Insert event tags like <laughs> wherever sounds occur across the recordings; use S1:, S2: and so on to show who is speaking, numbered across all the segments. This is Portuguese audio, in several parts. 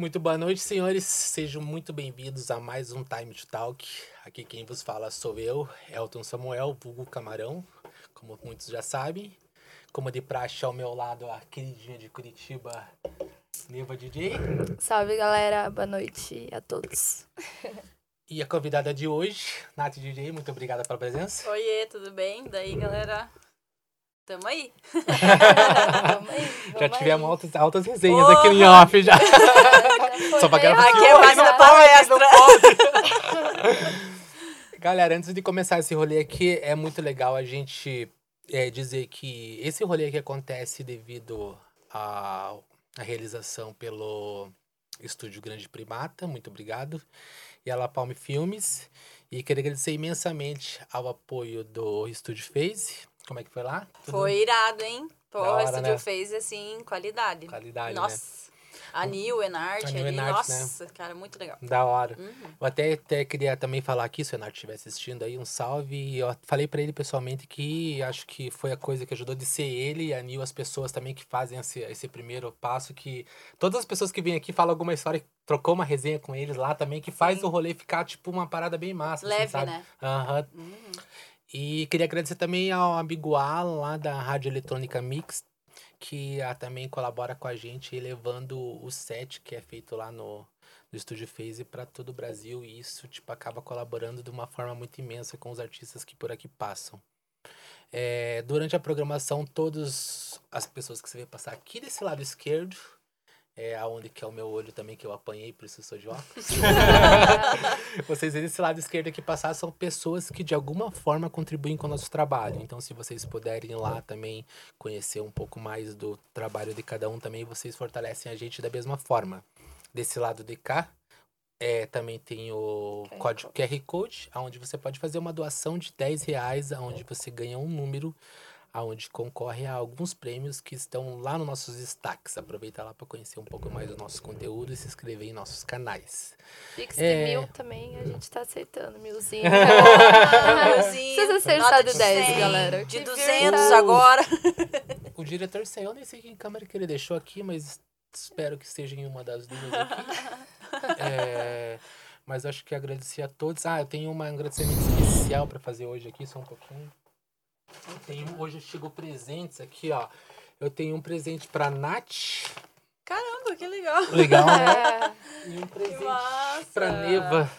S1: Muito boa noite, senhores. Sejam muito bem-vindos a mais um Time to Talk. Aqui quem vos fala sou eu, Elton Samuel, vulgo Camarão, como muitos já sabem. Como de praxe ao meu lado, a queridinha de Curitiba, Neva DJ.
S2: Salve, galera. Boa noite a todos.
S1: E a convidada de hoje, Nath DJ, muito obrigada pela presença.
S3: Oiê, tudo bem? Daí, galera? Tamo aí. <laughs>
S2: Vamos aí,
S1: já tivemos
S2: aí.
S1: altas, altas resenhas aqui em off já. <laughs> Só pra gravar.
S3: Aqui é mais da palestra. <laughs>
S1: Galera, antes de começar esse rolê aqui, é muito legal a gente é, dizer que esse rolê aqui acontece devido à à realização pelo Estúdio Grande Primata, muito obrigado, e a La Palme Filmes. E queria agradecer imensamente ao apoio do Estúdio Phase. Como é que foi lá? Tudo
S3: Foi irado, hein? Pô,
S1: hora,
S3: o estúdio
S1: né?
S3: fez, assim, qualidade.
S1: Qualidade, né?
S3: Nossa. A Nil, Enarte
S1: A Nil
S3: ali.
S1: Enarte, né?
S3: Nossa, cara, muito legal.
S1: Da hora.
S3: Uhum.
S1: Eu até, até queria também falar aqui, se o Renato estiver assistindo aí, um salve. E Eu falei pra ele pessoalmente que acho que foi a coisa que ajudou de ser ele e a Nil, as pessoas também que fazem esse, esse primeiro passo. Que todas as pessoas que vêm aqui falam alguma história, trocou uma resenha com eles lá também, que faz
S3: Sim.
S1: o rolê ficar tipo uma parada bem massa. assim,
S3: Leve,
S1: sabe?
S3: né?
S1: Aham.
S3: Uhum.
S1: E queria agradecer também ao amigo Alan, lá da Rádio Eletrônica Mix, que ah, também colabora com a gente, levando o set que é feito lá no, Estúdio Phase para todo o Brasil. E isso, tipo, acaba colaborando de uma forma muito imensa com os artistas que por aqui passam. É, durante a programação, todas as pessoas que você vê passar aqui desse lado esquerdo, é aonde que é o meu olho também, que eu apanhei, por isso eu sou de óculos. <laughs> vocês verem esse lado esquerdo aqui passar, são pessoas que de alguma forma contribuem com o nosso trabalho. Então, se vocês puderem ir lá também conhecer um pouco mais do trabalho de cada um também, vocês fortalecem a gente da mesma forma. Desse lado de cá, é, também tem o
S2: QR
S1: código QR Code, onde você pode fazer uma doação de 10 reais, onde você ganha um número, aonde concorre a alguns prêmios que estão lá nos nossos destaques. Aproveita lá para conhecer um pouco mais do nosso conteúdo e se inscrever em nossos canais.
S2: Pix
S1: É.
S2: de mil também, a gente tá aceitando. Milzinho. <laughs>
S3: Milzinho,
S2: Precisa acertar
S3: nota
S2: de
S3: de
S2: 10,
S3: 100,
S2: galera.
S3: De
S2: Que
S3: 200
S2: verdade.
S3: agora. <laughs>
S1: O diretor saiu, eu nem sei que câmera que ele deixou aqui, mas espero que seja em uma das duas aqui. <laughs> É, mas acho que agradecer a todos. Ah, eu tenho um agradecimento especial para fazer hoje aqui, só um pouquinho. Eu tenho, hoje chegou presentes aqui, ó. Eu tenho um presente pra Nath.
S3: Caramba, que legal.
S1: Legal, né? <laughs>
S2: É.
S1: E um presente
S3: massa.
S1: pra Neva.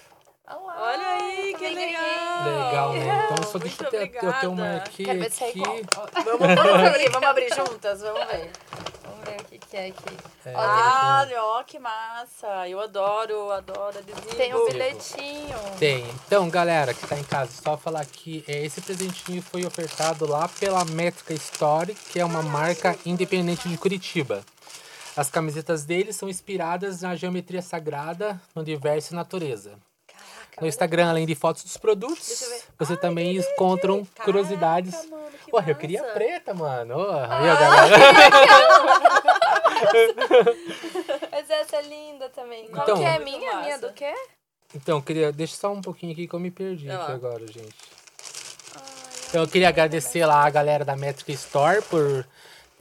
S2: Olá,
S3: Olha aí, que legal.
S1: Legal, né? Então só
S3: Muito
S1: deixa eu ter, eu ter uma aqui.
S2: Quero ver se é
S1: aqui. <laughs>
S3: Vamos, vamos abrir, vamos abrir juntas, vamos ver.
S2: Ver o que, que é aqui.
S1: É,
S3: Ah, ó, que massa. Eu adoro, adoro adesivo.
S2: Tem um bilhetinho.
S1: Tem. Então, galera que tá em casa, só falar que é, esse presentinho foi ofertado lá pela Métrica Story, que é uma marca independente de Curitiba. As camisetas deles são inspiradas na geometria sagrada, no universo e natureza. No Instagram, além de fotos dos produtos, você também encontram curiosidades.
S3: Caraca, mano, que
S1: Porra, eu queria
S3: massa.
S1: preta, mano. Ó, galera. <laughs> <laughs>
S2: Mas essa é linda também. Qual
S1: Então-
S2: que é a minha? A minha do quê?
S1: Então, eu queria. Deixa só um pouquinho aqui que eu me perdi aqui agora, gente. Então eu queria agradecer lá a galera da Metric Store por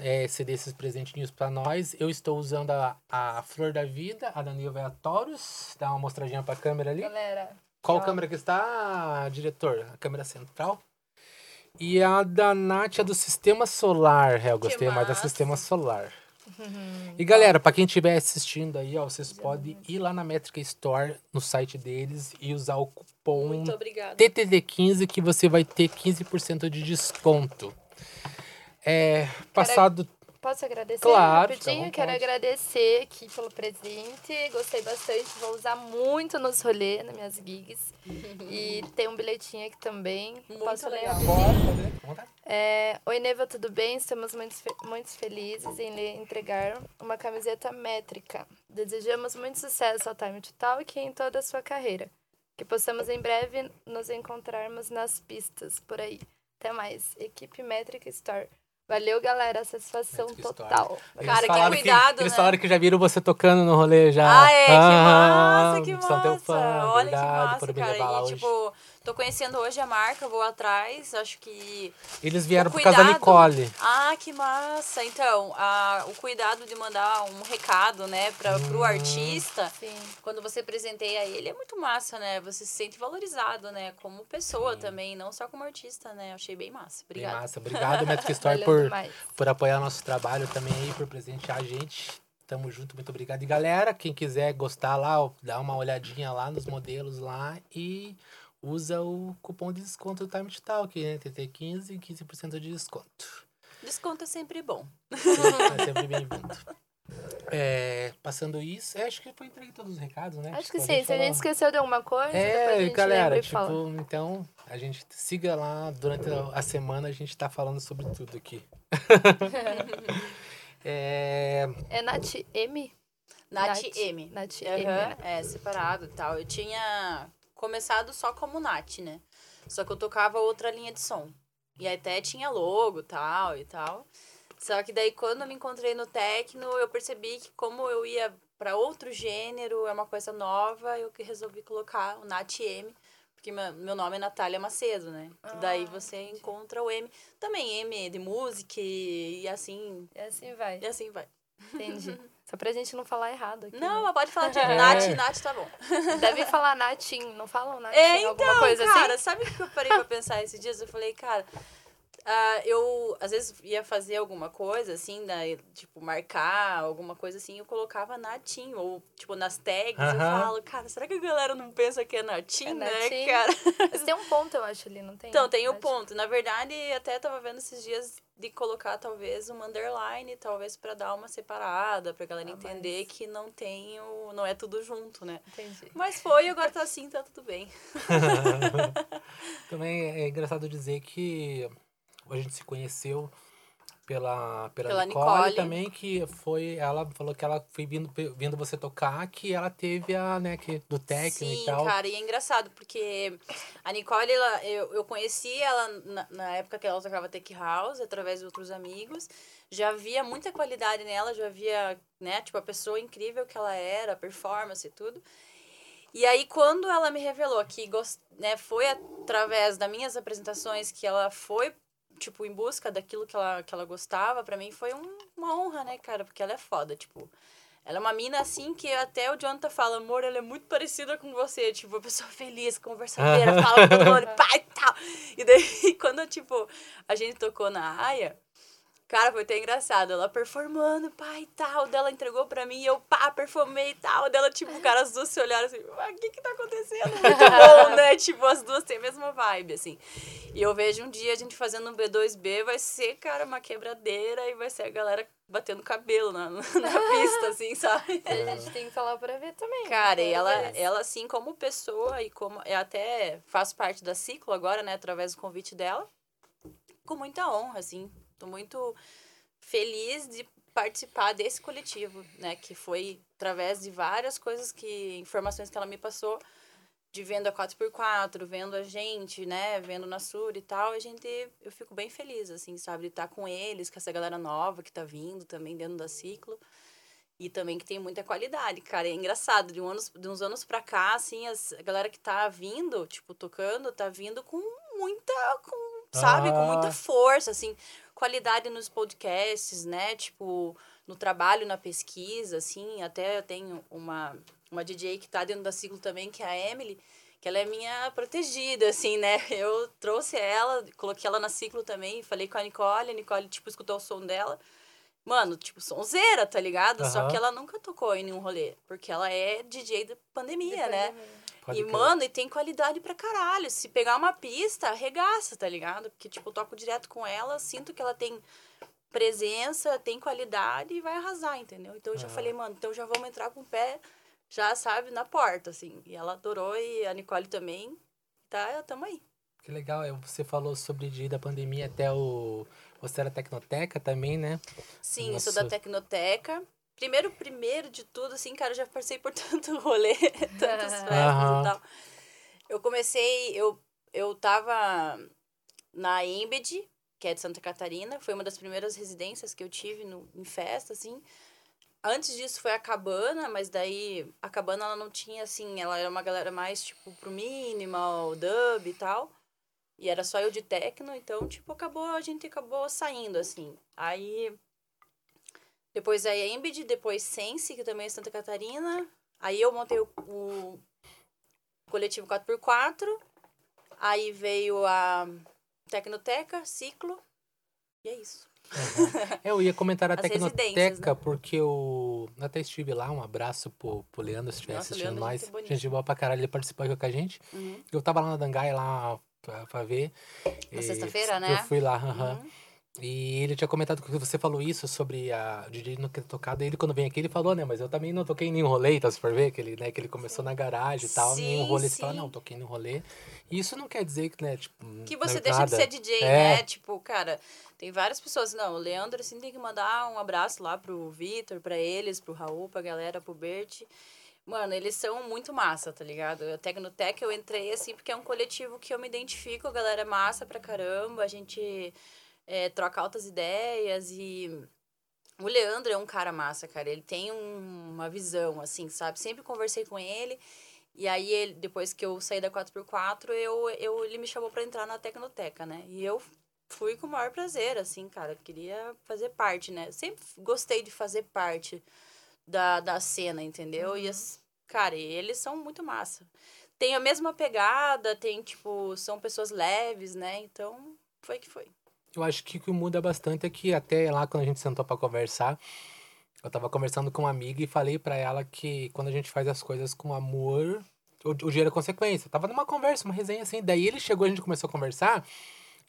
S1: é, ceder esses presentinhos pra nós. Eu estou usando a, a Flor da Vida, a da Nilva Taurus. Dá uma mostradinha pra câmera ali.
S2: Galera.
S1: Qual
S2: ó.
S1: câmera que está, diretor? A câmera central. E a da Nath é do Sistema Solar. É, eu gostei mais da. Sistema Solar. E galera, pra quem estiver assistindo aí, ó, vocês podem ir lá na Metrica Store, no site deles, e usar o cupom
S3: Muito obrigada.
S1: TTD15 que você vai ter 15% de desconto. É, passado.
S2: Posso agradecer
S1: Claro,
S2: rapidinho? Quero agradecer aqui pelo presente. Gostei bastante. Vou usar muito nos rolês, nas minhas gigs. <laughs> e tem um bilhetinho aqui também.
S3: Muito
S2: Posso ler
S3: legal.
S1: Bora, ler.
S2: É, Oi, Neva, tudo bem? Estamos muito, muito felizes em lhe entregar uma camiseta métrica. Desejamos muito sucesso ao Time to Talk e em toda a sua carreira. Que possamos em breve nos encontrarmos nas pistas por aí. Até mais. Equipe Métrica Store. Valeu, galera. Satisfação total.
S1: Eles
S3: Cara, que cuidado,
S1: Eles
S3: né?
S1: falaram que já viram você tocando no rolê já.
S3: Ah, é, que
S1: Ah,
S3: massa, que massa.
S1: fã,
S3: Olha que massa, cara. E, tipo, Tô conhecendo hoje a marca, vou atrás, acho que...
S1: Eles vieram
S3: O
S1: por causa da
S3: cuidado-
S1: Nicole.
S3: Ah, que massa! Então, a, o cuidado de mandar um recado, né, pra,
S1: Hum.
S3: pro artista,
S2: Sim.
S3: quando você presenteia ele, é muito massa, né? Você se sente valorizado, né? Como pessoa
S1: Sim.
S3: também, não só como artista, né? Achei bem massa.
S1: Bem
S3: Obrigada.
S1: massa. Obrigado, Metric <laughs> Store, por,
S2: demais.
S1: por apoiar nosso trabalho também aí, por presentear a gente. Tamo junto, muito obrigado. E galera, quem quiser gostar lá, ó, dá uma olhadinha lá nos modelos lá e usa o cupom de desconto do Time to Talk, né? TT15 e 15% de desconto.
S3: Desconto é sempre bom.
S1: É sempre <laughs> bem-vindo. É, passando isso, é, acho que foi entregue todos os recados, né?
S2: Acho que
S1: Tipo,
S2: sim. Se a gente esqueceu de alguma coisa, depois a
S1: É,
S2: gente
S1: galera,
S2: e
S1: tipo,
S2: fala.
S1: então a gente siga lá durante a- semana, a gente tá falando sobre tudo aqui. <laughs> é,
S2: É Nath M?
S3: Nath, M.
S2: Nath M, né?
S3: É, separado e tal. Eu tinha começado só como Nath, né? Só que eu tocava outra linha de som. E até tinha logo tal e tal. Só que daí quando eu me encontrei no techno, eu percebi que como eu ia para outro gênero, é uma coisa nova, eu que resolvi colocar o Nath M. Porque meu nome é Natália Macedo, né?
S2: Ah,
S3: daí você encontra o M. Também M de música e, e assim.
S2: E assim vai.
S3: E assim vai.
S2: Entendi. <laughs> Só pra gente não falar errado aqui.
S3: Não,
S2: né?
S3: mas pode falar de <laughs>
S1: É.
S3: Nath, Nath tá bom.
S2: Deve falar Natim, não falam Natim?
S3: É,
S2: alguma
S3: então,
S2: coisa
S3: cara,
S2: assim?
S3: sabe o que eu parei pra pensar esses dias? Eu falei, cara, ah, eu às vezes ia fazer alguma coisa, assim, né, tipo, marcar alguma coisa assim, eu colocava Natim, ou tipo, nas tags, eu
S1: Aham.
S3: falo, cara, será que a galera não pensa que é Natim,
S2: É
S3: né,
S2: Natim.
S3: cara?
S2: Mas tem um ponto, eu acho, ali, não tem?
S3: Então, tem o
S2: Natim.
S3: ponto. Na verdade, até tava vendo esses dias de colocar, talvez, uma underline, talvez pra dar uma separada, pra galera
S2: Ah,
S3: entender
S2: mas-
S3: que não tem o... não é tudo junto, né?
S2: Entendi.
S3: Mas foi, agora tá assim, tá tudo bem. <laughs>
S1: também é engraçado dizer que a gente se conheceu pela, pela,
S3: Pela
S1: Nicole,
S3: Nicole.
S1: também, que foi, ela falou que ela foi vindo, vindo você tocar, que ela teve a, né, que, do técnico
S3: Sim,
S1: e tal.
S3: cara, e é engraçado, porque a Nicole, ela, eu, eu conheci ela na, na época que ela tocava Tech House, através de outros amigos. Já via muita qualidade nela, já via, né, tipo, a pessoa incrível que ela era, a performance e tudo. E aí, quando ela me revelou que gos- né, foi através das minhas apresentações que ela foi, tipo, em busca daquilo que ela, que ela gostava, pra mim foi um- uma honra, né, cara? Porque ela é foda, tipo... Ela é uma mina assim que até o Jonathan fala, amor, ela é muito parecida com você. Tipo, pessoa feliz, conversadeira, <laughs> fala com todo mundo, pai e tal. E daí, <laughs> quando, tipo, a gente tocou na Aya, cara, foi até engraçado. Ela performando, pai e tal. Dela entregou pra mim e eu, pá, performei e tal. Dela, tipo, cara, as duas se olharam assim, "Ah, o que que tá acontecendo? Muito bom, né? <laughs> Tipo, as duas têm a mesma vibe, assim. E eu vejo um dia a gente fazendo um B2B, vai ser, cara, uma quebradeira e vai ser a galera batendo cabelo na, na <laughs> pista, assim, sabe?
S2: E a gente tem que falar pra ver também.
S3: Cara, e ela, ela assim, como pessoa e como. Eu até faço parte da ciclo agora, né, através do convite dela. Com muita honra, assim. Tô muito feliz de participar desse coletivo, né, que foi através de várias coisas que. informações que ela me passou. De venda 4x4, vendo a gente, né? Vendo na Sur e tal. A gente. Eu fico bem feliz, assim, sabe? De estar com eles, com essa galera nova que tá vindo também dentro da ciclo. E também que tem muita qualidade, cara. É engraçado, de, um anos, de uns anos pra cá, assim, as, a galera que tá vindo, tipo, tocando, tá vindo com muita, com, sabe? Com muita
S1: Ah.
S3: força, assim. Qualidade nos podcasts, né? Tipo, no trabalho, na pesquisa, assim. Até eu tenho uma, uma DJ que tá dentro da ciclo também, que é a Emily, que ela é minha protegida, assim, né? <laughs> Eu trouxe ela, coloquei ela na ciclo também, falei com a Nicole, a Nicole, tipo, escutou o som dela. Mano, tipo, sonzeira, tá ligado? Só
S1: Aham.
S3: que ela nunca tocou em nenhum rolê. Porque ela é DJ da pandemia, né?
S1: Pode
S3: e,
S1: crer.
S3: mano, e tem qualidade pra caralho. Se pegar uma pista, arregaça, tá ligado? Porque, tipo, eu toco direto com ela, sinto que ela tem presença, tem qualidade e vai arrasar, entendeu? Então eu já falei, mano, então já vamos entrar com o pé, já sabe, na porta, assim. E ela adorou e a Nicole também. Tá, tamo aí.
S1: Que legal, é, você falou sobre de da pandemia até o. Você era Tecnoteca também, né?
S3: Sim,
S1: Nossa.
S3: sou da Tecnoteca. Primeiro, primeiro de tudo, assim, cara, eu já passei por <laughs> tanto rolê, tantas <laughs> festas e tal. Eu comecei, eu, eu tava na Embed, que é de Santa Catarina, foi uma das primeiras residências que eu tive no, em festa, assim. Antes disso foi a Cabana, mas daí a Cabana ela não tinha assim, ela era uma galera mais tipo pro minimal, dub e tal. E era só eu de techno, então tipo acabou, a gente acabou saindo assim. Aí depois aí a Embed, depois Sense, que também é Santa Catarina. Aí eu montei o, o coletivo 4x4. Aí veio a Tecnoteca, Ciclo. E é isso.
S1: Uhum. Eu ia comentar a <laughs>
S3: As
S1: Tecnoteca,
S3: né?
S1: porque eu até estive lá. Um abraço pro, pro Leandro, se estiver assistindo
S3: Leandro é
S1: nós.
S3: gente.
S1: Gente boa pra caralho, ele participou aqui com a gente.
S3: Uhum.
S1: Eu tava lá na Dangai, lá pra, pra ver.
S3: Na sexta-feira, né?
S1: Eu fui lá, aham.
S3: Uhum.
S1: E ele tinha comentado que você falou isso sobre a DJ não ter tocado. Ele, quando vem aqui, ele falou, né? Mas eu também não toquei em nenhum rolê, então, se for ver, que ele, né, que ele começou na garagem e tal. nenhum
S3: Sim,
S1: rolê, você fala,
S3: sim.
S1: não, toquei no rolê. E isso não quer dizer que, né, tipo...
S3: Que
S1: não é
S3: você deixa de
S1: nada.
S3: ser DJ,
S1: É.
S3: né? Tipo, cara, tem várias pessoas. Não, o Leandro, assim, tem que mandar um abraço lá pro Vitor, pra eles, pro Raul, pra galera, pro Bert. Mano, eles são muito massa, tá ligado? A Tecnotec eu entrei assim porque é um coletivo que eu me identifico, a galera é massa pra caramba, a gente é, troca altas ideias e o Leandro é um cara massa, cara. Ele tem um- uma visão, assim, sabe? Sempre conversei com ele. E aí, ele, depois que eu saí da 4x4, eu, eu, ele me chamou pra entrar na Tecnoteca, né? E eu fui com o maior prazer, assim, cara. Eu queria fazer parte, né? Sempre gostei de fazer parte da, da cena, entendeu? E, as, cara, e eles são muito massa. Tem a mesma pegada, tem, tipo, são pessoas leves, né? Então, foi que foi.
S1: Eu acho que o que muda bastante é que até lá quando a gente sentou pra conversar, eu tava conversando com uma amiga e falei pra ela que quando a gente faz as coisas com amor, o, o dinheiro é consequência. Eu tava numa conversa, uma resenha assim, daí ele chegou, a gente começou a conversar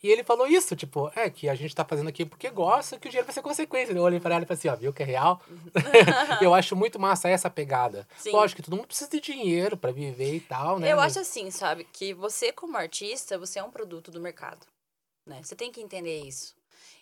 S1: e ele falou isso, tipo, é que a gente tá fazendo aqui porque gosta, que o dinheiro vai ser consequência. Eu olhei pra ela e falei assim, ó, viu que é real? <laughs> eu acho muito massa essa pegada.
S3: Sim.
S1: Lógico que todo mundo precisa de dinheiro pra viver e tal, né?
S3: Eu acho assim, sabe, que você como artista, você é um produto do mercado, né? Você tem que entender isso.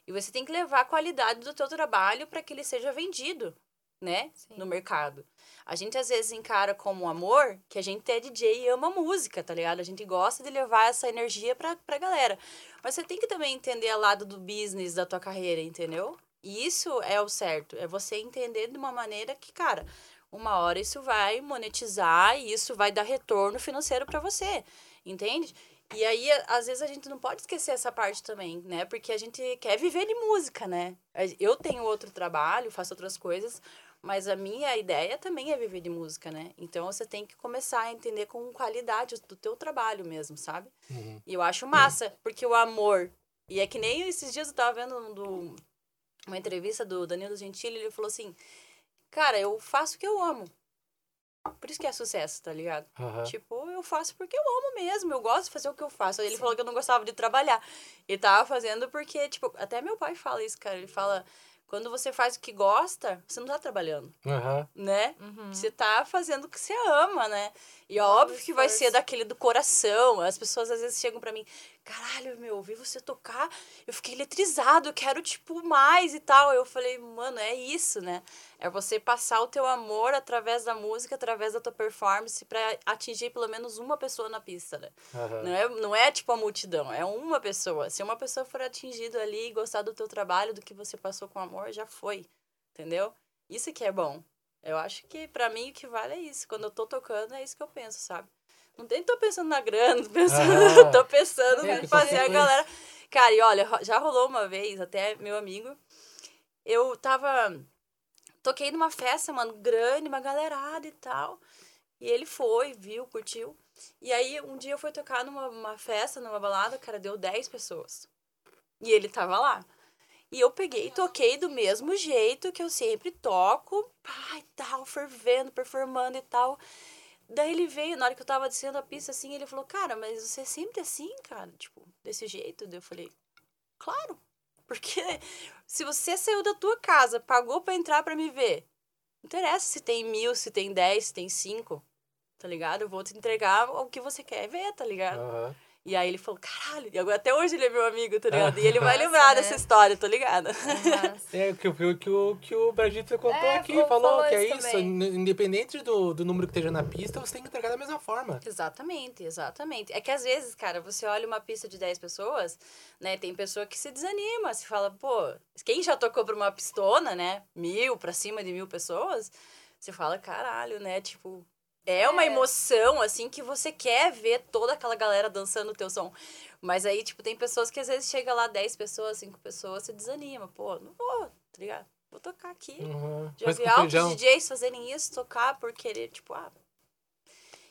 S3: E você tem que levar a qualidade do teu trabalho para que ele seja vendido, né,
S2: Sim.
S3: no mercado. A gente às vezes encara como um amor que a gente é DJ e ama música, tá ligado? A gente gosta de levar essa energia pra, pra galera. Mas você tem que também entender o lado do business da tua carreira, entendeu? E isso é o certo. É você entender de uma maneira que, cara, uma hora isso vai monetizar e isso vai dar retorno financeiro pra você, entende? E aí, às vezes, a gente não pode esquecer essa parte também, né? Porque a gente quer viver de música, né? Eu tenho outro trabalho, faço outras coisas, mas a minha ideia também é viver de música, né? Então, você tem que começar a entender com qualidade do teu trabalho mesmo, sabe?
S1: Uhum.
S3: E eu acho massa, porque o amor. E é que nem esses dias eu tava vendo um do, uma entrevista do Danilo Gentili, ele falou assim: Cara, eu faço o que eu amo. Por isso que é sucesso, tá ligado?
S1: Aham.
S3: Tipo, eu faço porque eu amo mesmo, eu gosto de fazer o que eu faço. Aí ele falou que eu não gostava de trabalhar. Ele tava fazendo porque, tipo, até meu pai fala isso, cara. Ele fala: quando você faz o que gosta, você não tá trabalhando,
S1: Aham.
S3: né?
S2: Uhum.
S3: Você tá fazendo o que você ama, né? E óbvio que vai ser daquele do coração. As pessoas às vezes chegam pra mim, caralho, meu, ouvi você tocar, eu fiquei eletrizado, eu quero, tipo, mais e tal. Eu falei, mano, é isso, né? É você passar o teu amor através da música, através da tua performance, pra atingir pelo menos uma pessoa na pista, né?
S1: Aham.
S3: Não é, não é tipo a multidão, é uma pessoa. Se uma pessoa for atingida ali e gostar do teu trabalho, do que você passou com amor, já foi. Entendeu? Isso que é bom. Eu acho que pra mim o que vale é isso. Quando eu tô tocando, é isso que eu penso, sabe? Não nem tô pensando na grana, tô pensando,
S1: Aham. <laughs>
S3: tô pensando
S1: É,
S3: em fazer a galera. Cara, e olha, já rolou uma vez, até meu amigo, eu tava. Toquei numa festa, mano, grande, uma galerada e tal. E ele foi, viu, curtiu. E aí, um dia eu fui tocar numa uma festa, numa balada, cara, deu 10 pessoas. E ele tava lá. E eu peguei e toquei do mesmo jeito que eu sempre toco, e tal, fervendo, performando e tal. Daí ele veio, na hora que eu tava descendo a pista, assim, ele falou, cara, mas você é sempre assim, cara? Tipo, desse jeito? Daí eu falei, claro. Porque se você saiu da tua casa, pagou pra entrar pra me ver, não interessa se tem mil, se tem dez, se tem cinco, tá ligado? Eu vou te entregar o que você quer ver, tá ligado?
S1: Aham.
S3: E aí ele falou, caralho, e agora até hoje ele é meu amigo, tá ligado? E ele vai
S2: Nossa,
S3: lembrar
S2: né?
S3: dessa história, tô ligada?
S1: É, que, que, que, o- que o Bragito contou
S2: É,
S1: aqui,
S2: falou-
S1: falou, que é
S2: isso também.
S1: in- Independente do, do número que esteja na pista, você tem que entregar da mesma forma.
S3: Exatamente, exatamente. É que às vezes, cara, você olha uma pista de 10 pessoas, né? Tem pessoa que se desanima, se fala, pô, quem já tocou pra uma pistona, né? Mil pra cima de mil pessoas, você fala, caralho, né? Tipo, é uma
S2: É.
S3: emoção, assim, que você quer ver toda aquela galera dançando o teu som. Mas aí, tipo, tem pessoas que às vezes chega lá 10 pessoas, 5 pessoas, se desanima. Pô, não vou, tá ligado? Vou tocar aqui.
S1: Uhum.
S3: Já vi altos
S1: feijão.
S3: DJs fazerem isso, tocar por querer, tipo, ah.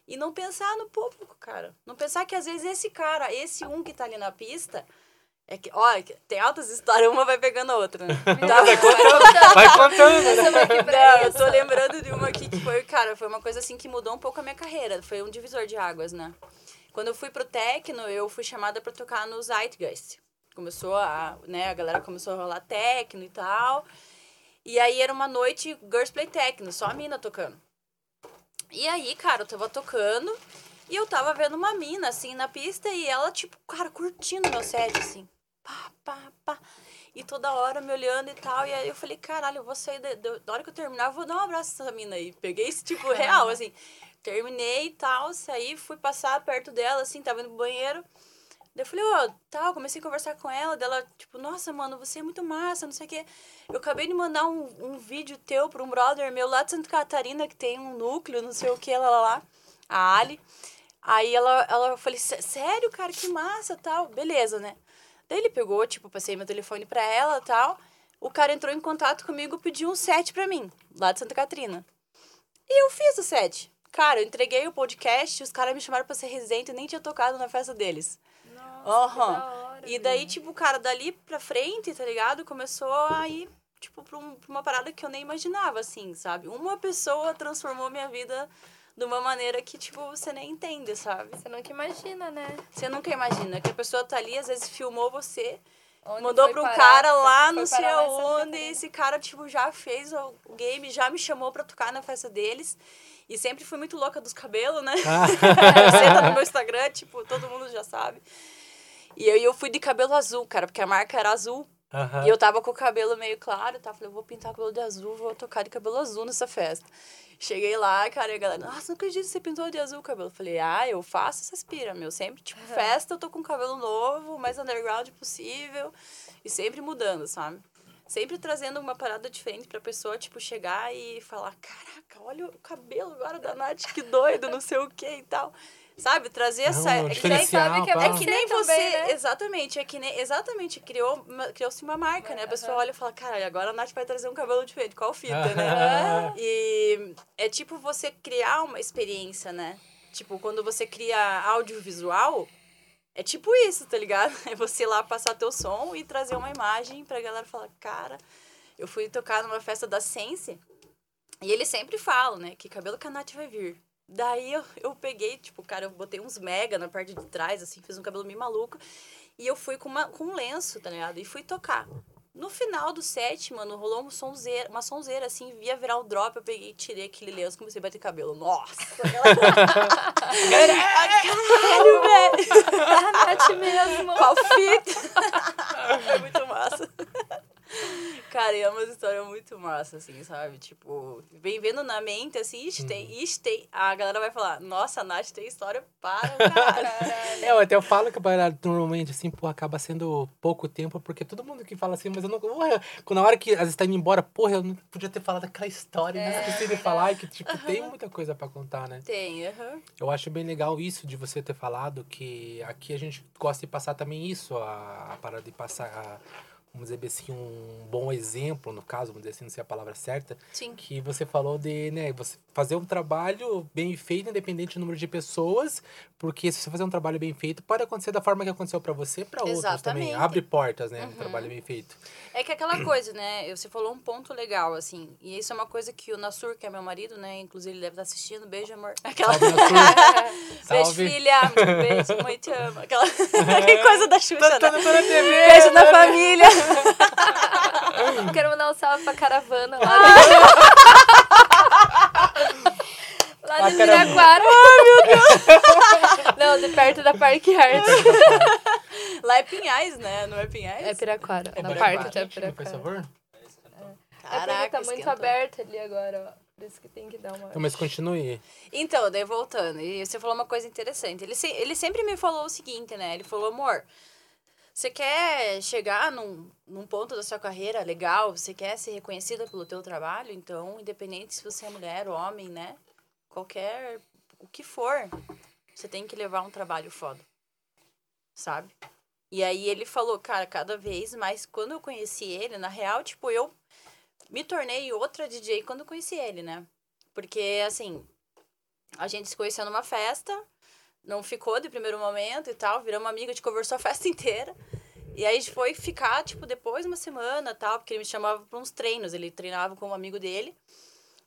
S3: E não pensar no público, cara. Não pensar que às vezes esse cara, esse um que tá ali na pista, é que, ó, tem altas histórias, uma vai pegando a outra, né? <laughs> Tá?
S1: Vai <laughs> contando, vai contando, né?
S2: Aqui pra
S3: Não, eu tô lembrando de uma aqui que foi, cara, foi uma coisa assim que mudou um pouco a minha carreira. Foi um divisor de águas, né? Quando eu fui pro techno, eu fui chamada pra tocar no Zeitgeist. Começou a, né, a galera começou a rolar techno e tal. E aí era uma noite Girls Play Techno, só a mina tocando. E aí, cara, eu tava tocando e eu tava vendo uma mina, assim, na pista e ela, tipo, cara, curtindo meu set, assim. Pá, pá, pá. E toda hora me olhando e tal. E aí eu falei, caralho, eu vou sair. Da, da da hora que eu terminar, eu vou dar um abraço nessa mina aí. Peguei esse tipo <laughs> real, assim. Terminei e tal, saí, fui passar perto dela, assim, tava indo pro banheiro. Daí eu falei, ó, tal, comecei a conversar com ela, dela, tipo, nossa, mano, você é muito massa, não sei o quê. Eu acabei de mandar um, um vídeo teu pra um brother meu lá de Santa Catarina, que tem um núcleo, não sei o que, lá, lá, lá, a Ali. Aí ela, ela eu falei, "Sé- sério, cara, que massa, tal, beleza, né? Daí ele pegou, tipo, passei meu telefone pra ela, tal. O cara entrou em contato comigo, pediu um set pra mim, lá de Santa Catarina. E eu fiz o set. Cara, eu entreguei o podcast, os caras me chamaram pra ser residente, eu nem tinha tocado na festa deles.
S2: Nossa, da hora,
S3: E daí,
S2: velho.
S3: tipo, cara, dali pra frente, tá ligado? Começou a ir, tipo, pra, um- pra uma parada que eu nem imaginava, assim, sabe? Uma pessoa transformou minha vida de uma maneira que, tipo, você nem entende, sabe?
S2: Você nunca imagina, né?
S3: Você nunca imagina que a pessoa tá ali, às vezes filmou você,
S2: Onde
S3: mandou pra um
S2: parar,
S3: cara lá, não sei aonde, e esse cara, tipo, já fez o o game, já me chamou pra tocar na festa deles. E sempre fui muito louca dos cabelos, né? <laughs> Senta no meu Instagram, tipo, todo mundo já sabe. E aí eu fui de cabelo azul, cara, porque a marca era azul.
S1: Aham.
S3: E eu tava com o cabelo meio claro, tá? Falei, eu vou pintar o cabelo de azul, vou tocar de cabelo azul nessa festa. Cheguei lá, cara, e a galera, nossa, não acredito que você pintou de azul o cabelo. Falei, ah, eu faço essas pira, meu. Sempre, tipo, festa, eu tô com cabelo novo, mais underground possível. E sempre mudando, sabe? Sempre trazendo uma parada diferente pra pessoa, tipo, chegar e falar, caraca, olha o cabelo agora da Nath, que doido, não sei o que e tal. Sabe? Trazer essa.
S1: Não,
S3: é que nem-
S2: sabe que é
S3: é que nem
S2: Você também, né?
S3: exatamente, é que nem, exatamente, criou, uma- criou-se uma marca, né? A pessoa olha e fala, cara, agora a Nath vai trazer um cabelo diferente, qual fita, né? <laughs> E é tipo você criar uma experiência, né? Tipo, quando você cria audiovisual, é tipo isso, tá ligado? <laughs> É você lá passar teu som e trazer uma imagem pra galera falar, cara, eu fui tocar numa festa da Sense e eles sempre falam, né, que cabelo que a Nath vai vir. Daí eu, eu peguei, tipo, cara, eu botei uns mega na parte de trás, assim, fiz um cabelo meio maluco. E eu fui com, uma, com um lenço, tá ligado? E fui tocar. No final do set, mano, rolou um sonzeira, uma sonzeira, assim, via virar o drop, eu peguei, tirei aquele lenço, comecei a bater cabelo. Nossa! <laughs> Caralho, <laughs> velho!
S2: A Nath mesmo.
S3: Qual fita? <laughs> Foi muito massa. Cara, é uma história muito massa, assim, sabe? Tipo, vem vendo na mente, assim, ixi, tem, ixi, tem. A galera vai falar, nossa, a Nath tem história para o <laughs> caralho.
S1: É, eu até eu falo que normalmente, assim, pô, acaba sendo pouco tempo, porque todo mundo que fala assim, mas eu não. Porra, quando na hora que às vezes tá indo embora, porra, eu não podia ter falado aquela história, né? Esqueci de falar, e que, tipo, tem muita coisa pra contar, né?
S3: Tem, aham.
S1: Eu acho bem legal isso de você ter falado, que aqui a gente gosta de passar também isso, a, a parada de passar, a- vamos dizer assim, um bom exemplo, no caso, vamos dizer assim, não sei a palavra certa,
S3: Sim.
S1: que você falou de, né, você fazer um trabalho bem feito, independente do número de pessoas, porque se você fazer um trabalho bem feito, pode acontecer da forma que aconteceu pra você, pra outros também. Abre portas, né, um
S3: Uhum.
S1: trabalho bem feito.
S3: É que aquela coisa, né? Você falou um ponto legal, assim. E isso é uma coisa que o Nassur, que é meu marido, né? Inclusive, ele deve estar assistindo. Beijo, amor. <laughs> Aquela...
S1: Salve. <laughs>
S3: Beijo, filha. Muito beijo. Mãe, te amo. Aquela que <laughs> coisa da Xuxa,
S1: Tá
S3: né? Beijo na família.
S2: Quero mandar um salve pra caravana lá. <laughs> lá
S1: A
S2: de. Viraquara. Ai, meu Deus! Não, <laughs> Não, de perto da Parque Art. <laughs>
S3: Lá é Pinhais, né? Não é Pinhais?
S2: É Piraquara.
S1: É
S2: na
S1: Piraquara.
S2: parte de
S1: Por
S2: Piraquara.
S1: favor?
S2: É porque
S3: Caraca,
S2: tá muito
S3: esquentou.
S2: aberto ali agora, ó. Por isso que tem que dar uma.
S1: Então, mas continue.
S3: Então, daí voltando, e você falou uma coisa interessante. Ele, se- ele sempre me falou o seguinte, né? Ele falou, amor, você quer chegar num, num ponto da sua carreira legal, você quer ser reconhecida pelo teu trabalho, então, independente se você é mulher ou homem, né? Qualquer, o que for, você tem que levar um trabalho foda, sabe? E aí ele falou, cara, cada vez mais, quando eu conheci ele, na real, tipo, eu me tornei outra DJ quando eu conheci ele, né? Porque, assim, a gente se conheceu numa festa, não ficou de primeiro momento e tal, viramos amiga, a gente conversou a festa <laughs> inteira. E aí a gente foi ficar, tipo, depois uma semana tal, porque ele me chamava pra uns treinos, ele treinava com um amigo dele.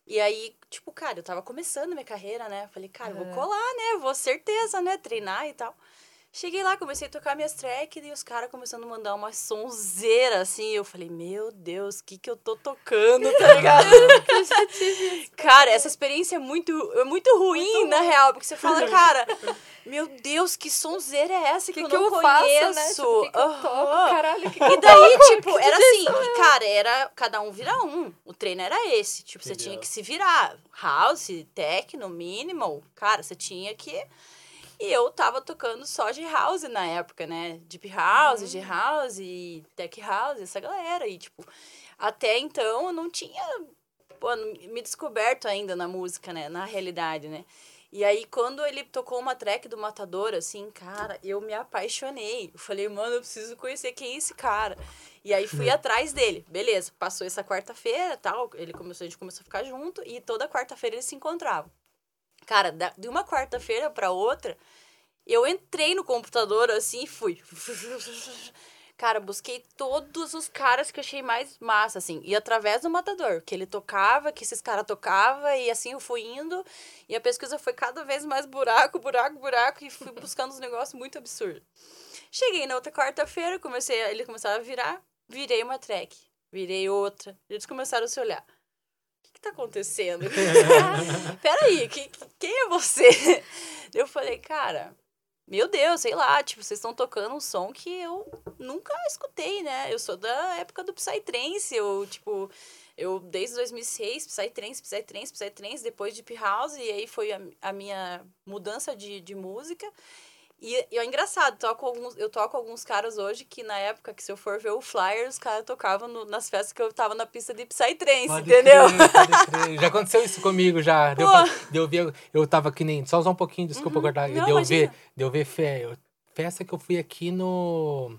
S3: E aí, tipo, cara, eu tava começando minha carreira, né? Falei, cara, eu vou
S2: Aham.
S3: colar, né? Vou certeza, né? Treinar e tal. Cheguei lá, comecei a tocar minhas tracks e os caras começando a mandar uma sonzeira, assim. Eu falei, meu Deus, o que que eu tô tocando, tá <laughs> ligado? <laughs> Cara, essa experiência é muito, é muito ruim, na real, porque você fala, <laughs> cara, meu Deus, que sonzeira é essa que,
S2: O
S3: eu
S2: que, que
S3: não
S2: eu
S3: conheço?
S2: faço, né? Tipo, o que, que eu toco? Caralho, que que
S3: E daí,
S2: toco?
S3: tipo, era assim, e, cara, era cada um vira um. O treino era esse. Tipo, você tinha que se virar. House, techno, minimal. Cara, você tinha que. E eu tava tocando só de house na época, né? Deep house, de house, e tech house, essa galera. E, tipo, até então eu não tinha pô, me descoberto ainda na música, né? Na realidade, né? E aí, quando ele tocou uma track do Matador, assim, cara, eu me apaixonei. Eu falei, mano, eu preciso conhecer quem é esse cara. E aí fui atrás dele. Beleza, passou essa quarta-feira tal. Ele começou, a gente começou a ficar junto e toda quarta-feira eles se encontravam. Cara, de uma quarta-feira pra outra, eu entrei no computador assim e fui. Cara, busquei todos os caras que eu achei mais massa, assim. E através do Matador, que ele tocava, que esses caras tocavam, e assim eu fui indo. E a pesquisa foi cada vez mais buraco, buraco, buraco, e fui <laughs> buscando uns negócios muito absurdos. Cheguei na outra quarta-feira, comecei, ele começava a virar, virei uma track, virei outra. Eles começaram a se olhar. O que, que tá acontecendo? <laughs> <laughs> Peraí, que, que- quem é você? <laughs> Eu falei, cara, meu Deus, sei lá, tipo, vocês estão tocando um som que eu nunca escutei, né? Eu sou da época do Psytrance, eu, tipo, eu desde 2006, Psytrance, Psytrance, Psytrance, depois Deep House, e aí foi a, a minha mudança de, de música. E, e é engraçado, toco alguns, eu toco alguns caras hoje que na época que se eu for ver o flyer, os caras tocavam no- nas festas que eu tava na pista de Psytrance,
S1: Pode
S3: entendeu?
S1: crer, pode crer. Já aconteceu isso comigo já. <laughs> Deu, pra- deu ver, eu tava que nem. Só usar um pouquinho, desculpa cortar.
S3: Não,
S1: Deu ver,
S3: imagina.
S1: deu ver fé. eu- Festa que eu fui aqui no.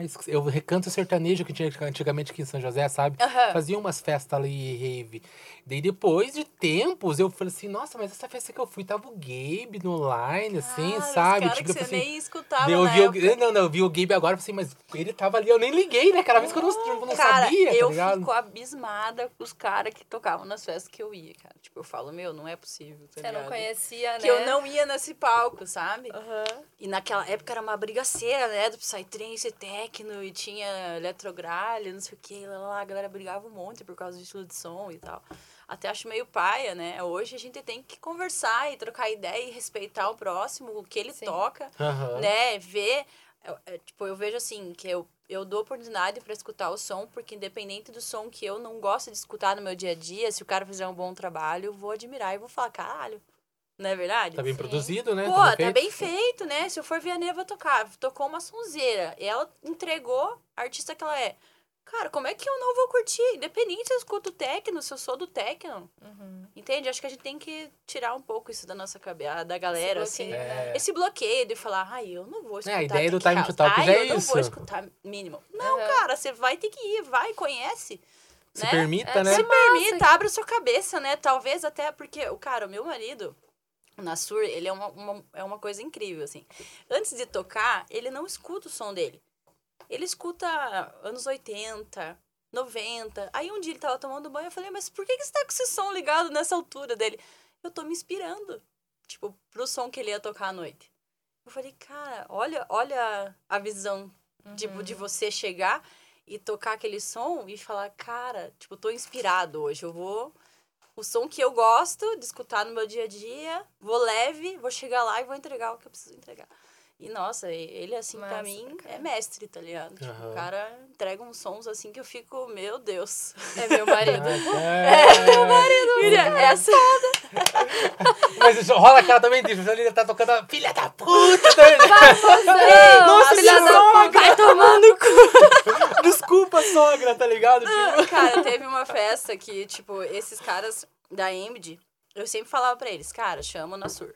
S1: Esqueci, eu recanto sertanejo que tinha antigamente aqui em São José, sabe?
S3: Aham.
S1: Fazia umas festas ali, rave. Daí depois de tempos, eu falei assim, nossa, mas essa festa que eu fui, tava o Gabe no line, assim,
S3: Ah,
S1: sabe?
S3: cara
S1: Tipo,
S3: que
S1: eu
S3: você
S1: assim,
S3: nem escutava
S1: eu vi o, não, não, eu vi o Gabe agora, eu falei assim, mas ele tava ali, eu nem liguei, né? Aquela vez que eu não, eu não
S3: cara,
S1: sabia, tá
S3: eu
S1: ligado?
S3: fico abismada com os caras que tocavam nas festas que eu ia, cara. Tipo, eu falo, meu, não é possível, tá
S2: Você não
S3: ligado?
S2: conhecia, né?
S3: Que eu não ia nesse palco, sabe?
S2: Aham.
S3: E naquela época era uma brigaceira, né? Do Psytrance, techno, e tinha eletrogralha, não sei o que, lá, lá, a galera brigava um monte por causa do estilo de som e tal. Até acho meio paia, né? Hoje a gente tem que conversar e trocar ideia e respeitar o próximo, o que ele
S2: Sim.
S3: toca,
S1: Aham.
S3: né? Ver. é, é, tipo, eu vejo assim, que eu, eu dou oportunidade pra escutar o som, porque independente do som que eu não gosto de escutar no meu dia a dia, se o cara fizer um bom trabalho, eu vou admirar e vou falar, caralho. Não é verdade?
S1: Tá bem
S2: Sim.
S1: produzido, né?
S3: Pô,
S1: Tá
S3: tá
S1: bem feito.
S3: bem feito, né? Se eu for ver a Neva tocar, tocou uma sonzeira. E ela entregou a artista que ela é. Cara, como é que eu não vou curtir? Independente se eu escuto techno, se eu sou do techno.
S2: Uhum.
S3: Entende? Acho que a gente tem que tirar um pouco isso da nossa cabeça, da galera,
S2: Esse
S3: assim.
S2: bloqueio, né?
S1: É.
S3: Esse bloqueio de falar, ai, eu não vou escutar.
S1: a ideia do Time to Talk
S3: ai,
S1: já é
S3: eu não vou
S1: isso.
S3: escutar mínimo. Não,
S2: Aham.
S3: cara, você vai ter que ir, vai, conhece.
S1: Se
S3: né?
S1: permita,
S2: É,
S1: né?
S3: Se
S2: Massa.
S3: permita, abre a sua cabeça, né? Talvez até porque, o cara, o meu marido, o Nassur, ele é uma, uma- é uma coisa incrível, assim. Antes de tocar, ele não escuta o som dele. Ele escuta anos 80, 90. Aí um dia ele tava tomando banho, eu falei, mas por que, que você tá com esse som ligado nessa altura dele? Eu tô me inspirando, tipo, pro som que ele ia tocar à noite. Eu falei, cara, olha, olha a visão, tipo, de você chegar e tocar aquele som e falar, cara, tipo, tô inspirado hoje, eu vou o som que eu gosto de escutar no meu dia a dia, vou leve, vou chegar lá e vou entregar o que eu preciso entregar. E, nossa, ele, assim, pra
S2: Massa,
S3: mim,
S2: cara.
S3: é mestre, tá ligado? Tipo,
S1: Aham.
S3: o cara entrega uns sons assim que eu fico, meu Deus.
S2: É meu marido. <laughs>
S1: É, meu marido.
S3: Filha, essa
S1: Mas isso rola aquela também, deixa ele tá tocando a filha da puta.
S2: Não,
S3: Nossa,
S2: filha da
S3: sogra,
S2: puta.
S3: vai tomar no cu. <laughs>
S1: Desculpa, sogra, tá ligado? Tipo,
S3: Cara, teve uma festa que, tipo, esses caras da Emid, eu sempre falava pra eles, cara, chama o Nassur.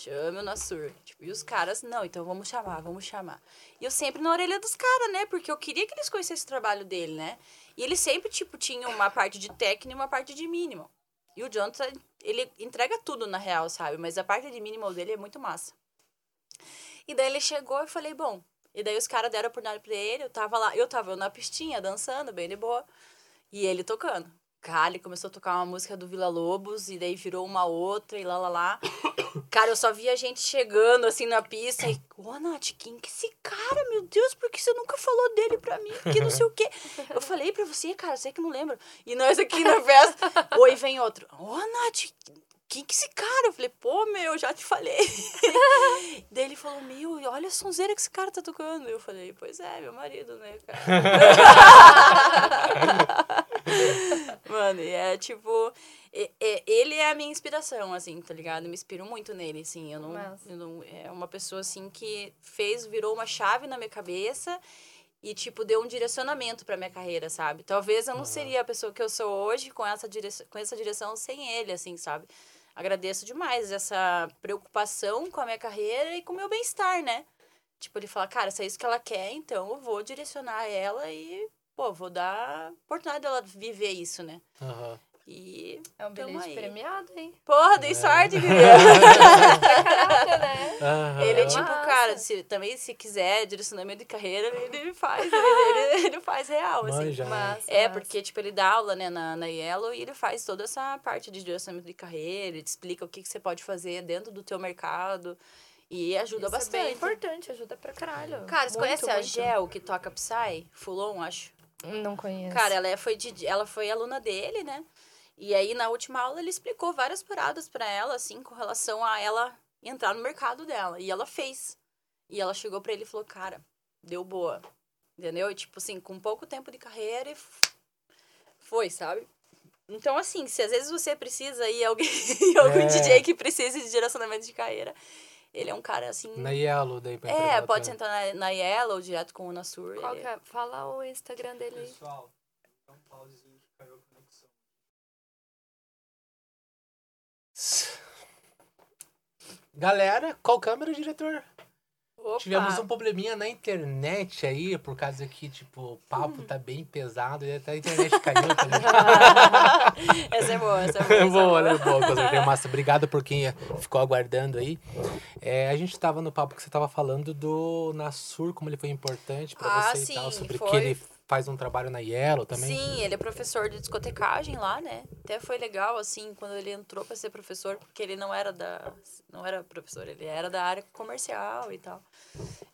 S3: Chama o Nassur. Tipo, e os caras, não, então vamos chamar, vamos chamar. E eu sempre na orelha dos caras, né? Porque eu queria que eles conhecessem o trabalho dele, né? E ele sempre, tipo, tinha uma parte de técnico e uma parte de mínimo. E o Jonathan, ele entrega tudo na real, sabe? Mas a parte de mínimo dele é muito massa. E daí ele chegou e falei, bom. E daí os caras deram a oportunidade pra ele, eu tava lá, eu tava na pistinha, dançando, bem de boa. E ele tocando. Cara, ele começou a tocar uma música do Vila Lobos, e daí virou uma outra, e lá, lá, lá. Cara, eu só via gente chegando, assim, na pista, e... Ô, Nath, quem que é esse cara, meu Deus? Por que você nunca falou dele pra mim? Que não sei o quê. Eu falei pra você, cara, você que não lembra. E nós aqui na festa... <laughs> Oi, vem outro. Ô, Nath, quem que é esse cara? Eu falei, pô, meu, já te falei. <laughs> Daí ele falou, meu, olha a sonzeira que esse cara tá tocando. Eu falei, pois é, meu marido, né, cara? <laughs> Mano, e é tipo. e- e- ele é a minha inspiração, assim, tá ligado? Eu me inspiro muito nele, assim. Eu não,
S2: Massa.
S3: eu não. É uma pessoa, assim, que fez, virou uma chave na minha cabeça e, tipo, deu um direcionamento pra minha carreira, sabe? Talvez eu não seria a pessoa que eu sou hoje com essa, direção, com essa direção sem ele, assim, sabe? Agradeço demais essa preocupação com a minha carreira e com o meu bem-estar, né? Tipo, ele fala, cara, se é isso que ela quer, então eu vou direcionar ela e, pô, vou dar oportunidade dela viver isso, né?
S1: Aham.
S3: E.
S2: É um bilhete
S3: aí.
S2: premiado, hein?
S3: Porra, dei sorte, <laughs> querida.
S2: Caraca, né?
S1: Aham.
S3: Ele é tipo,
S2: Massa.
S3: cara, se, também se quiser direcionamento de carreira, ele faz, ele, ele, ele faz real, assim.
S1: Manja, né?
S2: Massa,
S3: É,
S2: massa.
S3: porque, tipo, ele dá aula, né, na, na Yellow e ele faz toda essa parte de direcionamento de carreira, ele te explica o que, que você pode fazer dentro do teu mercado e ajuda
S2: Isso
S3: bastante.
S2: É bem importante, ajuda pra caralho.
S3: Cara, você
S2: Muito,
S3: conhece a
S2: muito.
S3: Gel, que toca Psy? Fulon, acho.
S2: Não conheço.
S3: Cara, ela é- foi, de, ela foi aluna dele, né? E aí, na última aula, ele explicou várias paradas pra ela, assim, com relação a ela entrar no mercado dela. E ela fez. E ela chegou pra ele e falou, cara, deu boa. Entendeu? E, tipo assim, com pouco tempo de carreira e foi, sabe? Então, assim, se às vezes você precisa aí, alguém, <laughs> algum
S1: É.
S3: DJ que precise de direcionamento de carreira, ele é um cara assim.
S1: Na Yellow daí pra
S3: é, pode sentar na, na Yellow, direto com o Nasur.
S2: Qual
S3: ele-
S2: que é? Fala o Instagram dele aí.
S4: Pessoal, dá um pausezinho que caiu a conexão.
S1: Galera, qual câmera, diretor?
S3: Opa!
S1: Tivemos um probleminha na internet aí, por causa que, tipo, o papo tá bem pesado e até a internet caiu, tá ligado? <laughs>
S3: essa é boa, essa é boa. <laughs> é
S1: boa, né? Boa, com certeza. Massa, obrigado por quem ficou aguardando aí. É, a gente tava no papo que você tava falando do Nassur, como ele foi importante pra
S3: Ah,
S1: você e tal,
S3: sim,
S1: sobre
S3: foi.
S1: que ele faz um trabalho na Yellow também.
S3: Sim, ele é professor de discotecagem lá, né? Até foi legal, assim, quando ele entrou pra ser professor, porque ele não era da. Não era professor, ele era da área comercial e tal.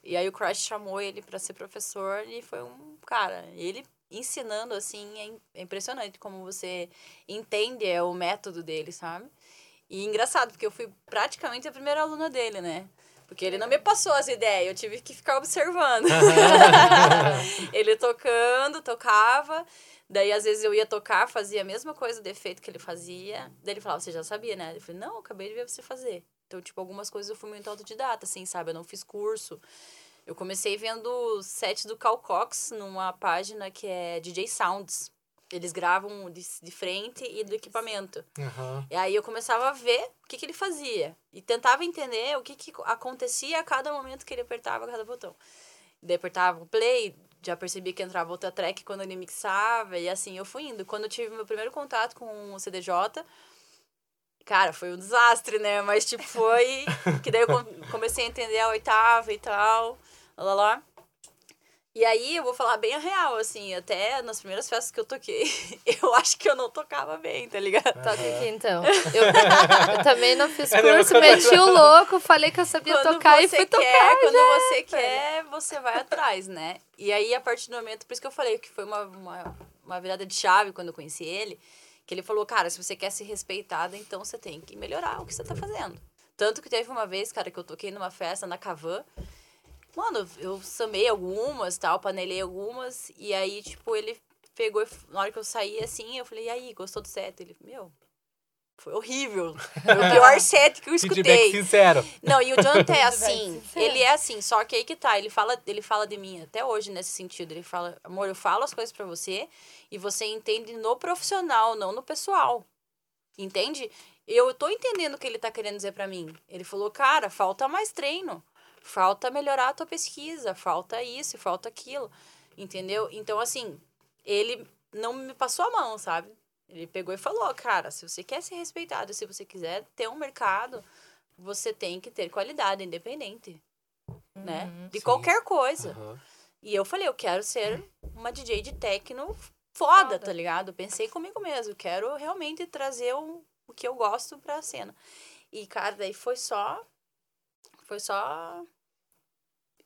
S3: E aí o Crash chamou ele pra ser professor e foi um. Cara, ele ensinando, assim, é é impressionante como você entende é, o método dele, sabe? E engraçado, porque eu fui praticamente a primeira aluna dele, né? Porque ele não me passou as ideias, eu tive que ficar observando. <laughs> ele tocando, tocava. Daí, às vezes, eu ia tocar, fazia a mesma coisa, o defeito que ele fazia. Daí ele falava, você já sabia, né? Eu falei, não, eu acabei de ver você fazer. Então, tipo, algumas coisas eu fui muito autodidata, assim, sabe? Eu não fiz curso. Eu comecei vendo sets do Cal Cox numa página que é DJ Sounds. Eles gravam de, de frente e do equipamento.
S1: Aham.
S3: E aí eu começava a ver o que, que ele fazia. E tentava entender o que, que acontecia a cada momento que ele apertava cada botão. Daí apertava o play, já percebi que entrava outra track quando ele mixava. E assim eu fui indo. Quando eu tive meu primeiro contato com o CDJ, cara, foi um desastre, né? Mas tipo, foi. <laughs> que daí eu com- comecei a entender a oitava e tal. Lá, lá. E aí eu vou falar bem a real, assim, até nas primeiras festas que eu toquei, <laughs> eu acho que eu não tocava bem, tá ligado?
S2: Toca aqui então. <laughs> Eu, eu também não fiz
S1: É,
S2: curso, meti o louco, falei que eu sabia
S3: Quando
S2: tocar e
S3: você
S2: fui
S3: quer,
S2: tocar.
S3: Quando
S2: já,
S3: você quer, você vai atrás, né? E aí, a partir do momento, por isso que eu falei que foi uma, uma, uma virada de chave quando eu conheci ele, Que ele falou, cara, se você quer ser respeitada, então você tem que melhorar o que você tá fazendo. Tanto que teve uma vez, cara, que eu toquei numa festa na Cavan. Mano, eu samei algumas, tal, panelei algumas. E aí, tipo, ele pegou, e na hora que eu saí, assim, eu falei, e aí, gostou do set? Ele, meu, foi horrível. Foi o pior <laughs> set que eu
S1: Feedback
S3: escutei.
S1: sincero.
S3: Não, e o Jonathan <laughs> é assim. ele é assim, só que aí que tá. Ele fala, ele fala de mim até hoje nesse sentido. Ele fala, amor, eu falo as coisas pra você e você entende no profissional, não no pessoal. Entende? Eu tô entendendo o que ele tá querendo dizer pra mim. Ele falou, cara, falta mais treino. Falta melhorar a tua pesquisa. Falta isso, falta aquilo. Entendeu? Então, assim, ele não me passou a mão, sabe? Ele pegou e falou, cara, se você quer ser respeitado, se você quiser ter um mercado, você tem que ter qualidade independente, né? De
S1: Sim.
S3: qualquer coisa.
S1: Aham.
S3: E eu falei, eu quero ser uma DJ de techno foda,
S2: Foda.
S3: tá ligado? Pensei comigo mesmo, eu quero realmente trazer o, o que eu gosto pra cena. E, cara, daí foi só. Foi só.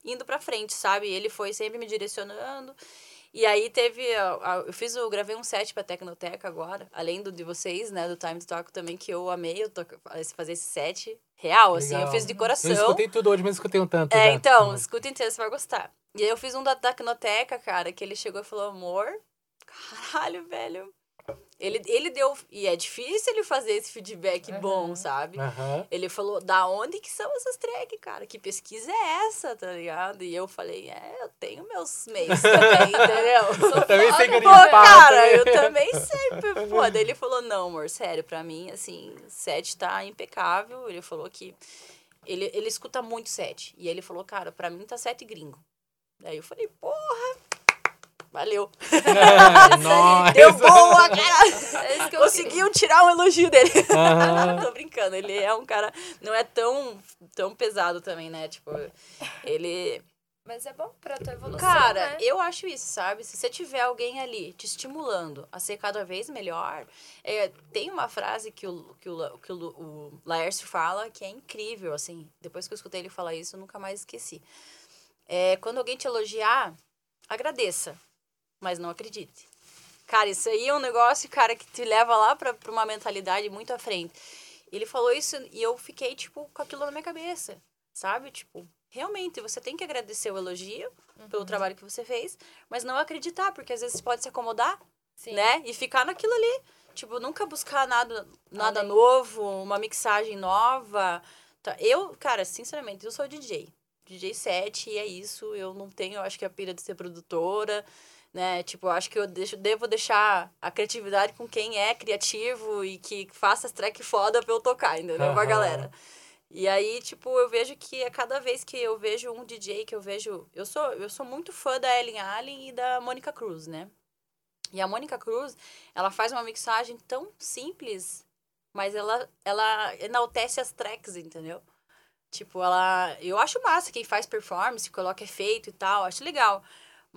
S3: Indo pra frente, sabe? Ele foi sempre me direcionando. E aí teve. Eu fiz, eu gravei um set pra Tecnoteca agora, além do de vocês, né? Do Time to Talk também, que eu amei eu to- fazer esse set real, assim. Eu
S1: Legal.
S3: fiz de
S1: Eu
S3: coração.
S1: escutei tudo hoje, mas escutei um tanto.
S3: É,
S1: já.
S3: então,
S1: Uhum.
S3: escuta inteiro, você vai gostar. E aí eu fiz um da Tecnoteca, cara, que ele chegou e falou, amor, caralho, velho. Ele, ele deu. E é difícil ele fazer esse feedback bom, sabe?
S1: Aham.
S3: Ele falou, da onde que são essas tracks, cara? Que pesquisa é essa, tá ligado? E eu falei, é, eu tenho meus meios também, <laughs> entendeu?
S1: Também sei
S3: Pô,
S1: garimpar.
S3: cara, eu também sei. Pô, <laughs> daí ele falou, não, amor, sério, pra mim, assim, set tá impecável. Ele falou que ele, ele escuta muito set. E ele falou, cara, pra mim tá set gringo. Daí eu falei, porra, valeu. <laughs>
S1: Nossa.
S3: Deu boa, cara. <laughs>
S2: É isso que eu
S3: Conseguiu tirar um elogio dele.
S1: Aham. <laughs>
S3: Tô brincando, ele é um cara, não é tão, tão pesado também, né? Tipo, ele...
S2: Mas é bom pra tua evolução,
S3: Cara,
S2: né?
S3: eu acho isso, sabe? Se você tiver alguém ali te estimulando a ser cada vez melhor, é, tem uma frase que o, que, o, que o, o Laércio fala que é incrível, assim. Depois que eu escutei ele falar isso, eu nunca mais esqueci. É, quando alguém te elogiar, agradeça, mas não acredite. Cara, isso aí é um negócio, cara, que te leva lá pra, pra uma mentalidade muito à frente. Ele falou isso e eu fiquei, tipo, com aquilo na minha cabeça, sabe? Tipo, realmente, você tem que agradecer o elogio pelo trabalho que você fez, mas não acreditar, porque às vezes você pode se acomodar,
S2: Sim.
S3: né? E ficar naquilo ali. Tipo, nunca buscar nada, nada
S2: Além.
S3: novo, uma mixagem nova. Tá, Eu, cara, sinceramente, eu sou DJ. DJ 7 e é isso. Eu não tenho, eu acho que a pira de ser produtora, né? Tipo, eu acho que eu deixo, devo deixar a criatividade com quem é criativo e que faça as track foda pra eu tocar, entendeu? Pra
S1: Aham.
S3: galera. E aí, tipo, eu vejo que a cada vez que eu vejo um DJ que eu vejo. Eu sou, eu sou muito fã da Ellen Allen e da Mônica Cruz, né? E a Mônica Cruz, ela faz uma mixagem tão simples, mas ela, ela enaltece as tracks, entendeu? Tipo, ela. Eu acho massa quem faz performance, coloca efeito e tal, acho legal.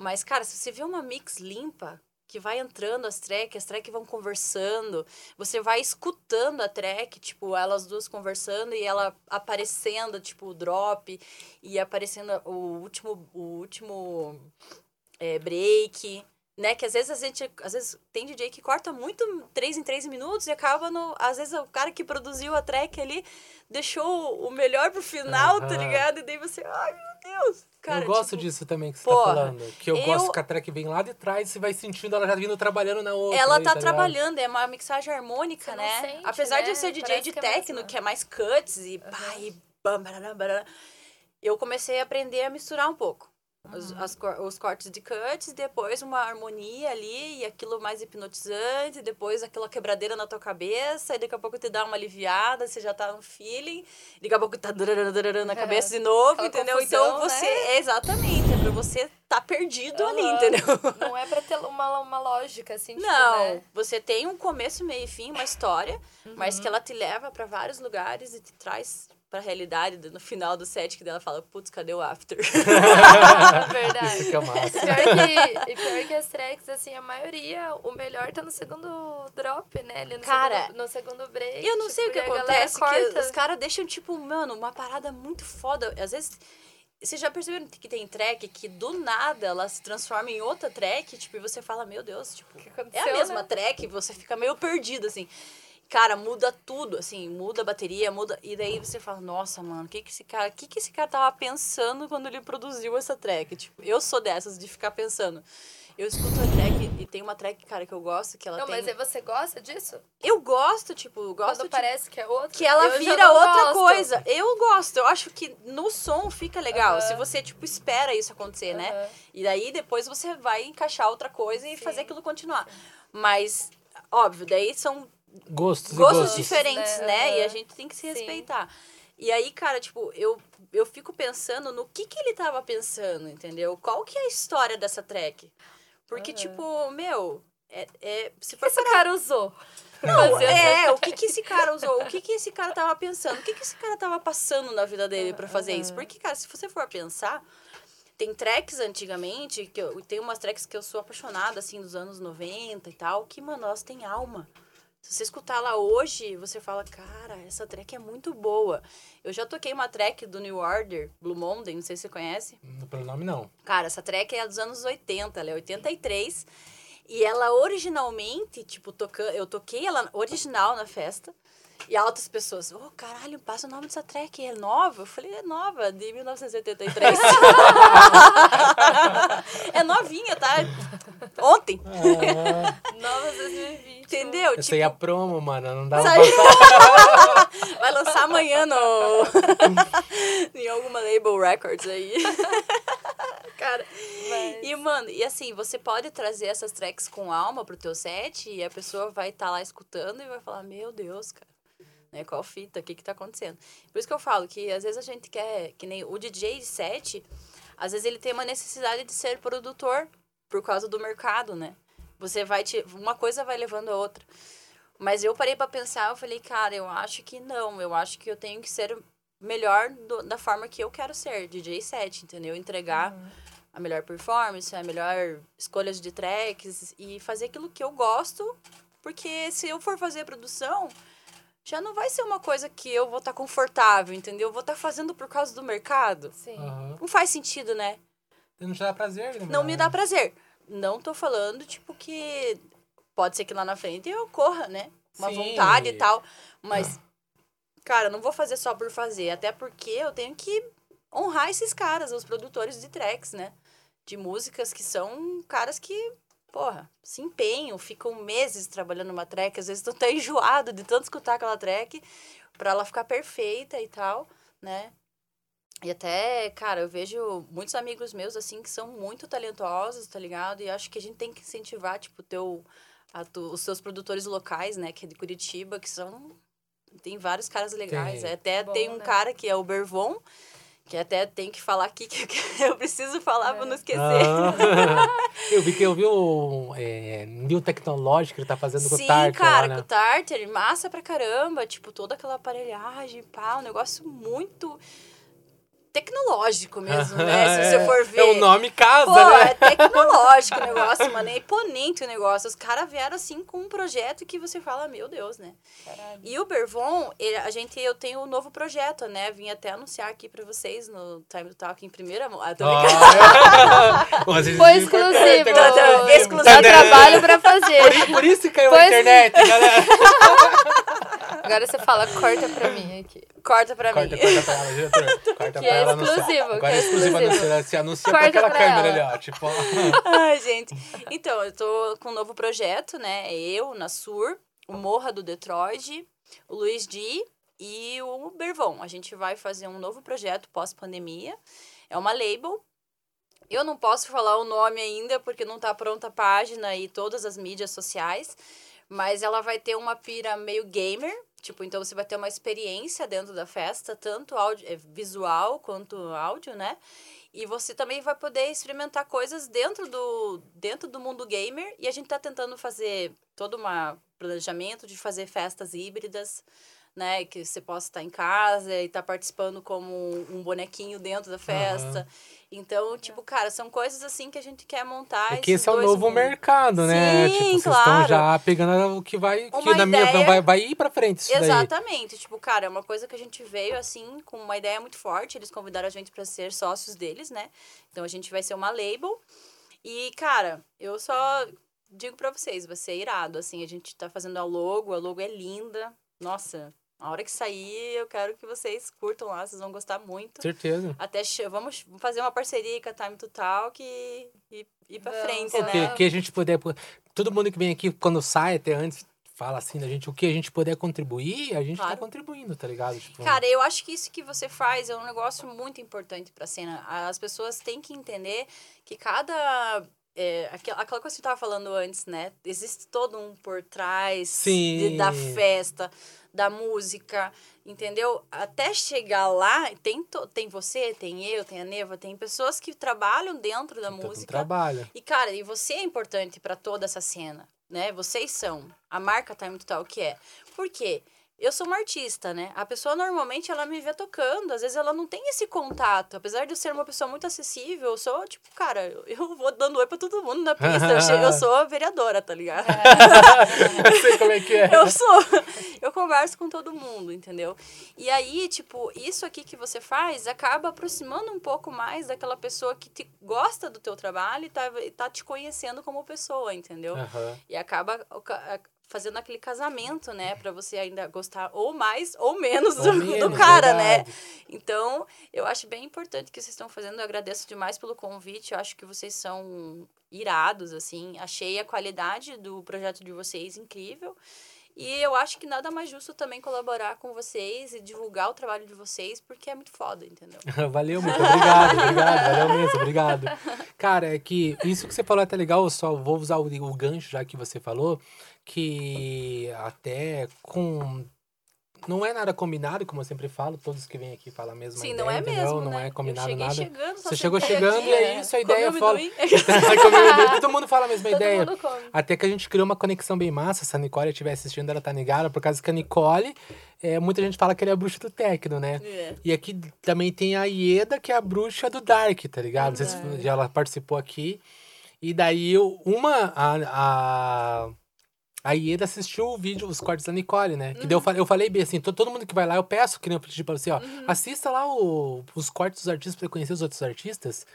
S3: Mas, cara, se você vê uma mix limpa, que vai entrando as tracks, as tracks vão conversando, você vai escutando a track, tipo, elas duas conversando e ela aparecendo, tipo, o drop e aparecendo o último, o último é, break, né? Que às vezes a gente, às vezes tem DJ que corta muito três em três minutos e acaba no, às vezes o cara que produziu a track ali deixou o melhor pro final, tá
S1: Aham.
S3: ligado? E daí você, ai Deus, cara.
S1: eu gosto
S3: tipo,
S1: disso também que você
S3: porra,
S1: tá falando. Que eu,
S3: eu-
S1: gosto que a track vem lá de trás e você vai sentindo ela já vindo trabalhando na outra.
S3: Ela
S1: aí,
S3: tá
S1: ligado?
S3: trabalhando, é uma mixagem harmônica,
S2: Você não
S3: né?
S2: sente,
S3: Apesar de
S2: né?
S3: eu ser DJ
S2: Parece
S3: de
S2: que é
S3: techno, que é mais cuts e pá, e bam, barará, barará, eu comecei a aprender a misturar um pouco. Os,
S2: Uhum.
S3: as os cortes de cuts, depois uma harmonia ali, e aquilo mais hipnotizante, depois aquela quebradeira na tua cabeça, e daqui a pouco te dá uma aliviada, você já tá no feeling, daqui a pouco tá na
S2: É.
S3: cabeça de novo,
S2: Aquela
S3: entendeu?
S2: confusão,
S3: então você,
S2: né?
S3: exatamente, é pra você tá perdido ali,
S2: Aham.
S3: entendeu? <laughs>
S2: Não é pra ter uma, uma lógica, assim, tipo,
S3: Não,
S2: né?
S3: você tem um começo, meio e fim, uma história, mas
S2: Uhum.
S3: que ela te leva pra vários lugares e te traz pra realidade no final do set, que dela fala, putz, cadê o after? <laughs>
S2: Verdade.
S1: Isso que é massa.
S2: Pior que, e pior que as tracks, assim, a maioria, o melhor tá no segundo drop, né? Ali no,
S3: Cara,
S2: segundo, no segundo break.
S3: E eu não sei o que
S2: tipo, e galera
S3: acontece, que
S2: corta.
S3: os caras deixam, tipo, mano, uma parada muito foda. Às vezes, Vocês já perceberam que tem track que do nada ela se transforma em outra track, tipo, e você fala, meu Deus, tipo,
S2: que
S3: é a mesma
S2: né?
S3: track, você fica meio perdido, assim. Cara, muda tudo, assim, muda a bateria, muda. E daí você fala, nossa, mano, o que que esse cara. O que que esse cara tava pensando quando ele produziu essa track? Tipo, eu sou dessas de ficar pensando. Eu escuto a track e tem uma track, cara, que eu gosto, que ela
S2: Não,
S3: tem.
S2: mas você gosta disso?
S3: Eu gosto, tipo, gosto
S2: Quando parece que é outro.
S3: que ela vira outra
S2: gosto.
S3: coisa. Eu gosto, eu acho que no som fica legal. Se você, tipo, espera isso acontecer, né? E daí depois você vai encaixar outra coisa e
S2: Sim.
S3: fazer aquilo continuar. Mas, óbvio, daí são
S1: Gostos,
S3: gostos
S1: gostos.
S3: diferentes,
S2: né?
S3: né? E a gente tem que se
S2: Sim.
S3: respeitar. E aí, cara, tipo, eu, eu fico pensando no que que ele tava pensando, entendeu? Qual que é a história dessa track? Porque, tipo, meu, é, é, se
S2: O
S3: for
S2: que esse cara usou?
S3: não, é, o que que esse cara usou? O que que esse cara tava pensando? O que que esse cara tava passando na vida dele pra fazer isso? Porque, cara, se você for pensar, tem tracks antigamente, que eu tem umas tracks que eu sou apaixonada, assim, dos anos 90 e tal, que, mano, elas têm alma. Se você escutar lá hoje, você fala, cara, essa track é muito boa. Eu já toquei uma track do New Order, Blue Monday, não sei se você conhece.
S1: Pelo nome, não.
S3: Cara, essa track é dos anos 80, ela é 83. E ela originalmente, tipo, toca... eu toquei ela original na festa. E altas pessoas, ô caralho, passa o nome dessa track, é nova? Eu falei, é nova, de 1983. <laughs> é novinha, tá? Ontem,
S1: Ah,
S2: Novas 2020.
S3: entendeu?
S1: essa aí é a
S3: Tipo,
S1: promo, mano. Não dá pra
S3: Sabe?
S1: passar. <laughs>
S3: vai lançar amanhã no... <laughs> em alguma label records aí. Cara,
S2: Mas-
S3: E, mano, e assim, você pode trazer essas tracks com alma pro teu set e a pessoa vai estar lá escutando e vai falar, meu Deus, cara. Né, qual fita? O que que tá acontecendo? Por isso que eu falo que às vezes a gente quer, que nem o DJ de set, às vezes ele tem uma necessidade de ser produtor por causa do mercado, né? Você vai te. Uma coisa vai levando a outra. Mas eu parei pra pensar, eu falei, cara, eu acho que não. Eu acho que eu tenho que ser melhor do- da forma que eu quero ser, DJ set, entendeu? Entregar a melhor performance, a melhor escolhas de tracks e fazer aquilo que eu gosto, porque se eu for fazer produção, já não vai ser uma coisa que eu vou estar confortável, entendeu? Eu vou estar fazendo por causa do mercado.
S2: Sim.
S1: Aham.
S3: Não faz sentido, né?
S1: Não te dá prazer, né?
S3: Não me dá prazer. Não tô falando, tipo, que pode ser que lá na frente eu corra, né? Uma
S1: Sim.
S3: vontade e tal. Mas, cara, eu não vou fazer só por fazer. Até porque eu tenho que honrar esses caras, os produtores de tracks, né? De músicas que são caras que, porra, se empenham, ficam meses trabalhando uma track. Às vezes tu <laughs> tá enjoado de tanto escutar aquela track pra ela ficar perfeita e tal, né? E até, cara, eu vejo muitos amigos meus, assim, que são muito talentosos, tá ligado? E acho que a gente tem que incentivar, tipo, teu, a tu- os seus produtores locais, né? Que é de Curitiba, que são... Tem vários caras legais.
S1: Tem.
S3: Até
S2: Bom,
S3: tem um
S2: né?
S3: cara que é o Bervon, que até tem que falar aqui, que <laughs> eu preciso falar pra
S2: É.
S3: não esquecer.
S1: Ah. <laughs> eu vi que eu vi o é, New Technologic que ele tá fazendo com o
S3: Sim,
S1: Tartar
S3: cara,
S1: lá,
S3: com
S1: né?
S3: o Tartar, massa pra caramba. Tipo, toda aquela aparelhagem, pá, um negócio muito tecnológico mesmo, <laughs> né? Se você for ver.
S1: É o nome casa,
S3: Pô,
S1: né?
S3: é tecnológico o negócio, mano. É imponente o negócio. Os caras vieram assim com um projeto que você fala, meu Deus, né?
S2: Caralho.
S3: E o Bervon, ele- a gente, eu tenho um novo projeto, né? Vim até anunciar aqui pra vocês no Time to Talk em primeira mão. Ah, tô
S1: isso <laughs>
S2: Foi
S1: é
S2: exclusivo.
S3: Então, exclusivo.
S2: Dá trabalho pra fazer.
S1: Por, por isso que caiu a internet, galera. <laughs>
S2: Agora você fala, corta pra mim aqui.
S3: Corta pra
S1: Corta,
S3: mim.
S1: corta pra ela, diretor. <laughs> Corta
S2: Que
S1: pra
S2: é
S1: ela anunciar.
S2: exclusivo,
S1: Agora é
S2: é
S1: exclusivo. Se anuncia
S2: Corta
S1: com aquela
S2: pra
S1: câmera
S2: ela.
S1: ali, ó. Tipo, <laughs>
S3: Ai, gente. Então, eu tô com um novo projeto, né? Eu, Nassur, o Morra do Detroit, o Luiz D e o Bervon. A gente vai fazer um novo projeto pós-pandemia. É uma label. Eu não posso falar o nome ainda, porque não tá pronta a página e todas as mídias sociais. Mas ela vai ter uma pira meio gamer. Tipo, então você vai ter uma experiência dentro da festa, tanto áudio, eh, visual quanto áudio, né? E você também vai poder experimentar coisas dentro do, dentro do mundo gamer. E a gente tá tentando fazer todo um planejamento de fazer festas híbridas, né? Que você possa estar em casa e estar participando como um bonequinho dentro da festa. Então, tipo, cara, são coisas assim que a gente quer montar.
S1: É que esse é o novo
S3: mundos.
S1: mercado, né?
S3: Sim,
S1: tipo, vocês estão
S3: claro.
S1: já pegando o que vai. Que
S3: Uma
S1: na minha
S3: ideia-
S1: vai, vai ir pra frente isso daí.
S3: Exatamente. Tipo, cara, é uma coisa que a gente veio assim, com uma ideia muito forte. Eles convidaram a gente pra ser sócios deles, né? Então a gente vai ser uma label. E, cara, eu só digo pra vocês, vai ser irado. Assim, a gente tá fazendo a logo, a logo é linda. Nossa, a hora que sair, eu quero que vocês curtam lá, vocês vão gostar muito.
S1: Certeza.
S3: Até vamos fazer uma parceria com a Time to Talk e, e ir pra
S2: Vamos,
S3: frente.
S1: O que,
S3: né?
S1: que a gente puder. Todo mundo que vem aqui, quando sai, até antes, fala assim da gente, o que a gente puder contribuir, a gente tá
S3: Claro.
S1: contribuindo, tá ligado? Tipo,
S3: Cara, eu acho que isso que você faz é um negócio muito importante pra cena. As pessoas têm que entender que cada. É, aquela, aquela coisa que você tava falando antes, né? Existe todo um por trás
S1: Sim.
S3: de- da festa, da música, entendeu? Até chegar lá, tem, to- tem você, tem eu, tem a Neva, tem pessoas que trabalham dentro da
S1: um
S3: música.
S1: trabalho.
S3: E, cara, e você é importante pra toda essa cena, né? Vocês são. A marca Time Total que é. Por quê? Eu sou uma artista, né? A pessoa normalmente ela me vê tocando, às vezes ela não tem esse contato. Apesar de eu ser uma pessoa muito acessível, eu sou, tipo, cara, eu- vou dando oi pra todo mundo na pista. Eu, che- eu sou a vereadora, tá ligado? <laughs>
S1: Eu sei como é que é.
S3: Eu sou. Eu converso com todo mundo, entendeu? E aí, tipo, isso aqui que você faz acaba aproximando um pouco mais daquela pessoa que te gosta do teu trabalho e tá, tá te conhecendo como pessoa, entendeu?
S1: Aham.
S3: E acaba fazendo aquele casamento, né? Pra você ainda gostar ou mais ou menos
S1: Ou
S3: do,
S1: menos,
S3: do cara, né?
S1: verdade.
S3: Então, eu acho bem importante o que vocês estão fazendo. Eu agradeço demais pelo convite. Eu acho que vocês são irados, assim. Achei a qualidade do projeto de vocês incrível. E eu acho que nada mais justo também colaborar com vocês e divulgar o trabalho de vocês, porque é muito foda, entendeu? <laughs>
S1: Valeu, muito obrigado, obrigado, valeu mesmo, obrigado. Cara, é que isso que você falou é até legal, eu só vou usar o, o gancho já que você falou, que até com. Não é nada combinado, como eu sempre falo, todos que vêm aqui falam a mesma
S3: Sim,
S1: ideia,
S3: não é
S1: entendeu?
S3: mesmo,
S1: Não
S3: né?
S1: é combinado nada.
S3: chegando,
S1: Você chegou chegando e é isso, a ideia
S3: amendoim. <laughs>
S1: Todo mundo fala a mesma <laughs>
S2: Todo
S1: ideia. Até que a gente criou uma conexão bem massa. Se a Nicole estiver assistindo, ela tá ligada, por causa que a Nicole, é, muita gente fala que ele é a bruxa do Tecno, né?
S3: É.
S1: E aqui também tem a Ieda, que é a bruxa do Dark, tá ligado? Não sei se ela participou aqui. E daí uma. A, a, a Ieda assistiu o vídeo, os cortes da Nicole, né? Que daí
S3: Uhum.
S1: eu, falei, eu falei bem assim: to- todo mundo que vai lá, eu peço, que nem eu pedi pra você, ó, assista lá o- os cortes dos artistas pra conhecer os outros artistas.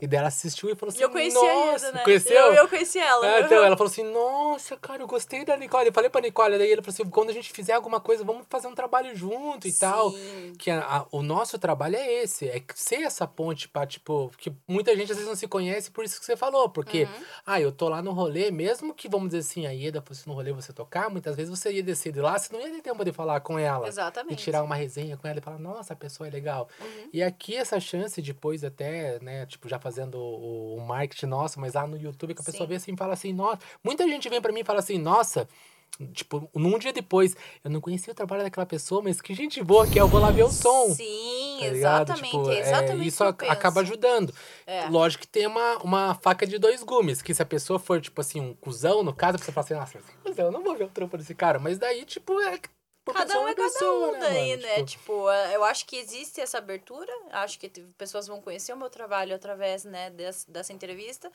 S1: E daí ela assistiu e falou assim:
S3: E eu conheci
S1: Nossa,
S3: a Ieda, né?
S1: conheceu?
S3: Eu, eu conheci ela.
S1: Ah, então ela falou assim: Nossa, cara, eu gostei da Nicole. Eu falei pra Nicole, daí ele falou assim: quando a gente fizer alguma coisa, vamos fazer um trabalho junto e tal.
S3: Sim.
S1: Que a- a- o nosso trabalho é esse, é ser essa ponte pra, tipo, que muita gente às vezes não se conhece por isso que você falou. Porque,
S3: Uhum.
S1: ah, eu tô lá no rolê, mesmo que, vamos dizer assim, a Ieda fosse no rolê você tocar, muitas vezes você ia descer de lá, você não ia ter tempo de falar com ela. E
S3: Exatamente.
S1: tirar uma resenha com ela e falar, nossa, a pessoa é legal.
S3: Uhum.
S1: E aqui essa chance, depois até, né, tipo, já fazendo o, o marketing nosso, mas lá no YouTube, que a pessoa
S3: Sim.
S1: vê assim e fala assim, nossa. Muita gente vem pra mim e fala assim, nossa. Tipo, num dia depois, eu não conhecia o trabalho daquela pessoa, mas que gente boa que é, eu vou lá ver o som.
S3: Sim,
S1: tá
S3: exatamente.
S1: Tipo,
S3: é exatamente
S1: isso
S3: o
S1: a-
S3: que eu
S1: acaba
S3: penso.
S1: ajudando.
S3: É.
S1: Lógico que tem uma, uma faca de dois gumes, que se a pessoa for, tipo assim, um cuzão, no caso, você fala assim, nossa, cuzão, eu não vou ver o trampo desse cara. Mas daí, tipo, é.
S3: Cada um é
S1: pra
S3: cada
S1: pessoa,
S3: um daí,
S1: mano?
S3: né?
S1: Tipo,
S3: Tipo, eh, eu acho que existe essa abertura. Acho que pessoas vão conhecer o meu trabalho através, né, des- dessa entrevista.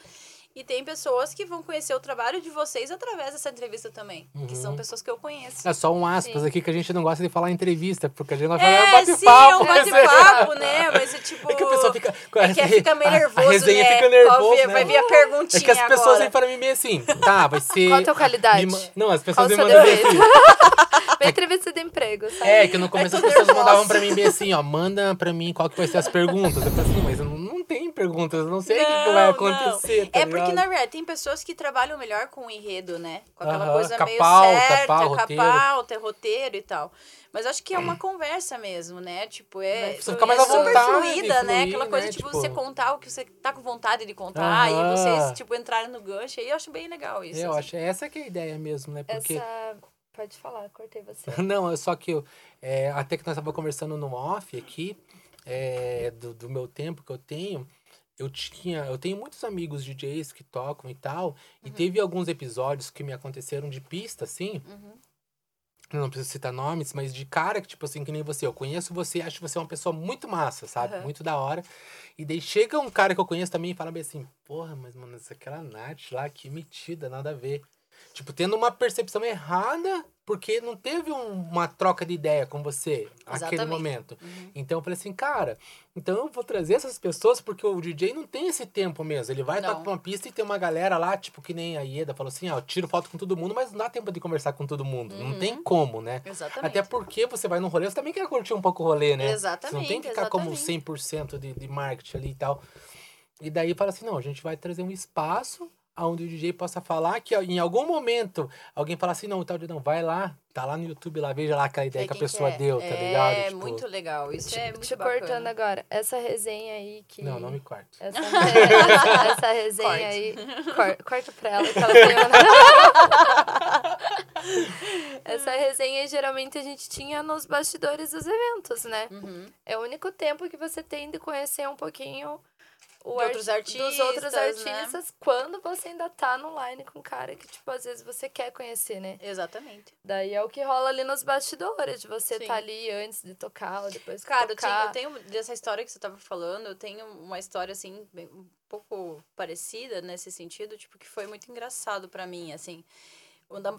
S3: E tem pessoas que vão conhecer o trabalho de vocês através dessa entrevista também. Que são
S1: Uhum.
S3: pessoas que eu conheço.
S1: É só um aspas
S2: Sim.
S1: aqui que a gente não gosta de falar em entrevista, porque a gente não fala
S3: É,
S1: bate
S3: sim,
S1: papo.
S3: é um bate-papo, né? <laughs> Mas é tipo.
S1: É que a pessoa fica.
S3: É que fica meio
S1: a-
S3: nervoso,
S1: A resenha
S3: né?
S1: fica
S3: Qual
S1: nervosa.
S3: vi-
S1: né?
S3: Vai vir a perguntinha
S1: É que as pessoas
S3: agora.
S1: vêm para mim meio assim, tá, vai ser.
S2: Qual a tua qualidade?
S1: me Não, as
S2: Qual
S1: pessoas
S2: o
S1: me mandam bem assim. <laughs>
S2: Bem entrevista de emprego, sabe?
S1: É, que no começo as pessoas
S3: nervosa.
S1: mandavam pra mim bem assim, ó, manda pra mim qual que vai ser as perguntas. Eu falei assim, mas não, não tem perguntas, eu não sei o que, que vai acontecer. tá
S3: É porque,
S1: ligado?
S3: na verdade, tem pessoas que trabalham melhor com o enredo, né? Com aquela
S1: Aham,
S3: coisa meio
S1: pauta,
S3: certa,
S1: pá,
S3: com a
S1: roteiro.
S3: pauta, roteiro e tal. Mas acho que é uma conversa mesmo, né? Tipo, é,
S1: Você fica mais
S3: é
S1: à
S3: super
S1: vontade,
S3: fluida, né?
S1: fluir,
S3: Aquela coisa,
S1: né?
S3: tipo, você contar o que você tá com vontade de contar
S1: Aham.
S3: e vocês, tipo, entrarem no gancho. Aí eu acho bem legal isso.
S1: Eu
S3: assim.
S1: acho, essa que é a ideia mesmo, né? Porque.
S2: Essa. Pode falar, cortei você. <laughs>
S1: Não, é só que eu, é, até que nós estávamos conversando no off aqui, é, do, do meu tempo que eu tenho, eu tinha, eu tenho muitos amigos DJs que tocam e tal, e teve alguns episódios que me aconteceram de pista, assim,
S3: Uhum.
S1: não preciso citar nomes, mas de cara que, tipo assim, que nem você. Eu conheço você, acho você uma pessoa muito massa, sabe?
S3: Aham.
S1: Muito da hora. E daí chega um cara que eu conheço também e fala bem assim, porra, mas, mano, essa aquela Nath lá, que metida, nada a ver. Tipo, tendo uma percepção errada, porque não teve um- uma troca de ideia com você naquele
S3: Exatamente.
S1: momento.
S3: Uhum.
S1: Então eu falei assim, cara, então eu vou trazer essas pessoas porque o DJ não tem esse tempo mesmo. Ele vai
S3: Não.
S1: tocar pra uma pista e tem uma galera lá, tipo, que nem a Ieda falou assim, ó, eu tiro foto com todo mundo, mas não dá tempo de conversar com todo mundo. Não
S3: Uhum.
S1: tem como, né?
S3: Exatamente.
S1: Até porque você vai no rolê, você também quer curtir um pouco o rolê, né? Você não
S3: Exatamente,
S1: tem que ficar como
S3: exatamente.
S1: 100% de, de marketing ali e tal. E daí fala assim, não, a gente vai trazer um espaço onde o DJ possa falar que em algum momento alguém fala assim, não, tal de não, vai lá, tá lá no YouTube lá, veja lá aquela ideia que a pessoa
S3: é.
S1: deu, tá
S3: é,
S1: ligado?
S3: É
S1: Tipo,
S3: muito legal. Isso é muito
S2: Te
S3: bacana.
S2: cortando agora, essa resenha aí que.
S1: Não, não me corta.
S2: Essa, <laughs> essa, essa resenha
S3: Corte.
S2: aí. Cor, corta pra ela que ela tem <laughs> Essa resenha geralmente a gente tinha nos bastidores dos eventos, né?
S3: Uhum.
S2: É o único tempo que você tem de conhecer um pouquinho o
S3: outros
S2: arti- dos outros
S3: artistas, né?
S2: artistas quando você ainda tá no line com um cara que, tipo, às vezes você quer conhecer, né?
S3: Exatamente.
S2: Daí é o que rola ali nos bastidores, de você
S3: Sim.
S2: tá ali antes de tocar ou depois
S3: Cara, eu
S2: tocar.
S3: tenho, eu tenho dessa história que você tava falando, eu tenho uma história assim um pouco parecida nesse sentido, tipo que foi muito engraçado pra mim, assim.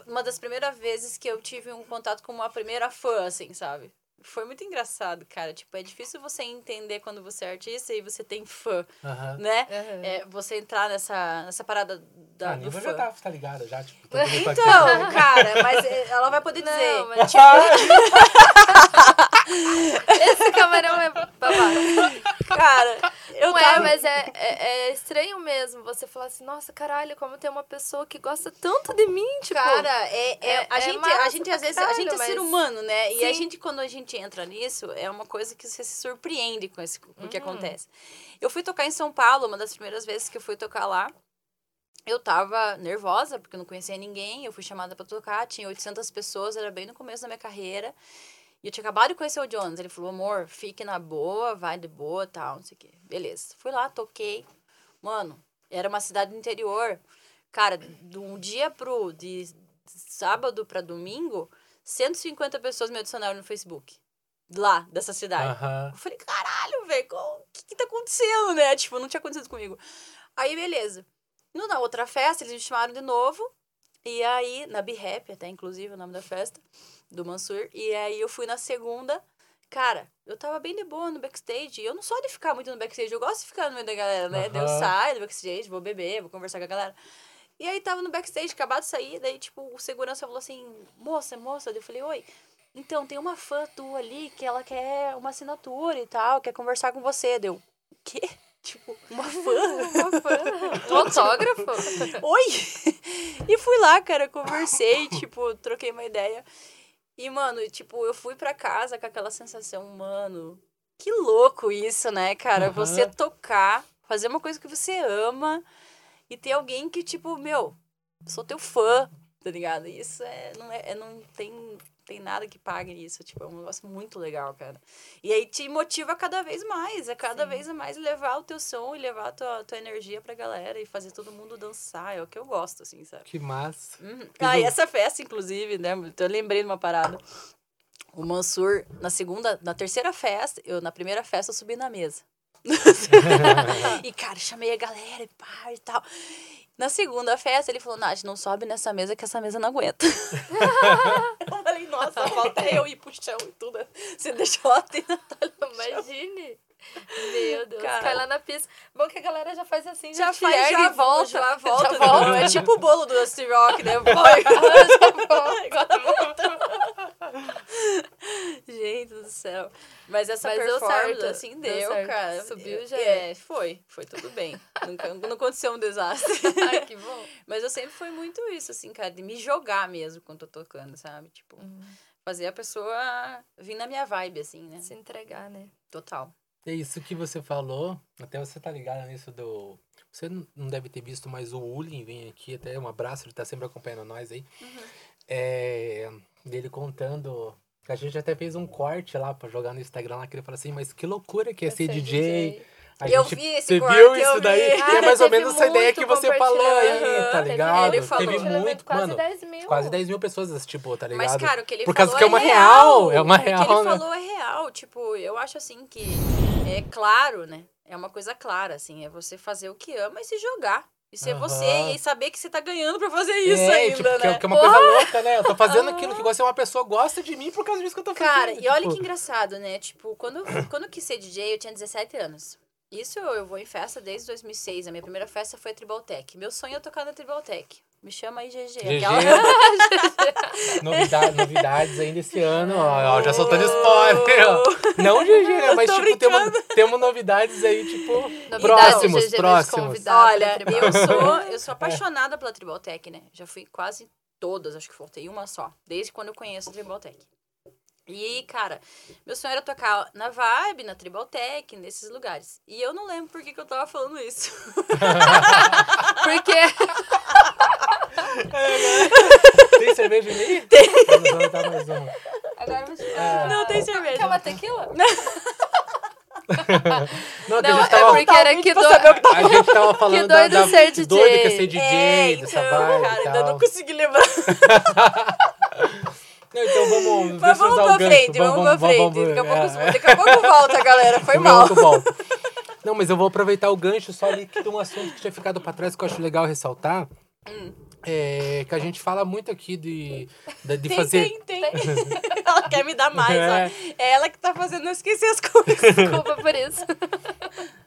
S3: Uma das primeiras vezes que eu tive um contato com uma primeira fã, assim, sabe? Foi muito engraçado, cara. Tipo, é difícil você entender quando você é artista e você tem fã,
S1: Aham.
S3: né?
S2: Aham.
S3: É, você entrar nessa, nessa parada da,
S1: Ah, a
S3: do fã.
S1: já tá, tá ligada, já, tipo, <laughs> aqui.
S3: Então, cara, mas é, ela vai poder dizer.
S2: Não, mas <laughs> <laughs> esse camarão é babado.
S3: Cara, eu
S2: Não é,
S3: tava...
S2: mas é, é, é estranho mesmo você falar assim, nossa, caralho, como tem uma pessoa que gosta tanto de mim, tipo.
S3: Cara, é, é,
S2: é-
S3: a,
S2: é
S3: gente, a gente às vezes, a
S2: caralho,
S3: gente é ser
S2: mas-
S3: humano, né? E a
S2: Sim.
S3: gente, quando a gente entra nisso, é uma coisa que você se surpreende com, esse, com o que
S2: Uhum.
S3: acontece. Eu fui tocar em São Paulo, uma das primeiras vezes que eu fui tocar lá. Eu tava nervosa, porque eu não conhecia ninguém. Eu fui chamada pra tocar, tinha 800 pessoas, era bem no começo da minha carreira. E eu tinha acabado de conhecer o Jones. Ele falou, amor, fique na boa, vai de boa, tal, não sei o quê. Beleza. Fui lá, toquei. Mano, era uma cidade do interior. Cara, de um dia pro... De sábado pra domingo, 150 pessoas me adicionaram no Facebook. Lá, dessa cidade.
S1: Aham.
S3: Eu falei, caralho, velho, o que que tá acontecendo, né? Tipo, não tinha acontecido comigo. Aí, beleza. No, na outra festa, eles me chamaram de novo. E aí, na Be Happy, até inclusive, o nome da festa, do Mansur. E aí, eu fui na segunda. Cara, eu tava bem de boa no backstage. E eu não sou de ficar muito no backstage. Eu gosto de ficar no meio da galera, né? Daí eu saio do backstage, vou beber, vou conversar com a galera. E aí, tava no backstage, acabado de sair. Daí, tipo, o segurança falou assim, moça, moça. Daí eu falei, oi. Então, tem uma fã tua ali que ela quer uma assinatura e tal, quer conversar com você. Deu, o quê? <laughs> Tipo, uma fã? <laughs>
S2: Uma fã, <laughs> um autógrafo.
S3: Oi! E fui lá, cara, conversei, tipo, troquei uma ideia. E, mano, tipo, eu fui pra casa com aquela sensação, mano, que louco isso, né, cara?
S1: Aham.
S3: Você tocar, fazer uma coisa que você ama e ter alguém que, tipo, meu, sou teu fã, tá ligado? Isso é, não é, é- não tem, tem nada que pague isso, tipo, é um negócio muito legal, cara. E aí te motiva cada vez mais, a cada
S2: Sim.
S3: vez mais levar o teu som e levar a tua, tua energia pra galera e fazer todo mundo dançar, é o que eu gosto, assim, sabe?
S1: Que massa.
S3: Uhum. Ah, e essa festa, inclusive, né? Eu lembrei de uma parada. O Mansur, na segunda, na terceira festa, eu na primeira festa eu subi na mesa. <laughs> e, cara, chamei a galera e pá e tal. Na segunda festa, ele falou, Nath, não sobe nessa mesa que essa mesa não aguenta. <laughs> eu falei, nossa, falta eu ir pro chão e tudo. Você deixou a Natália.
S2: Imagine. Meu Deus,
S3: Cara.
S2: cai lá na pista. Bom que a galera já faz assim,
S3: Já faz,
S2: ergue
S3: já
S2: e volta.
S3: Já volta.
S2: Já volta. <laughs>
S3: É tipo o bolo do Dusty Rock, né? Agora volta. <laughs> Gente do céu. Mas essa
S2: Mas deu
S3: performance,
S2: certo,
S3: assim,
S2: deu
S3: deu,
S2: certo.
S3: cara.
S2: Subiu, já
S3: É, foi. Foi tudo bem. Nunca, <laughs> não aconteceu um desastre. <laughs>
S2: Ai, que bom.
S3: Mas eu sempre fui muito isso, assim, cara, de me jogar mesmo quando tô tocando, sabe? Tipo, fazer a pessoa vir na minha vibe, assim, né?
S2: Se entregar, né?
S3: Total.
S1: É isso que você falou, até você tá ligado nisso do. Você não deve ter visto, mas o Ulin vem aqui, até um abraço, ele tá sempre acompanhando nós aí. É, dele contando. A gente até fez um corte lá pra jogar no Instagram lá, que ele fala assim, mas que loucura que é ser
S2: Ser
S1: DJ. A
S3: Eu
S1: gente-
S3: vi esse
S1: Você
S3: corte,
S1: viu isso
S3: vi.
S1: daí? <laughs>
S2: Ah,
S1: é mais ou menos essa ideia que você falou aí, tá ligado?
S3: ele falou.
S1: Teve muito,
S2: quase
S1: mano.
S2: 10 mil.
S1: Quase 10 mil pessoas, tipo, tá ligado?
S3: Mas, cara, o que ele
S1: Por causa
S3: falou
S1: que é uma
S3: é
S1: real, é uma
S3: O que
S1: real,
S3: ele
S1: né?
S3: falou é real. Tipo, eu acho assim que é claro, né? É uma coisa clara, assim. É você fazer o que ama e se jogar. E ser
S1: Aham.
S3: você e saber que você tá ganhando pra fazer isso
S1: é,
S3: ainda,
S1: tipo, que, é-
S3: né?
S1: que é uma coisa louca, né? Eu tô fazendo aquilo que você, uma pessoa gosta de mim por causa disso que eu tô fazendo.
S3: Cara, e olha
S1: tipo.
S3: que engraçado, né? Tipo, quando, quando eu quis ser DJ, eu tinha 17 anos. Isso eu vou em festa desde 2006. A minha primeira festa foi a Tribaltech. Meu sonho é tocar na Tribaltech. Me chama aí, GG.
S1: GG.
S3: Aquela- <laughs> <laughs>
S1: Novidade, novidades ainda esse ano, ó, ó, já soltando spoiler, ó. Não GG, né? Mas, tipo, temos, temos novidades aí, tipo,
S2: Novidades,
S1: próximos,
S2: GG
S1: próximos.
S3: Olha, eu sou, <laughs> eu sou apaixonada pela Tribaltech, né? Já fui quase todas, acho que faltei uma só. Desde quando eu conheço a Tribaltech. E, cara, meu sonho era tocar na Vibe, na Tribaltech, nesses lugares. E eu não lembro por que, que eu tava falando isso.
S2: Porque
S1: Tem cerveja ali? Tem. Vamos mais uma.
S2: Agora você...
S1: É.
S3: Não tem cerveja.
S2: Quer uma tequila?
S1: Não, que
S2: Não, é
S1: tava,
S2: porque era que
S3: pra
S2: do...
S3: saber o que tá
S1: a gente tava falando da,
S2: doido
S1: da
S2: ser DJ.
S1: doido que é ser DJ,
S3: É,
S1: dessa
S3: então,
S1: vibe
S3: cara,
S1: e
S3: ainda não consegui lembrar. <laughs>
S1: Não, então vamos,
S3: Mas vamos pra frente, vamos, pra frente.
S1: vamos-
S3: daqui, a pouco,
S1: é,
S3: daqui a pouco volta, galera. Foi
S1: é.
S3: mal.
S1: Volta. Não, mas eu vou aproveitar o gancho só ali que tem um assunto que tinha ficado pra trás que eu acho legal ressaltar.
S3: Hum.
S1: É, que a gente fala muito aqui de, de, de
S3: Tem,
S1: fazer.
S3: tem, tem. <laughs> ela quer me dar mais,
S1: É.
S3: ó. É ela que tá fazendo eu esquecer as coisas. <laughs>
S2: Desculpa por isso.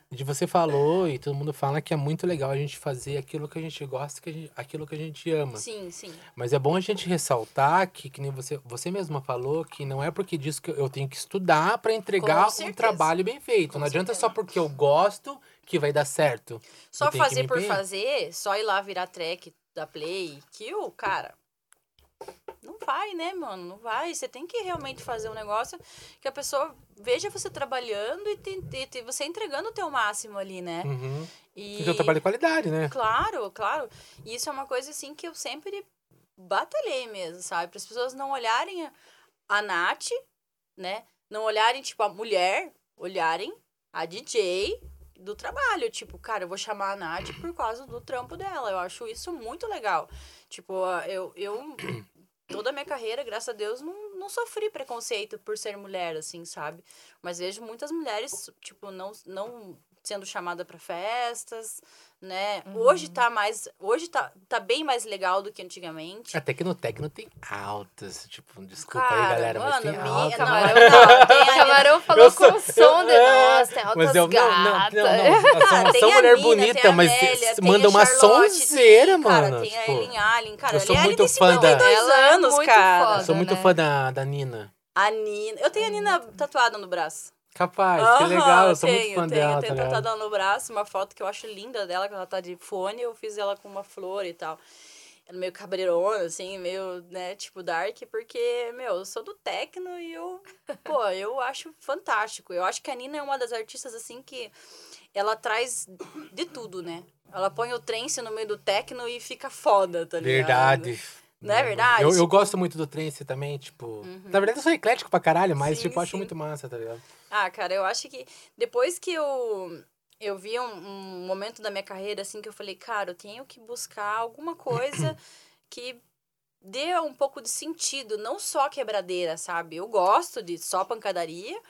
S1: De você falou e todo mundo fala que é muito legal a gente fazer aquilo que a gente gosta, que gente- aquilo que a gente ama.
S3: Sim, sim.
S1: Mas é bom a gente ressaltar que, que nem você, você mesma falou, que não é porque disso que eu tenho que estudar para entregar um trabalho bem feito.
S3: Com
S1: não adianta
S3: certeza.
S1: só porque eu gosto que vai dar certo.
S3: Só fazer por fazer, só ir lá virar track da Play, kill, cara. Não vai, né, mano? Não vai. Você tem que realmente fazer um negócio que a pessoa veja você trabalhando e, te- te- te- você entregando o teu máximo ali, né?
S1: Uhum.
S3: E...
S1: Porque eu trabalho de qualidade, né?
S3: Claro, claro. E isso é uma coisa assim que eu sempre batalhei mesmo, sabe? Para as pessoas não olharem a, a Nath, né? Não olharem, tipo, a mulher, olharem a DJ do trabalho. Tipo, cara, eu vou chamar a Nath por causa do trampo dela. Eu acho isso muito legal. Tipo, eu, eu <clears throat> toda a minha carreira, graças a Deus, não, não sofri preconceito por ser mulher, assim, sabe? Mas vejo muitas mulheres, tipo, não, não sendo chamada para festas, né? Hoje tá mais, hoje tá, tá bem mais legal do que antigamente.
S1: Até que no Tecno tem altas. Tipo, desculpa
S3: Cara,
S1: aí, galera, mas
S3: mano,
S1: tem
S3: minha-
S1: alta.
S3: não,
S1: mas-
S3: eu <laughs> não, tem <laughs>
S2: O
S3: a
S2: camarão falou
S1: Eu
S2: com o som <laughs>
S1: eu-
S2: de
S1: é,
S2: nós, tem altas
S1: Mas eu, não, não,
S2: gatas.
S1: não, não, elas são,
S3: tem
S1: são
S3: a
S1: mulher
S3: Nina,
S1: bonita,
S3: a
S1: mas
S3: Amélia,
S1: manda
S3: a
S1: uma sonzeira,
S3: tem, cara,
S1: mano.
S3: tem a
S1: tipo,
S3: Ellen Allen, cara.
S1: eu sou
S3: a Ellen
S1: muito
S3: tem
S1: fã da-
S3: 52
S2: Ela é
S3: anos, cara.
S2: foda.
S1: sou muito
S2: né?
S1: fã da, da Nina.
S3: A Nina. Eu tenho a Nina tatuada no braço.
S1: Capaz, que
S3: Aham,
S1: legal, eu sou
S3: tenho,
S1: muito fã
S3: tenho,
S1: dela,
S3: Tenho
S1: tá
S3: tatuada no braço, uma foto que eu acho linda dela, que ela tá de fone, eu fiz ela com uma flor e tal. Ela meio cabreirona, assim, meio, né, tipo dark, porque, meu, eu sou do techno e eu, <laughs> pô, eu acho fantástico. Eu acho que a Nina é uma das artistas, assim, que ela traz de tudo, né? Ela põe o trance no meio do techno e fica foda, tá ligado?
S1: Verdade.
S3: Não é verdade?
S1: Eu, eu gosto muito do trance também, tipo... Na verdade, eu sou eclético pra caralho, mas,
S3: Sim,
S1: tipo, eu acho
S3: sim.
S1: muito massa, tá ligado?
S3: Ah, cara, eu acho que depois que eu, eu vi um, um momento da minha carreira, assim, que eu falei, cara, eu tenho que buscar alguma coisa <coughs> que dê um pouco de sentido, não só quebradeira, sabe? Eu gosto de só pancadaria,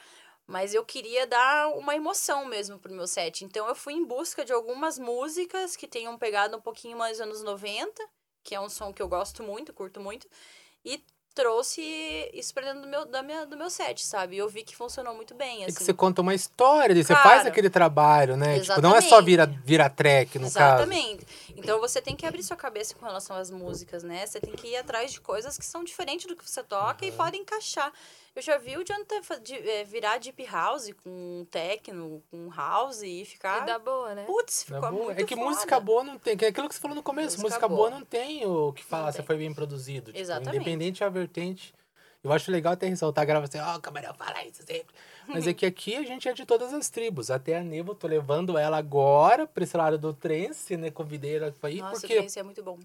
S3: mas eu queria dar uma emoção mesmo pro meu set. Então eu fui em busca de algumas músicas que tenham pegado um pouquinho mais anos 90, que é um som que eu gosto muito, curto muito, e trouxe isso pra dentro do meu, da minha, do meu set, sabe? E eu vi que funcionou muito bem,
S1: É
S3: assim.
S1: que você conta uma história, você faz aquele trabalho, né? Tipo, não é só
S3: exatamente.
S1: vira, vira track, no caso.
S3: Exatamente. Então você tem que abrir sua cabeça com relação às músicas, né? Você tem que ir atrás de coisas que são diferentes do que você toca e podem encaixar. Eu já vi o Jonathan eh, virar deep house com techno, com house e ficar.
S2: E dá boa, né?
S3: Putz,
S1: é
S3: ficou
S1: boa.
S3: muito
S1: É que
S3: foda.
S1: música boa não tem. Que é aquilo que você falou no começo.
S3: Música
S1: Música, boa.
S3: boa.
S1: não tem o que falar se foi bem produzido. Tipo,
S3: Exatamente.
S1: independente da vertente. Eu acho legal até ressaltar, grava assim, ó, o camarão fala isso sempre. Mas é que aqui a gente é de todas as tribos. Até a Nevo, tô levando ela agora pra esse lado do trance, né? Convidei ela pra ir,
S3: Nossa,
S1: porque
S3: o trance é muito bom.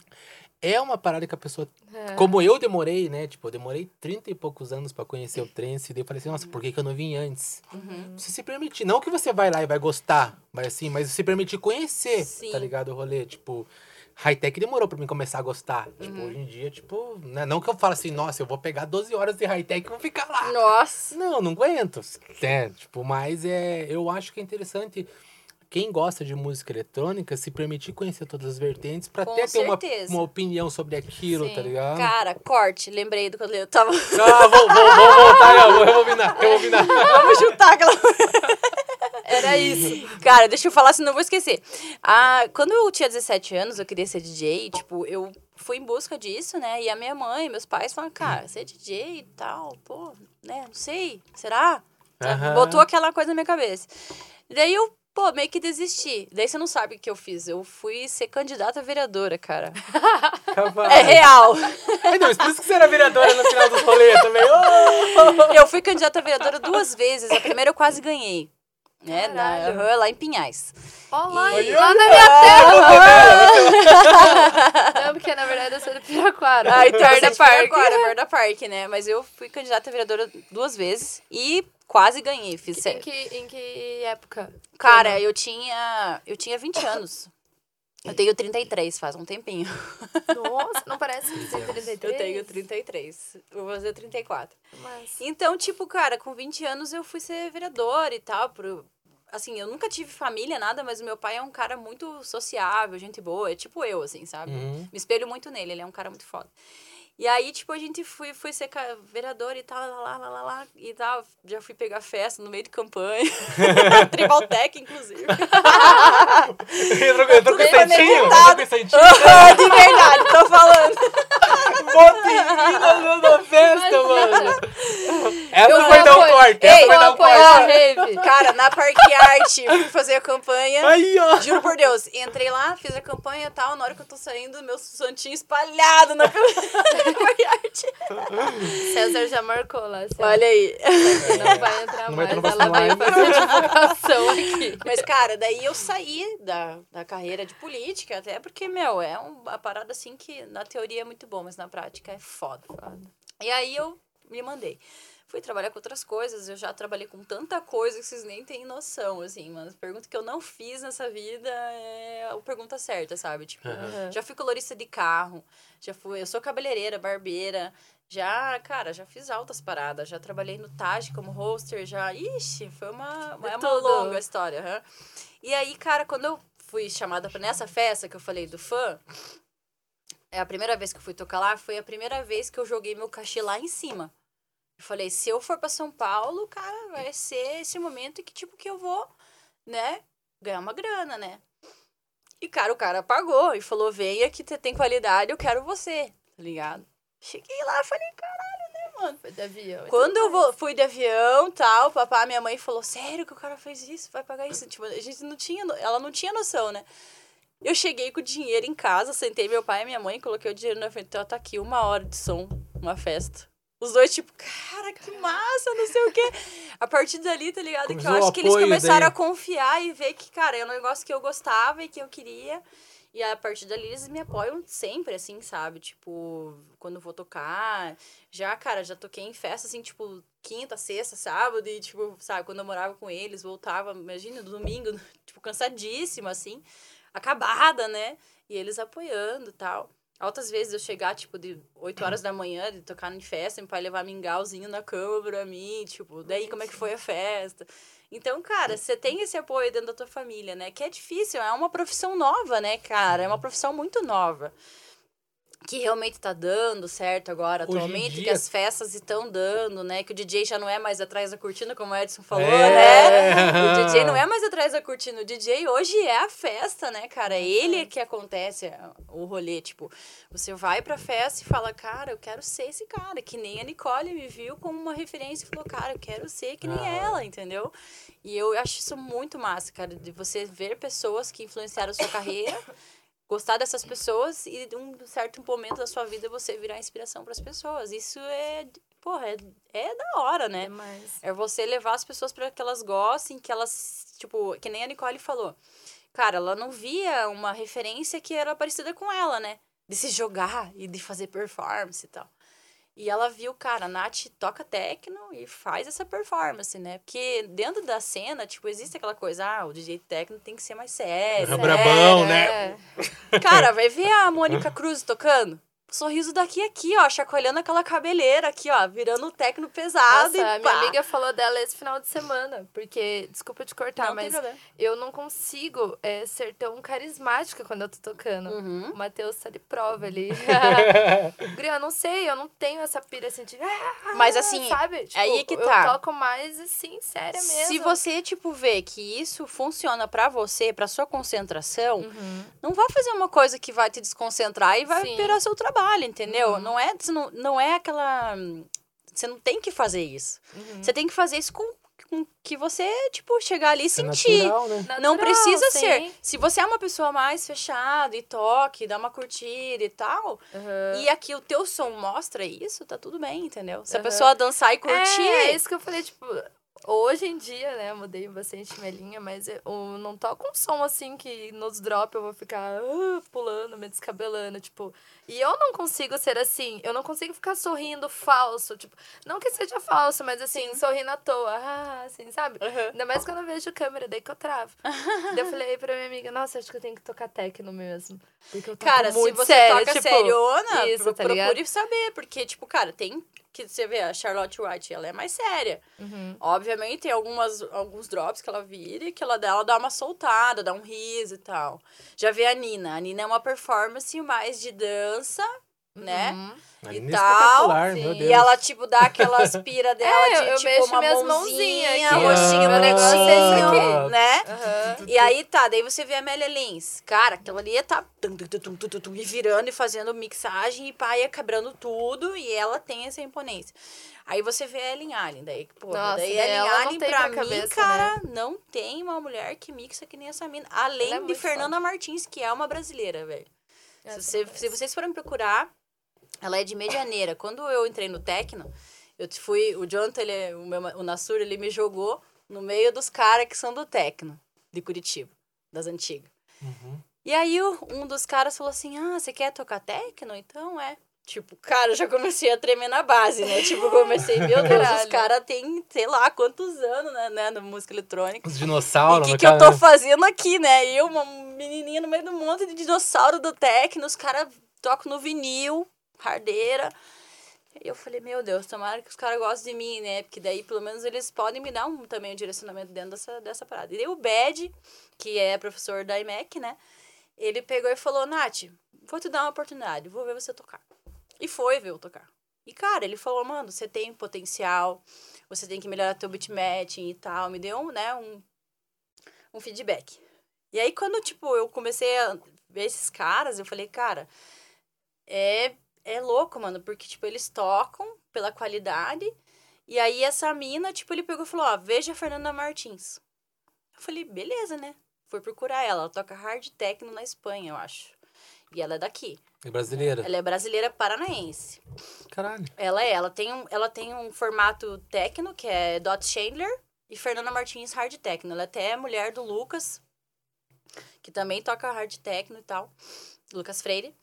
S1: É uma parada que a pessoa.
S2: É.
S1: Como eu demorei, né? Tipo, eu demorei 30 e poucos anos pra conhecer o trance. E daí eu falei assim, nossa, por que, que eu não vim antes?
S3: Uhum.
S1: Você se permitir. Não que você vai lá e vai gostar, mas assim, mas se permitir conhecer,
S3: Sim.
S1: tá ligado? O rolê. Tipo, high-tech demorou pra mim começar a gostar. Tipo,
S3: Uhum.
S1: hoje em dia, tipo, né? não que eu falo assim, nossa, eu vou pegar 12 horas de high-tech e vou ficar lá.
S3: Nossa.
S1: Não, não aguento. É, tipo, mas é, eu acho que é interessante quem gosta de música eletrônica se permitir conhecer todas as vertentes
S3: Com
S1: até ter uma, uma opinião sobre aquilo,
S2: Sim.
S1: tá ligado?
S3: Cara, corte. Lembrei do que eu tava.
S1: Ah, vou, vou, vou voltar, eu vou rebobinar, rebobinar. <laughs>
S3: Vamos chutar aquela. <laughs>
S2: Era isso.
S3: Cara, deixa eu falar, senão eu vou esquecer. Ah, quando eu tinha 17 anos, eu queria ser DJ, tipo, eu fui em busca disso, né? E a minha mãe, meus pais falaram, cara, ser DJ e tal, pô, né? Não sei, será?
S1: Aham.
S3: Botou aquela coisa na minha cabeça. E daí eu, pô, meio que desisti. Daí você não sabe o que eu fiz. Eu fui ser candidata a vereadora, cara.
S1: Capaz.
S3: É real.
S1: Ai, não, por isso que você era vereadora no final dos rolês também. Ô!
S3: Eu fui candidata a vereadora duas vezes. A primeira eu quase ganhei. Né, na, aham, lá em Pinhais.
S2: Ó lá,
S3: E-
S2: lá na minha
S1: Ah,
S2: Não, porque na verdade eu sou do Piraquara.
S3: Ah, então
S2: parque.
S3: Agora, perto da parque, né? Mas eu fui candidata a vereadora duas vezes e quase ganhei. Fiz
S2: Em que, em que época?
S3: Cara, eu tinha, eu tinha 20 <coughs> anos. Eu tenho 33, faz um tempinho.
S2: Nossa, não parece que você tem 33?
S3: Eu tenho 33. Vou fazer 34.
S2: Mas...
S3: Então, tipo, cara, com 20 anos eu fui ser vereadora e tal. Pro... Assim, eu nunca tive família, nada, mas o meu pai é um cara muito sociável, gente boa. É tipo eu, assim, sabe?
S1: Uhum.
S3: Me espelho muito nele, ele é um cara muito foda. E aí, tipo, a gente foi, foi ser vereador e tal, lá, lá, lá, lá, e tal. Já fui pegar festa no meio de campanha. <laughs> Tribaltec, inclusive.
S1: Entrou, <laughs> entrou com
S3: conectado.
S1: Entrou com santinho? <laughs>
S3: Ah, de verdade, tô falando.
S1: Botinha na festa, mano. Essa
S2: Eu
S1: vai dar um corte, essa vai dar um corte.
S3: Cara, na Parque Arte, fui fazer a campanha.
S1: Aí, ó.
S3: Juro por Deus, entrei lá, fiz a campanha e tal. Na hora que eu tô saindo, meu santinho espalhado na Arte.
S2: César já marcou lá. César.
S3: Olha aí.
S2: Não vai entrar
S1: Não
S2: mais, ela vai fazer divulgação aqui.
S3: Mas, cara, daí eu saí da, da carreira de política, até porque, meu, é um- uma parada assim que na teoria é muito bom, mas na prática é foda. E aí eu me mandei. Fui trabalhar com outras coisas, eu já trabalhei com tanta coisa que vocês nem têm noção, assim, mano. Pergunta que eu não fiz nessa vida é a pergunta certa, sabe? Tipo,
S2: Aham.
S3: já fui colorista de carro, já fui, eu sou cabeleireira, barbeira, já, cara, já fiz altas paradas, já trabalhei no Taj como hoster, já, ixi, foi uma,
S2: De
S3: é uma longa história, aham. E aí, cara, quando eu fui chamada pra nessa festa que eu falei do fã, é a primeira vez que eu fui tocar lá, foi a primeira vez que eu joguei meu cachê lá em cima. Eu falei, se eu for pra São Paulo, cara, vai ser esse momento que, tipo, que eu vou, né, ganhar uma grana, né? E, cara, o cara pagou e falou, venha que você tem qualidade, eu quero você, tá ligado? Cheguei lá, falei, caralho, né, mano?
S2: Foi de avião.
S3: Quando eu vou, fui de avião tal, papai, minha mãe falou, sério que o cara fez isso? Vai pagar isso? Tipo, a gente não tinha, ela não tinha noção, né? Eu cheguei com o dinheiro em casa, sentei meu pai e minha mãe, coloquei o dinheiro na frente, ó, tá aqui, uma hora de som, uma festa. Os dois, tipo, cara, que massa, não sei o quê. A partir dali, tá ligado? Que eu
S1: Começou
S3: acho que eles começaram
S1: daí.
S3: a confiar e ver que, cara, é um negócio que eu gostava e que eu queria. E a partir dali eles me apoiam sempre, assim, sabe? Tipo, quando vou tocar. Já, cara, já toquei em festa, assim, tipo, quinta, sexta, sábado. E, tipo, sabe, quando eu morava com eles, voltava, imagina, no domingo, <laughs> tipo, cansadíssima, assim, acabada, né? E eles apoiando e tal. Altas vezes eu chegar, tipo, de 8 horas da manhã, de tocar em festa, meu pai levar mingauzinho na cama pra mim, tipo, daí como é que foi a festa? Então, cara, você tem esse apoio dentro da tua família, né? Que é difícil, é uma profissão nova, né, cara? É uma profissão muito nova. Que realmente tá dando certo agora,
S1: Hoje
S3: atualmente, que
S1: dia-
S3: as festas estão dando, né? Que o DJ já não é mais atrás da cortina, como o Edson falou,
S1: É.
S3: né? O DJ não é mais atrás da cortina. O DJ hoje é a festa, né, cara? É ele que acontece o rolê. Tipo, você vai pra festa e fala, cara, eu quero ser esse cara. Que nem a Nicole me viu como uma referência e falou, cara, eu quero ser que nem
S1: Aham.
S3: ela, entendeu? E eu acho isso muito massa, cara, de você ver pessoas que influenciaram a sua carreira, gostar dessas pessoas e de um certo momento da sua vida você virar inspiração para as pessoas. Isso é, porra, é, é da hora, né?
S2: Demais.
S3: É você levar as pessoas para que elas gostem, que elas, tipo, que nem a Nicole falou. Cara, ela não via uma referência que era parecida com ela, né? de se jogar e de fazer performance e tal. E ela viu, cara, a Nath toca techno e faz essa performance, né? Porque dentro da cena, tipo, existe aquela coisa, ah, o DJ techno tem que ser mais sério.
S1: É
S3: né?
S1: brabão, né?
S2: É.
S3: Cara, vai ver a Mônica Cruz tocando. Sorriso daqui aqui, ó, chacoalhando aquela cabeleira aqui, ó, virando o techno pesado
S2: Nossa,
S3: e
S2: a minha
S3: pá.
S2: amiga falou dela esse final de semana. Porque, desculpa te cortar,
S3: Não
S2: mas eu não consigo é, ser tão carismática quando eu tô tocando.
S3: Uhum.
S2: O Matheus tá de prova ali. <laughs> Guri, eu não sei, eu não tenho essa pira assim de. "Ah",
S3: Mas, assim,
S2: sabe? Tipo,
S3: aí que tá.
S2: Eu toco mais assim, séria mesmo.
S3: Se você, tipo, vê que isso funciona pra você, pra sua concentração,
S2: Uhum.
S3: não vai fazer uma coisa que vai te desconcentrar e vai
S2: Sim.
S3: piorar seu trabalho, entendeu?
S2: Uhum.
S3: Não, é, não, não é aquela. Você não tem que fazer isso.
S2: Uhum.
S3: Você tem que fazer isso com, com que você, tipo, chegar ali e
S1: É
S3: sentir.
S1: natural, né?
S3: Não
S2: Natural,
S3: precisa
S2: sim.
S3: ser. Se você é uma pessoa mais fechada e toque, dá uma curtida e tal,
S2: Uhum.
S3: e aqui o teu som mostra isso, tá tudo bem, entendeu? Se a
S2: Aham.
S3: pessoa dançar e curtir.
S2: É, é isso que eu falei, tipo, hoje em dia, né, mudei bastante minha linha, mas eu não toco um som assim que nos drop eu vou ficar ah, pulando, me descabelando, tipo. E eu não consigo ser assim, eu não consigo ficar sorrindo falso, tipo, não que seja falso, mas assim, sorrindo à toa, ah, assim, sabe?
S3: Aham.
S2: Ainda mais quando eu vejo câmera, daí que eu travo. <laughs> daí eu falei pra minha amiga, nossa, acho que eu tenho que tocar techno mesmo. Porque eu toco
S3: Cara,
S2: muito
S3: se você
S2: sério,
S3: toca
S2: tipo,
S3: seriona,
S2: isso,
S3: pro-
S2: tá
S3: procure
S2: ligado?
S3: saber, porque, tipo, cara, tem que você vê a Charlotte White, ela é mais séria.
S2: Uhum.
S3: Obviamente, tem algumas, alguns drops que ela vira e que ela, dá- ela dá uma soltada, dá um riso e tal. Já vê a Nina. A Nina é uma performance mais de dança, né?
S2: Uhum.
S3: E
S1: nem
S3: tal,
S2: E
S3: ela, tipo, dá aquela aspira <laughs> dela
S2: É, eu-
S3: de,
S2: eu
S3: tipo,
S2: mexo
S3: uma
S2: minhas
S3: mãozinha,
S2: é isso
S3: bonitinho,
S2: aqui.
S3: né?
S2: Aham.
S3: E aí tá, daí você vê a Amélia Lins. Cara, aquela ali tá tum, tum, e virando e fazendo mixagem e pá, ia quebrando tudo. E ela tem essa imponência. Aí você vê a Ellen Allen, daí, pô,
S2: Nossa,
S3: daí a Ellen Allen, pra
S2: pra
S3: mim,
S2: cabeça, né?
S3: cara, não tem uma mulher que mixa que nem essa mina. Além
S2: é
S3: de Fernanda Martins, que é uma brasileira, velho. Se, você- se vocês forem procurar, ela é de Medianeira. Quando eu entrei no Tecno, eu fui. O Jonathan, ele, é- o, meu, o Nassur, ele me jogou no meio dos caras que são do Tecno, de Curitiba, das antigas.
S1: Uhum.
S3: E aí um dos caras falou assim: Ah, você quer tocar Tecno? Então é. Tipo, cara, eu já comecei a tremer na base, né? Tipo, comecei, <laughs> meu Deus, os caras têm, sei lá, quantos anos, né, né, na música eletrônica.
S1: Os dinossauros,
S3: o que, que eu tô fazendo aqui, né? Eu, uma menininha no meio do monte de dinossauro do Tecno, os caras tocam no vinil, hardeira. E eu falei, meu Deus, tomara que os caras gostem de mim, né? Porque daí, pelo menos, eles podem me dar um, também um direcionamento dentro dessa, dessa parada. E daí o Bad, que é professor da IMEC, né? Ele pegou e falou, Nath, vou te dar uma oportunidade, vou ver você tocar. E foi ver eu tocar. E, cara, ele falou, mano, você tem potencial, você tem que melhorar teu beatmatching e tal. Me deu, né, um, um feedback. E aí, quando, tipo, eu comecei a ver esses caras, eu falei, cara, é, é louco, mano, porque, tipo, eles tocam pela qualidade. E aí, essa mina, tipo, ele pegou e falou, ó, veja a Fernanda Martins. Eu falei, beleza, né? Fui procurar ela. Ela toca hard techno na Espanha, eu acho. E ela é daqui.
S1: É brasileira.
S3: Ela é brasileira paranaense.
S1: Caralho.
S3: Ela é, ela tem um, ela tem um formato techno, que é Dot Chandler, e Fernanda Martins hard techno. Ela até é mulher do Lucas, que também toca hard techno e tal. Lucas Freire.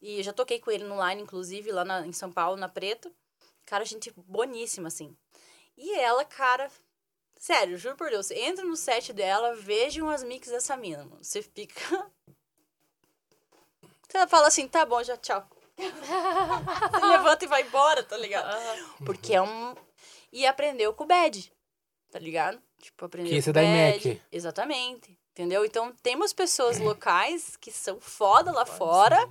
S3: E eu já toquei com ele no line, inclusive, lá na- em São Paulo, na Preto. Cara, gente boníssima, assim. E ela, cara. Sério, juro por Deus, entra no set dela, vejam as mix dessa mina, mano. Você fica. <laughs> Você fala assim, tá bom, já tchau. <laughs> Você levanta e vai embora, tá ligado? Porque é um. E aprendeu com o Bad, tá ligado? Tipo, aprendeu
S1: Que
S3: com
S1: é da
S3: o Bad.
S1: IMEC.
S3: Exatamente. Entendeu? Então, temos pessoas locais que são foda lá fora,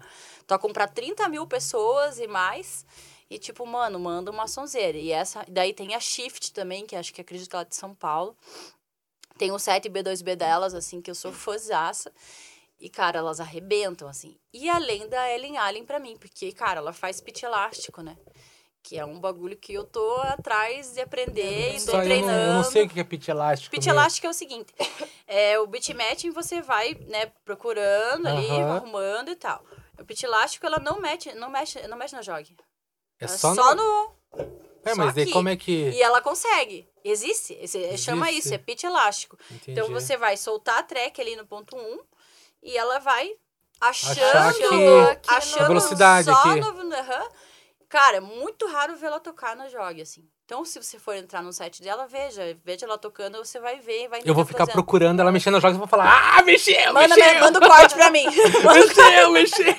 S3: tocam pra 30 mil pessoas e mais. E, tipo, mano, manda uma sonzeira. E essa. Daí tem a Shift também, que acho que acredito que ela é de São Paulo. Tem o 7B2B delas, assim, que eu sou fãzaça. E, cara, elas arrebentam, assim. E além da Ellen Allen pra mim, porque, cara, ela faz pitch elástico, né? Que é um bagulho que eu tô atrás de aprender e
S1: Só
S3: tô
S1: eu,
S3: treinando.
S1: não, eu não sei o que é pitch elástico.
S3: Pitch
S1: mesmo.
S3: elástico é o seguinte: é, o beat matching você vai, né, procurando ali,
S1: Aham.
S3: arrumando e tal. O pitch elástico, ela não mexe, não mexe, não mexe na jog.
S1: É
S3: Ela
S1: só,
S3: só
S1: no...
S3: no.
S1: É, mas daí
S3: aqui.
S1: como é que...
S3: E ela consegue. Existe. Chama
S1: Existe.
S3: isso, é pitch elástico.
S1: Entendi.
S3: Então você vai soltar a track ali no ponto 1 e ela vai achando,
S1: Achar
S2: que-
S3: achando
S1: a velocidade
S3: só
S1: aqui.
S3: no aham. Cara, é muito raro ver ela tocar no jogue, assim. Então, se você for entrar no site dela, veja. Veja ela tocando, você vai ver, vai
S1: Eu vou ficar
S3: fazendo.
S1: procurando ela mexendo nos jogos e vou falar, ah, mexeu,
S3: Manda,
S1: mexeu,
S3: manda o corte pra mim. <laughs>
S1: mexeu, mexeu.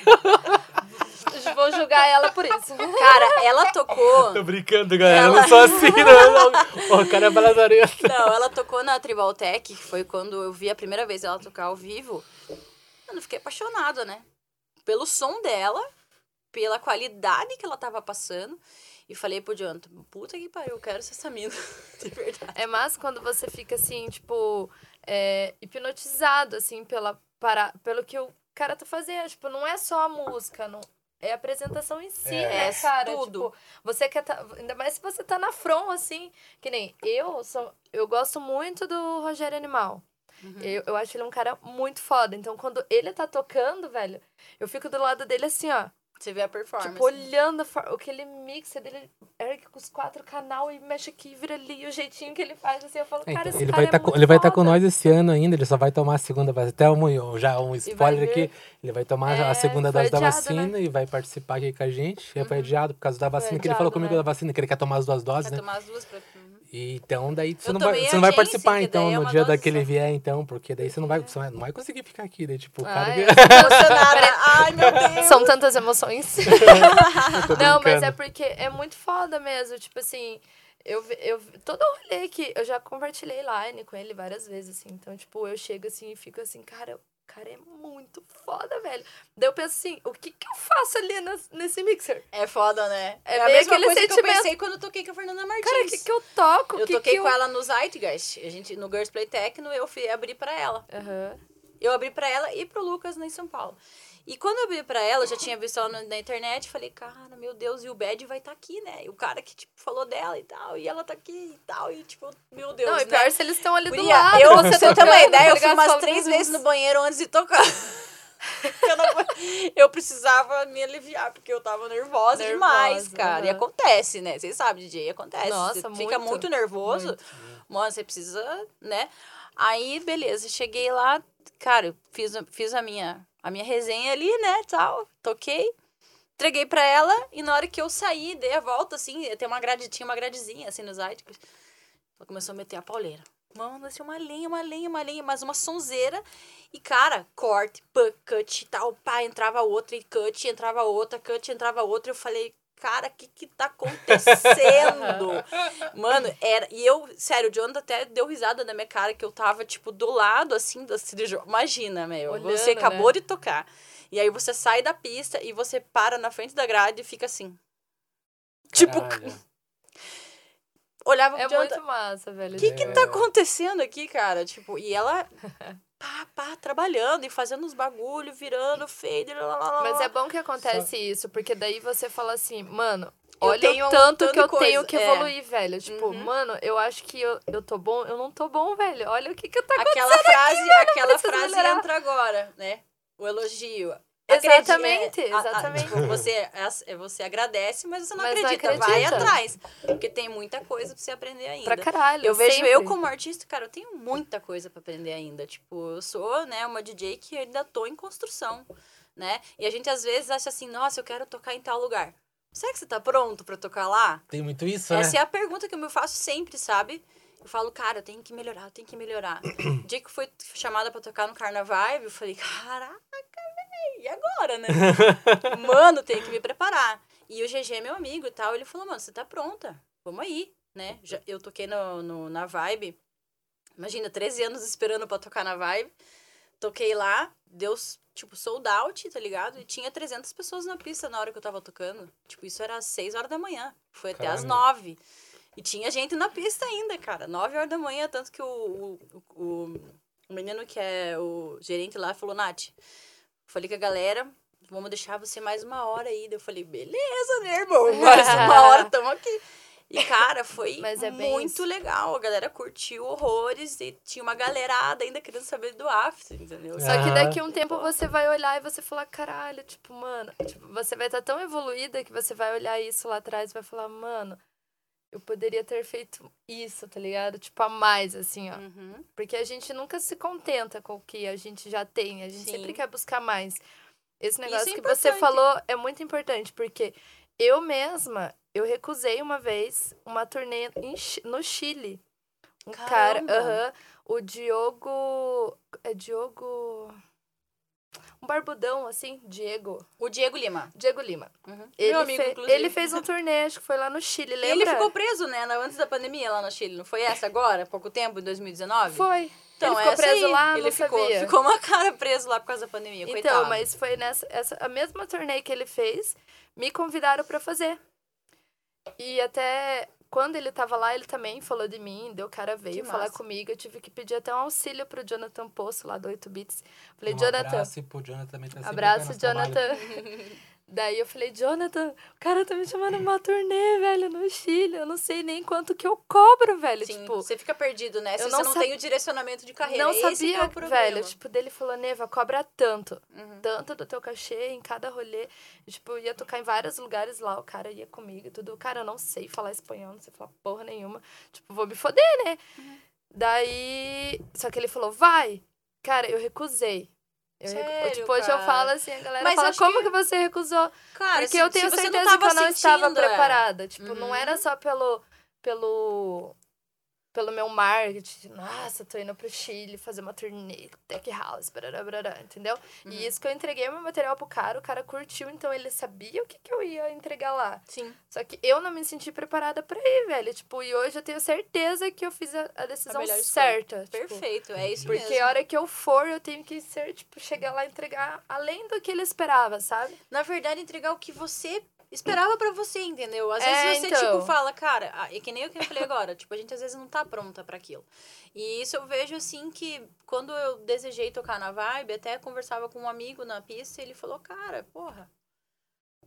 S2: Vou julgar ela por isso.
S3: Cara, ela tocou. <laughs>
S1: Tô brincando, galera, eu
S3: Ela-
S1: não sou assim, não. não. O cara é baladorento.
S3: Não, ela tocou na Tribal Tech, que foi quando eu vi a primeira vez ela tocar ao vivo. Mano, eu fiquei apaixonada, né? Pelo som dela, pela qualidade que ela tava passando. E falei pro Jonathan, puta que pariu, eu quero ser essa mina. <laughs> De verdade.
S2: É massa quando você fica assim, tipo, é, hipnotizado, assim, pela, para, pelo que o cara tá fazendo. Tipo, não é só a música, não. É a apresentação em si,
S1: É.
S2: né,
S3: É,
S2: cara?
S3: tudo.
S2: Tipo, você quer tá, ainda mais se você tá na front, assim. Que nem eu, sou, eu gosto muito do Rogério Animal.
S3: Uhum.
S2: Eu, eu acho ele um cara muito foda. Então, quando ele tá tocando, velho, eu fico do lado dele assim, ó.
S3: Você vê a performance.
S2: Tipo, olhando aquele mixer dele, ergue com os quatro canal e mexe aqui, vira ali, o jeitinho que ele faz, assim, eu falo, cara, esse
S1: ele
S2: cara
S1: vai
S2: é
S1: estar com, ele vai tá com nós esse ano ainda, ele só vai tomar a segunda vacina. Até um, já um spoiler aqui, ele vai tomar
S2: É,
S1: a segunda dose da
S2: adiado,
S1: vacina
S2: né?
S1: e vai participar aqui com a gente. Já foi adiado por causa da vacina, que ele
S2: adiado,
S1: falou comigo
S2: né?
S1: da vacina, que ele quer tomar as duas doses,
S3: Vai
S1: né?
S3: tomar as duas pra...
S1: E, então daí você
S3: Eu
S1: não, vai, você não vai participar então
S3: é
S1: no dia
S3: dose
S1: daquele vier, então, porque daí você não vai, você não vai conseguir ficar aqui, daí tipo, o cara que-
S2: é. <laughs>
S3: Emocionada. Ai, meu <laughs> Deus.
S2: São tantas emoções. <laughs> Não, mas é porque é muito foda mesmo. Tipo assim, eu, eu todo rolê que eu já compartilhei line com ele várias vezes, assim. Então, tipo, eu chego assim e fico assim, cara, cara é muito foda, velho. Daí eu penso assim, o que que eu faço ali nas- nesse mixer?
S3: É foda, né?
S2: É
S3: a
S2: bem
S3: mesma coisa que eu
S2: sentimento.
S3: pensei quando eu toquei com a Fernanda Martins.
S2: Cara, o que que eu toco?
S3: Eu
S2: que
S3: toquei
S2: que
S3: com ela no Zeitgeist. A gente, no Girls Play Techno, eu fui abrir pra ela.
S2: Aham.
S3: Eu abri pra ela e pro Lucas lá em São Paulo. E quando eu abri pra ela, eu já tinha visto ela na, internet, falei, cara, meu Deus, e o Bad vai estar aqui, né? E o cara que, tipo, falou dela e tal, e ela tá aqui e tal, e tipo, meu Deus,
S2: Não, e
S3: né?
S2: pior se eles estão ali do
S3: Guria,
S2: lado.
S3: eu,
S2: você
S3: pra você ter uma ideia,
S2: tá
S3: eu fui umas três vezes no banheiro antes de tocar. <laughs> eu, não- eu precisava me aliviar, porque eu tava nervosa,
S2: Nervosa,
S3: demais, cara. E
S2: aham.
S3: acontece, né? Vocês sabem, DJ, acontece.
S2: Nossa,
S3: você fica
S2: muito,
S3: muito nervoso.
S2: muito.
S3: Mano, você precisa, né? Aí, beleza, cheguei lá, cara, fiz, fiz a, minha, a minha resenha ali, né, tal, toquei, entreguei pra ela, e na hora que eu saí, dei a volta, assim, tem uma grade, tinha uma gradezinha, assim, nos Zydeco, ela começou a meter a pauleira. Mano, assim, uma lenha, uma lenha, uma lenha, mas uma sonzeira. E, cara, corte, pã, cut tal, pá, entrava outra, e cut, entrava outra, cut, entrava outra. Eu falei, cara, o que que tá acontecendo? <laughs> Mano, era. E eu, sério, o Jonathan até deu risada na minha cara que eu tava, tipo, do lado, assim, da cirurgia. Imagina, meu.
S2: Olhando,
S3: você acabou
S2: né?
S3: de tocar. E aí você sai da pista e você para na frente da grade e fica assim. Tipo, olhava
S2: É
S3: pro Jonathan.
S2: muito massa, velho.
S3: O que que tá
S1: É.
S3: acontecendo aqui, cara? Tipo, e ela <laughs> pá, pá, trabalhando e fazendo uns bagulho, virando fader, lá, lá, lá,
S2: Mas é bom que acontece isso, porque daí você fala assim, mano,
S3: Eu
S2: olha
S3: tenho
S2: o tanto
S3: tanto
S2: que eu
S3: de
S2: tenho
S3: coisa,
S2: que
S3: é.
S2: evoluir, velho. Tipo,
S3: Uhum.
S2: mano, eu acho que eu, eu tô bom, eu não tô bom, velho. Olha o que que tá acontecendo.
S3: aquela frase, aquela
S2: preciso
S3: frase
S2: melhorar.
S3: entra agora, né? O elogio.
S2: Exatamente,
S3: Acredite- é, a- a-
S2: exatamente.
S3: tipo, você, é- você agradece, mas você não,
S2: Mas não
S3: acredita. Vai
S2: acredita.
S3: atrás. Porque tem muita coisa pra você aprender ainda.
S2: Pra caralho.
S3: Eu vejo
S2: sempre.
S3: eu como artista, cara, eu tenho muita coisa pra aprender ainda. Tipo, eu sou, né, uma DJ que ainda tô em construção, né? E a gente às vezes acha assim, nossa, eu quero tocar em tal lugar. Será que você tá pronto pra tocar lá?
S1: Tem muito isso,
S3: Essa
S1: né?
S3: é a pergunta que eu me faço sempre, sabe? Eu falo, cara, eu tenho que melhorar, eu tenho que melhorar. O <coughs> dia que eu fui chamada pra tocar no Carnaval, eu falei, caraca, velho, e agora, né? <laughs> mano, tenho que me preparar. E o GG é meu amigo e tal, ele falou, mano, você tá pronta, vamos aí, né? Já, eu toquei no, no- na Vibe, imagina, 13 anos esperando pra tocar na Vibe. Toquei lá, deu, tipo, sold out, tá ligado? E tinha 300 pessoas na pista na hora que eu tava tocando. Tipo, isso era às 6 horas da manhã. Foi até às
S1: Caralho.
S3: 9. E tinha gente na pista ainda, cara. 9 horas da manhã, tanto que o, o, o, o menino que é o gerente lá falou, Nath, falei com a galera, vamos deixar você mais uma hora aí. Eu falei, beleza, né, irmão? <laughs> Mais uma hora, tamo aqui. E, cara, foi
S2: Mas é
S3: muito legal. A galera curtiu horrores e tinha uma galerada ainda querendo saber do after, entendeu?
S2: Só que daqui a um tempo você vai olhar e você falar, caralho, tipo, mano, tipo, você vai estar tão evoluída que você vai olhar isso lá atrás e vai falar, mano, eu poderia ter feito isso, tá ligado? Tipo, a mais, assim, ó.
S3: Uhum.
S2: Porque a gente nunca se contenta com o que a gente já tem, a gente
S3: Sim.
S2: sempre quer buscar mais. esse negócio
S3: é
S2: que você falou é muito importante, porque eu mesma, eu recusei uma vez uma turnê em no Chile. Um cara,
S3: Caramba.
S2: aham, o Diogo, é Diogo, um barbudão assim, Diego,
S3: O Diego Lima.
S2: Diego Lima.
S3: Uhum.
S2: Ele,
S3: Meu amigo,
S2: fe-
S3: inclusive.
S2: ele fez um turnê, acho que foi lá no Chile,
S3: E
S2: lembra?
S3: ele ficou preso, né, na- antes da pandemia lá no Chile. Não foi essa agora, pouco tempo, em 2019?
S2: Foi.
S3: Então,
S2: ele ficou
S3: essa
S2: preso
S3: aí.
S2: lá,
S3: ele
S2: não
S3: ficou,
S2: sabia.
S3: ficou uma <laughs> cara preso lá por causa da pandemia,
S2: Então,
S3: coitado.
S2: mas foi nessa essa, a mesma turnê que ele fez, me convidaram pra fazer. E até quando ele tava lá, ele também falou de mim, deu o cara veio
S3: Que
S2: falar
S3: massa.
S2: comigo, eu tive que pedir até um auxílio pro Jonathan Poço lá do 8 Bits. Falei,
S1: um
S2: Jonathan,
S1: abraço pro Jonathan também tá
S2: abraço. Jonathan. <laughs> Daí eu falei, Jonathan, o cara tá me chamando uma turnê, velho, no Chile. Eu não sei nem quanto que eu cobro, velho.
S3: Sim,
S2: tipo,
S3: você fica perdido, né? Se
S2: eu
S3: você
S2: não
S3: não
S2: sab-
S3: tem o direcionamento de carreira.
S2: não
S3: que é
S2: sabia,
S3: o
S2: velho. Tipo, dele falou, Neva, cobra tanto.
S3: Uhum.
S2: Tanto do teu cachê em cada rolê. Tipo, ia tocar em vários lugares lá, o cara ia comigo e tudo. Cara, eu não sei falar espanhol, não sei falar porra nenhuma. Tipo, vou me foder, né?
S3: Uhum.
S2: Daí. Só que ele falou, vai. Cara, eu recusei. Eu
S3: Sério,
S2: tipo, hoje eu falo assim, a galera
S3: Mas
S2: fala, como
S3: que-
S2: que... você recusou?
S3: Cara,
S2: Porque
S3: se-
S2: eu tenho certeza
S3: não
S2: que eu não estava
S3: é.
S2: preparada. Tipo, não
S3: Uhum.
S2: era só pelo, pelo, pelo meu marketing. Nossa, tô indo pro Chile fazer uma turnê, tech house, barará, barará, entendeu?
S3: Uhum.
S2: E isso que eu entreguei meu material pro cara, o cara curtiu, então ele sabia o que, que eu ia entregar lá.
S3: Sim.
S2: Só que eu não me senti preparada pra ir, velho. Tipo, e hoje eu tenho certeza que eu fiz a, a decisão
S3: escolha.
S2: certa. tipo,
S3: Perfeito, é isso
S2: porque
S3: mesmo.
S2: a hora que eu for, eu tenho que ser, tipo, chegar lá e entregar além do que ele esperava, sabe?
S3: Na verdade, entregar o que você esperava pra você, entendeu? Às
S2: É,
S3: vezes você,
S2: então.
S3: tipo, fala, cara, ah, é que nem o que eu falei agora, tipo, a gente às vezes não tá pronta pra aquilo. E isso eu vejo, assim, que quando eu desejei tocar na Vibe, até conversava com um amigo na pista e ele falou, cara, porra,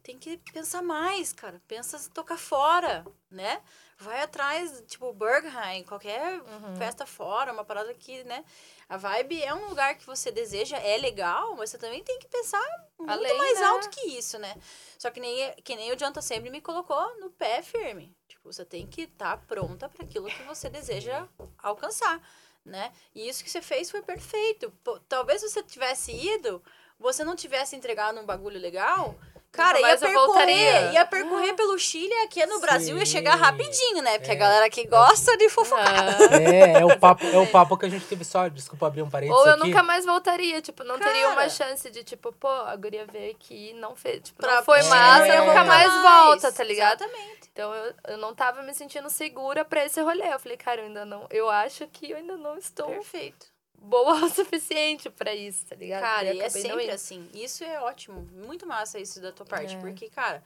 S3: tem que pensar mais, cara. Pensa tocar fora, né? Vai atrás, tipo, Berghain, qualquer
S2: Uhum.
S3: festa fora, uma parada que, né? A Vibe é um lugar que você deseja, é legal, mas você também tem que pensar muito
S2: Além,
S3: mais
S2: né?
S3: alto que isso, né? Só que nem, que nem o Jonathan sempre me colocou no pé firme. Tipo, você tem que estar pronta para aquilo que você deseja alcançar, né? E isso que você fez foi perfeito. Pô, talvez você tivesse ido, você não tivesse entregado um bagulho legal, cara, ia percorrer, ia percorrer pelo Chile aqui no Brasil ia chegar
S1: Sim.
S3: rapidinho, né? Porque a
S1: É.
S3: galera que gosta de fofocar.
S2: Ah.
S1: É, é o <laughs> papo, é o papo que a gente teve só, desculpa abrir um parênteses
S2: Ou eu
S1: aqui.
S2: nunca mais voltaria, tipo, não teria uma
S3: Cara.
S2: chance de, tipo, pô, a guria veio aqui e não fez, tipo,
S3: Pra-
S2: não foi
S1: É,
S2: massa,
S1: ia
S2: nunca mais. volta, tá ligado?
S3: Exatamente.
S2: Então eu, eu não tava me sentindo segura pra esse rolê. Eu falei, cara, eu ainda não, eu acho que eu ainda não estou
S3: Perfeito.
S2: Boa <laughs> o suficiente pra isso, tá ligado?
S3: Cara, e é sempre assim. Isso é ótimo. Muito massa isso da tua parte.
S2: É.
S3: Porque, cara,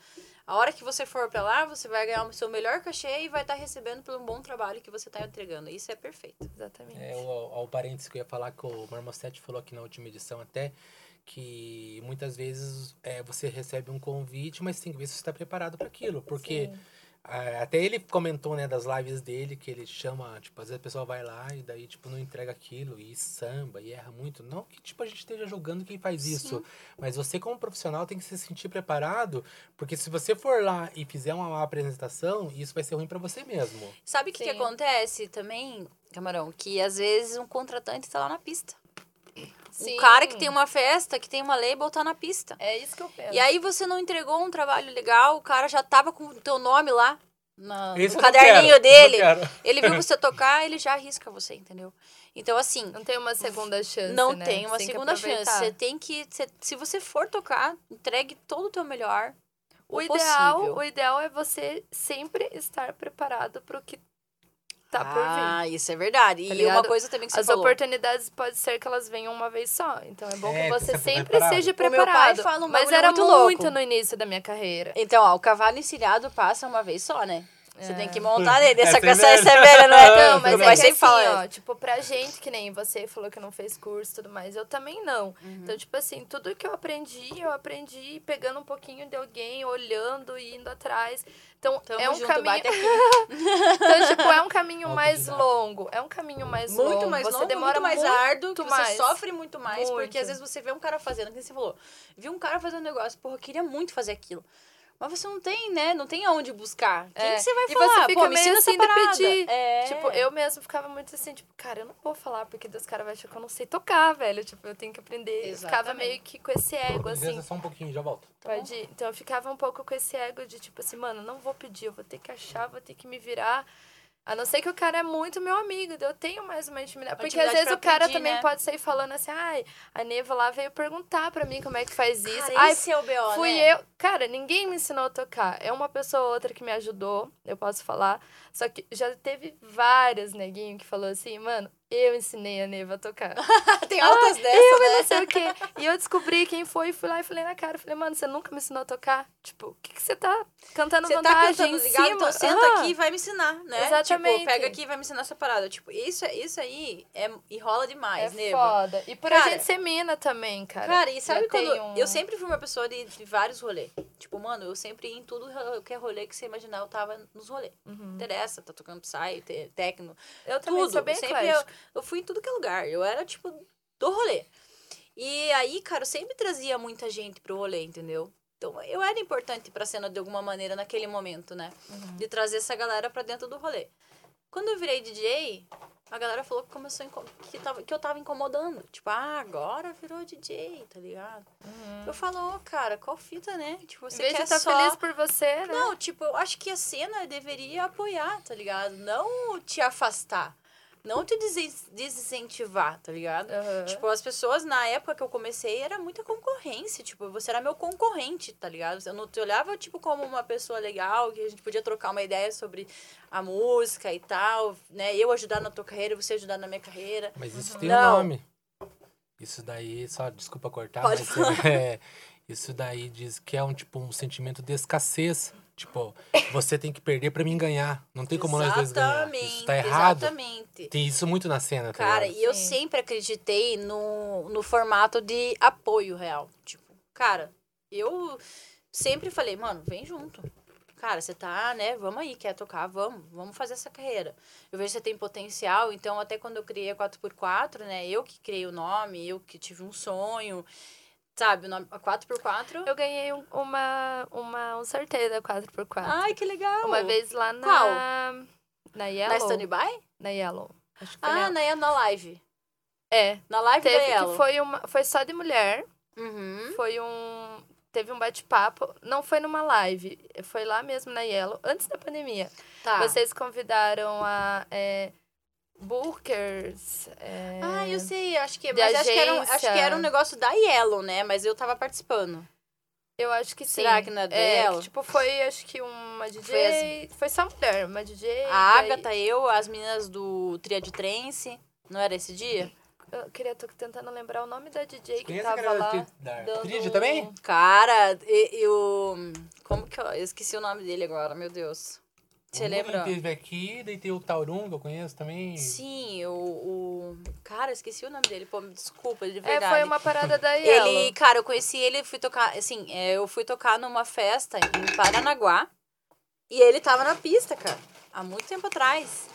S3: a hora que você for pra lá, você vai ganhar o seu melhor cachê e vai estar recebendo pelo bom trabalho que você tá entregando. Isso é perfeito.
S2: Exatamente.
S1: É, o, o parênteses que eu ia falar que o Marmosete falou aqui na última edição até, que muitas vezes é, você recebe um convite, mas tem que ver se você está preparado para aquilo. Porque
S2: Sim.
S1: Ah, até ele comentou, né, das lives dele, que ele chama, tipo, às vezes a pessoa vai lá e daí, tipo, não entrega aquilo e samba e erra muito. Não que, tipo, a gente esteja julgando quem faz isso, mas você como profissional tem que se sentir preparado, porque se você for lá e fizer uma má apresentação, isso vai ser ruim para você mesmo.
S3: Sabe o que, que
S2: Sim.
S3: acontece também, Camarão? Que às vezes um contratante tá lá na pista.
S2: Sim.
S3: Um cara que tem uma festa, que tem uma label, tá na pista.
S2: É isso que eu penso.
S3: E aí você não entregou um trabalho legal, o cara já tava com o teu nome lá na- no caderninho
S1: quero,
S3: dele. Ele viu <laughs> você tocar, ele já arrisca você, entendeu? Então, assim,
S2: Não tem uma segunda chance,
S3: não
S2: né?
S3: tem uma
S2: que
S3: segunda chance. Você tem que. você- se você for tocar, entregue todo o teu melhor.
S2: O
S3: o
S2: ideal,
S3: possível.
S2: o ideal é você sempre estar preparado pro que tá por vir.
S3: Ah, isso é verdade.
S2: Tá
S3: e uma
S2: ligado?
S3: coisa também que você
S2: As
S3: falou.
S2: oportunidades pode ser que elas venham uma vez só. Então é bom
S1: É,
S2: que você
S1: tá
S2: sempre
S1: preparado.
S2: seja
S3: O meu pai
S2: preparado.
S3: fala um
S2: Mas era
S3: muito louco.
S2: muito no início da minha carreira.
S3: Então, ó, o cavalo encilhado passa uma vez só, né? Você
S2: É.
S3: tem que montar nele. Essa,
S1: é
S3: essa, essa é velha, não é?
S2: Não, mas
S3: Meu
S2: é
S3: pai
S2: que assim,
S3: fala.
S2: ó, tipo, pra gente que nem você falou que não fez curso e tudo mais, eu também não.
S3: Uhum.
S2: Então, tipo assim, tudo que eu aprendi, eu aprendi pegando um pouquinho de alguém, olhando e indo atrás. Então,
S3: Tamo
S2: é um
S3: junto,
S2: caminho.
S3: bate aqui. <laughs>
S2: Então, tipo, é um caminho mais longo. É um caminho mais longo.
S3: Muito mais
S2: você
S3: longo,
S2: demora
S3: muito mais
S2: muito
S3: árduo, que
S2: mais.
S3: você sofre muito mais, porque
S2: Muito.
S3: às vezes você vê um cara fazendo, que você falou, viu um cara fazendo um negócio, porra, eu queria muito fazer aquilo. Mas você não tem, né? Não tem aonde buscar. Quem
S2: É,
S3: que você vai
S2: e
S3: falar?
S2: você fica
S3: Pô, me
S2: meio assim de pedir.
S3: É.
S2: Tipo, eu mesmo ficava muito assim, tipo, cara, eu não vou falar porque Deus cara vai achar que eu não sei tocar, velho. Tipo, eu tenho que aprender. Eu ficava
S3: Exatamente.
S2: meio que com esse ego, assim.
S1: só um pouquinho, já volto.
S2: Pode ir. Então eu ficava um pouco com esse ego de tipo assim, mano, não vou pedir, eu vou ter que achar, vou ter que me virar. A não ser que o cara é muito meu amigo, eu tenho mais uma intimidade. Porque às vezes o cara
S3: pedir,
S2: também
S3: né?
S2: pode sair falando assim, ai, a Neva lá veio perguntar pra mim como é que faz isso.
S3: Cara,
S2: ai,
S3: esse é o B.O.,
S2: fui
S3: né?
S2: eu. Cara, ninguém me ensinou a tocar. É uma pessoa ou outra que me ajudou, eu posso falar. Só que já teve vários neguinhos que falou assim, mano, eu ensinei a Neva a tocar. <laughs>
S3: Tem altas
S2: Ah,
S3: dessas,
S2: eu
S3: né?
S2: não sei o quê. <laughs> E eu descobri quem foi e fui lá e falei na cara. Falei, mano, você nunca me ensinou a tocar? Tipo, o que, que você tá cantando
S3: Você tá
S2: vantagem
S3: cantando
S2: em
S3: ligado? Então senta
S2: Ah,
S3: aqui e vai me ensinar, né?
S2: Exatamente.
S3: Tipo, pega aqui e vai me ensinar essa parada. Tipo, isso, isso aí é, e rola demais,
S2: É
S3: né?
S2: foda. E por a
S3: Cara,
S2: gente ser mina também, cara.
S3: Cara, e sabe quando.
S2: um-
S3: Eu sempre fui uma pessoa de, de vários rolês. Tipo, mano, eu sempre ia em tudo que é rolê que você imaginar, eu tava nos rolês. Não interessa, tá tocando Psy, te- techno.
S2: Uhum. Eu também
S3: tudo.
S2: sou bem
S3: eu sempre eu, fui em tudo que é lugar. Eu era, tipo, do rolê. E aí, cara, eu sempre trazia muita gente pro rolê, entendeu? Então, eu era importante pra cena de alguma maneira naquele momento, né?
S2: Uhum.
S3: De trazer essa galera pra dentro do rolê. Quando eu virei DJ, a galera falou que começou que, tava, que eu tava incomodando. Tipo, ah, agora virou DJ, tá ligado? Eu falo, ô, cara, qual fita, né? Tipo,
S2: Uhum.
S3: Você quer
S2: estar
S3: só...
S2: feliz por você, né?
S3: Não, tipo, eu acho que a cena deveria apoiar, tá ligado? Não te afastar. Não te desincentivar, tá ligado?
S2: Aham.
S3: Tipo, as pessoas, na época que eu comecei, era muita concorrência. Tipo, você era meu concorrente, tá ligado? Eu não te olhava, tipo, como uma pessoa legal, que a gente podia trocar uma ideia sobre a música e tal, né? Eu ajudar na tua carreira, você ajudar na minha carreira.
S1: Mas isso tem
S3: Não.
S1: um nome. Isso daí, só desculpa cortar,
S3: Pode
S1: mas
S3: falar. <laughs>
S1: é, isso daí diz que é um tipo um sentimento de escassez. Tipo, você tem que perder pra mim ganhar. Não tem como nós dois ganhar. Isso tá errado.
S3: Exatamente.
S1: Tem isso muito na cena, tá
S3: Cara,
S1: ligado?
S3: e eu
S2: Sim.
S3: sempre acreditei no, no formato de apoio real. Tipo, cara, eu sempre falei, mano, vem junto. Cara, você tá, né? Vamos aí, quer tocar? Vamos, vamos fazer essa carreira. Eu vejo que você tem potencial, então até quando eu criei a 4x4, né? Eu que criei o nome, eu que tive um sonho, sabe? O nome, a 4x4.
S2: Eu ganhei um- uma, uma, um sorteio da 4x4.
S3: Ai, que legal!
S2: uma vez lá na...
S3: Qual?
S2: Na Yellow.
S3: Na Standby?
S2: Na Yellow. Acho que
S3: Ah,
S2: na...
S3: na, na live.
S2: É.
S3: Na live da
S2: Teve
S3: Yellow.
S2: que foi uma... Foi só de mulher.
S3: Uhum.
S2: Foi um... Teve um bate-papo. Não foi numa live. Foi lá mesmo na Yellow. Antes da pandemia.
S3: Tá.
S2: Vocês convidaram a... É, Bookers. É,
S3: Ah, eu sei, acho que.
S2: de
S3: Mas acho que, era um, acho que era um negócio da Yellow, né? Mas eu tava participando.
S2: Eu acho que sim.
S3: Será que não é da
S2: É,
S3: Yellow?
S2: que, tipo, foi, acho que uma DJ.
S3: Foi
S2: Foi,
S3: as-
S2: só mulher, uma DJ.
S3: A Agatha, eu, as meninas do Triad Trance. Não era esse dia?
S2: Eu queria, tô tentando lembrar o nome da DJ que tava
S1: aquela
S2: lá.
S1: da
S2: dando
S1: também?
S3: Cara, eu. Como que eu. Eu esqueci o nome dele agora, meu Deus. Você lembra?
S1: Teve aqui, daí tem o Taurum, que eu conheço também.
S3: Sim, o, o. Cara, esqueci o nome dele. Pô, me desculpa, de
S2: É,
S3: verdade.
S2: foi uma parada da Yellow.
S3: Ele, cara, eu conheci ele, fui tocar, assim, é, eu fui tocar numa festa em Paranaguá e ele tava na pista, cara, há muito tempo atrás.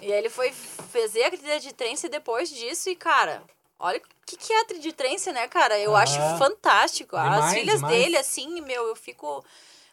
S3: E aí ele foi fazer a trilha de trance depois disso e, cara, olha o que, que é a trilha de trance, né, cara? Eu
S1: Aham.
S3: acho fantástico. As
S1: Demais,
S3: filhas
S1: demais.
S3: dele, assim, meu, eu fico...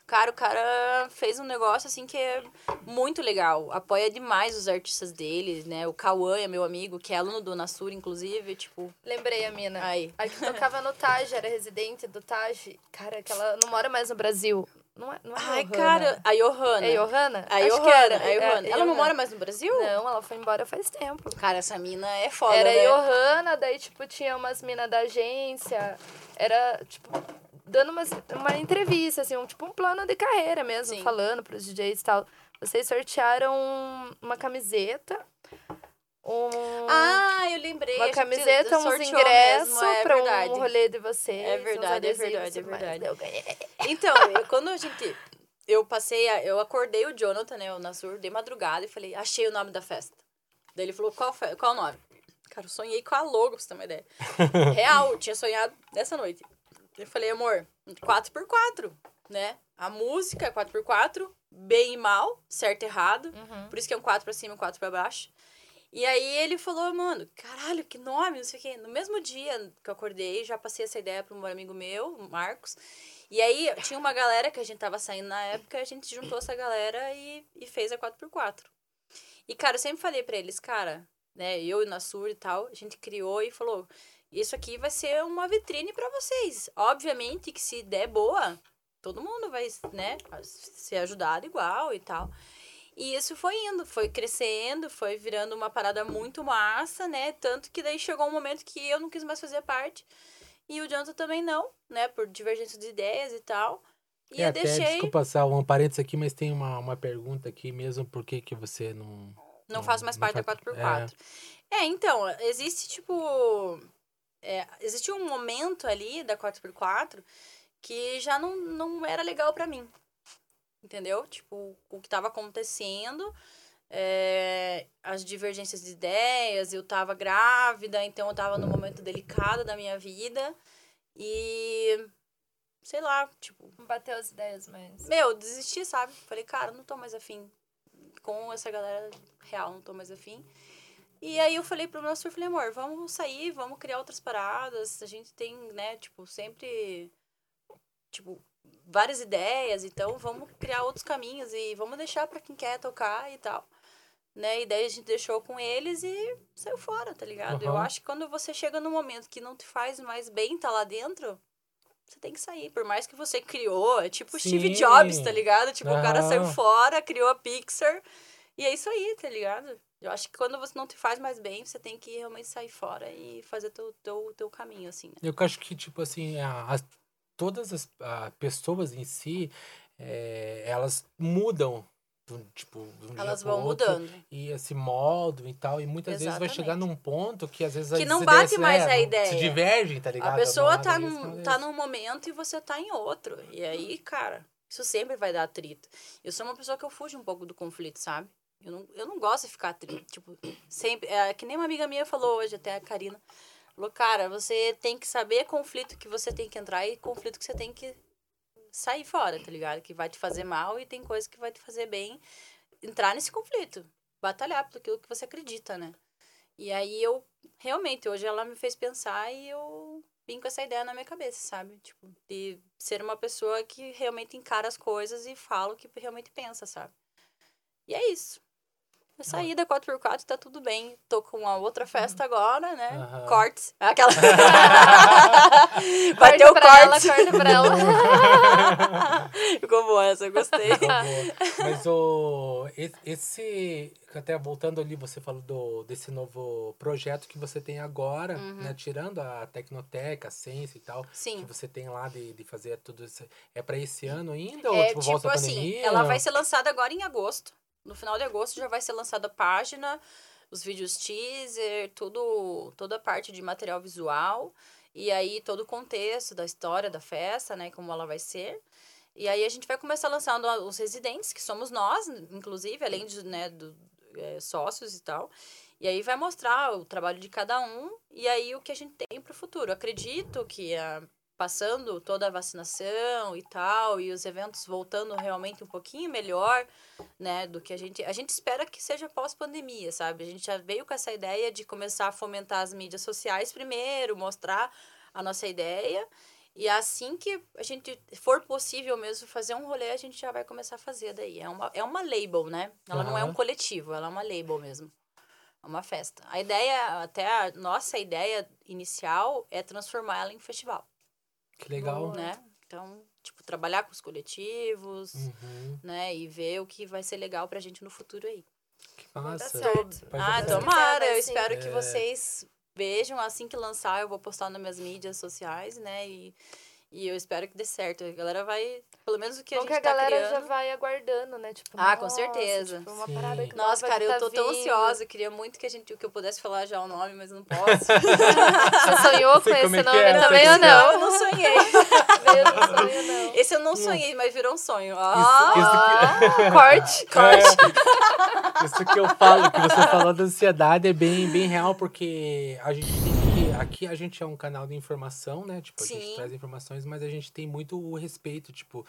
S3: Cara, o cara fez um negócio, assim, que é muito legal. Apoia demais os artistas dele, né? O Cauã é meu amigo, que é aluno do Nasur, inclusive, tipo...
S2: Lembrei a mina.
S3: Aí.
S2: A que tocava no Taj, era residente do Taj. Cara, que ela não mora mais no Brasil. Não é, não é
S3: Ai,
S2: Johanna.
S3: cara, a Johanna.
S2: É Johanna?
S3: A
S2: Acho que
S3: Johanna,
S2: era.
S3: a Johanna.
S2: É,
S3: Ela não mora mais no Brasil?
S2: Não, ela foi embora faz tempo.
S3: Cara, essa mina é foda,
S2: Era
S3: né?
S2: Johanna, daí, tipo, tinha umas minas da agência. Era, tipo, dando umas, uma entrevista, assim, um, tipo, um plano de carreira mesmo,
S3: Sim.
S2: falando pros DJs e tal. Vocês sortearam uma camiseta, um,
S3: Ah, eu lembrei.
S2: uma camiseta, uns ingressos
S3: é
S2: pra
S3: verdade.
S2: um rolê de vocês.
S3: É
S2: uns
S3: verdade, é verdade, é verdade.
S2: Daí Eu ganhei. <laughs>
S3: Então, eu- quando a gente... Eu passei, a- eu acordei o Jonathan, né, o Nassur, de madrugada e falei, achei o nome da festa. Daí ele falou, qual, qual o nome? Cara, eu sonhei com a logo, pra você ter uma ideia. <laughs> Real, eu tinha sonhado nessa noite. Eu falei, amor, 4x4, né? A música é 4x4, bem e mal, certo e errado.
S2: Uhum.
S3: Por isso que é um 4 pra cima e um 4 pra baixo. E aí ele falou, mano, caralho, que nome, não sei o quê. No mesmo dia que eu acordei, já passei essa ideia para um amigo meu, o Marcos. E aí tinha uma galera que a gente tava saindo na época, a gente juntou essa galera e, e fez a 4x4. E, cara, eu sempre falei para eles, cara, né, eu e o Nassur e tal, a gente criou e falou, isso aqui vai ser uma vitrine para vocês. Obviamente que se der boa, todo mundo vai, né, ser ajudado igual e tal. E isso foi indo, foi crescendo, foi virando uma parada muito massa, né? Tanto que daí chegou um momento que eu não quis mais fazer parte. E o Jonathan também não, né? Por divergência de ideias e tal. E
S1: É,
S3: eu
S1: até,
S3: deixei.
S1: desculpa só um parênteses aqui, mas tem uma, uma pergunta aqui mesmo, por que que você não...
S3: Não faço mais parte da
S1: faz-
S3: 4x4. É. então, existe tipo. É, existe um momento ali da 4x4 que já não, não era legal pra mim. Entendeu? Tipo, o que tava acontecendo, é, as divergências de ideias, eu tava grávida, então eu tava num momento delicado da minha vida. E. Sei lá, tipo,
S2: Bateu as ideias, mas.
S3: meu, desisti, sabe? Falei, cara, não tô mais afim. Com essa galera real, não tô mais afim. E aí eu falei pro meu surf, falei, amor, vamos sair, vamos criar outras paradas. A gente tem, né, tipo, sempre, tipo, várias ideias, então vamos criar outros caminhos e vamos deixar pra quem quer tocar e tal. Né? E daí a gente deixou com eles e saiu fora, tá ligado? Eu
S1: Aham.
S3: acho que quando você chega num momento que não te faz mais bem tá lá dentro, você tem que sair. Por mais que você criou, é tipo Steve
S1: Sim.
S3: Jobs, tá ligado? Tipo, o cara saiu fora, criou a Pixar. E é isso aí, tá ligado? Eu acho que quando você não te faz mais bem, você tem que realmente sair fora e fazer teu, teu, teu caminho, assim, né?
S1: Eu acho que, tipo assim, a- as- todas as a, pessoas em si, é, elas mudam, tipo, de um
S3: Elas vão
S1: outro,
S3: mudando.
S1: E esse modo e tal, e muitas vezes vai chegar
S3: Exatamente.
S1: num ponto que às vezes
S3: Que não bate mais
S1: é,
S3: a ideia.
S1: Se divergem, tá ligado?
S3: A pessoa tá num,
S1: uma
S3: tá num momento e você tá em outro. E aí, cara, isso sempre vai dar atrito. Eu sou uma pessoa que eu fujo um pouco do conflito, sabe? Eu não, eu não gosto de ficar atrito. Tipo, sempre. É, que nem uma amiga minha falou hoje, até a Karina. Falou, cara, você tem que saber conflito que você tem que entrar e conflito que você tem que sair fora, tá ligado? Que vai te fazer mal e tem coisa que vai te fazer bem. Entrar nesse conflito. Batalhar por aquilo que você acredita, né? E aí eu, realmente, hoje ela me fez pensar e eu vim com essa ideia na minha cabeça, sabe? Tipo, de ser uma pessoa que realmente encara as coisas e fala o que realmente pensa, sabe? E é isso. Eu saí da 4x4 tá tudo bem. Tô com uma outra festa agora, né?
S1: Aham.
S3: Cortes. Aquela. <laughs> Vai ter o
S2: Corta pra ela,
S3: corte.
S2: corta pra ela. <laughs>
S3: Ficou boa essa, eu gostei.
S1: Mas o esse até voltando ali você falou do desse novo projeto que você tem agora,
S3: Uhum.
S1: né, tirando a Tecnoteca, a Ciência e tal, que
S3: Sim.
S1: você tem lá de, de fazer tudo isso. É pra esse ano ainda ou
S3: É,
S1: tipo,
S3: tipo
S1: volta a
S3: assim,
S1: pandemia?
S3: ela vai ser lançada agora em agosto. No final de agosto já vai ser lançada a página, os vídeos teaser, tudo, toda a parte de material visual. E aí todo o contexto da história da festa, né? Como ela vai ser. E aí a gente vai começar lançando os residentes, que somos nós, inclusive, além de né, do, é, sócios e tal. E aí vai mostrar o trabalho de cada um e aí o que a gente tem para o futuro. Acredito que a, passando toda a vacinação e tal, e os eventos voltando realmente um pouquinho melhor, né, do que a gente... A gente espera que seja pós-pandemia, sabe? A gente já veio com essa ideia de começar a fomentar as mídias sociais primeiro, mostrar a nossa ideia, e assim que a gente for possível mesmo fazer um rolê, a gente já vai começar a fazer daí. É uma, é uma label, né? Ela não é um coletivo, ela é uma label mesmo. É uma festa. A ideia, até a nossa ideia inicial é transformar ela em festival
S1: Que legal.
S2: Boa.
S3: né? Então, tipo, trabalhar com os coletivos,
S1: Uhum,
S3: né? E ver o que vai ser legal pra gente no futuro aí.
S1: que massa.
S2: certo.
S1: Vai
S3: ah,
S1: certo.
S3: tomara! Eu espero que
S1: É.
S3: vocês vejam assim que lançar, eu vou postar nas minhas mídias sociais, né? E, e eu espero que dê certo. A galera vai, pelo menos o que a
S2: Bom
S3: gente
S2: que a
S3: tá
S2: galera
S3: criando.
S2: já vai aguardando, né? Tipo,
S3: Ah, com certeza.
S2: Tipo, uma
S1: Sim.
S2: parada que
S3: Nossa, cara,
S2: que
S3: eu
S2: tá
S3: tô tão
S2: vindo.
S3: ansiosa. Eu queria muito que a gente que eu pudesse falar já o nome, mas não <laughs> posso.
S2: Você sonhou com esse
S1: é que
S2: nome
S1: é,
S2: também ou
S1: que é.
S2: não?
S3: eu não sonhei. <laughs>
S2: Meu, não sonho, não.
S3: Esse eu não sonhei, mas virou um sonho. Ah,
S1: isso <laughs>
S2: Corte.
S1: É, isso que eu falo, que você falou da ansiedade é bem, bem real, porque a gente tem que. Aqui a gente é um canal de informação, né? Tipo, a gente
S3: Sim.
S1: traz informações, mas a gente tem muito o respeito, tipo.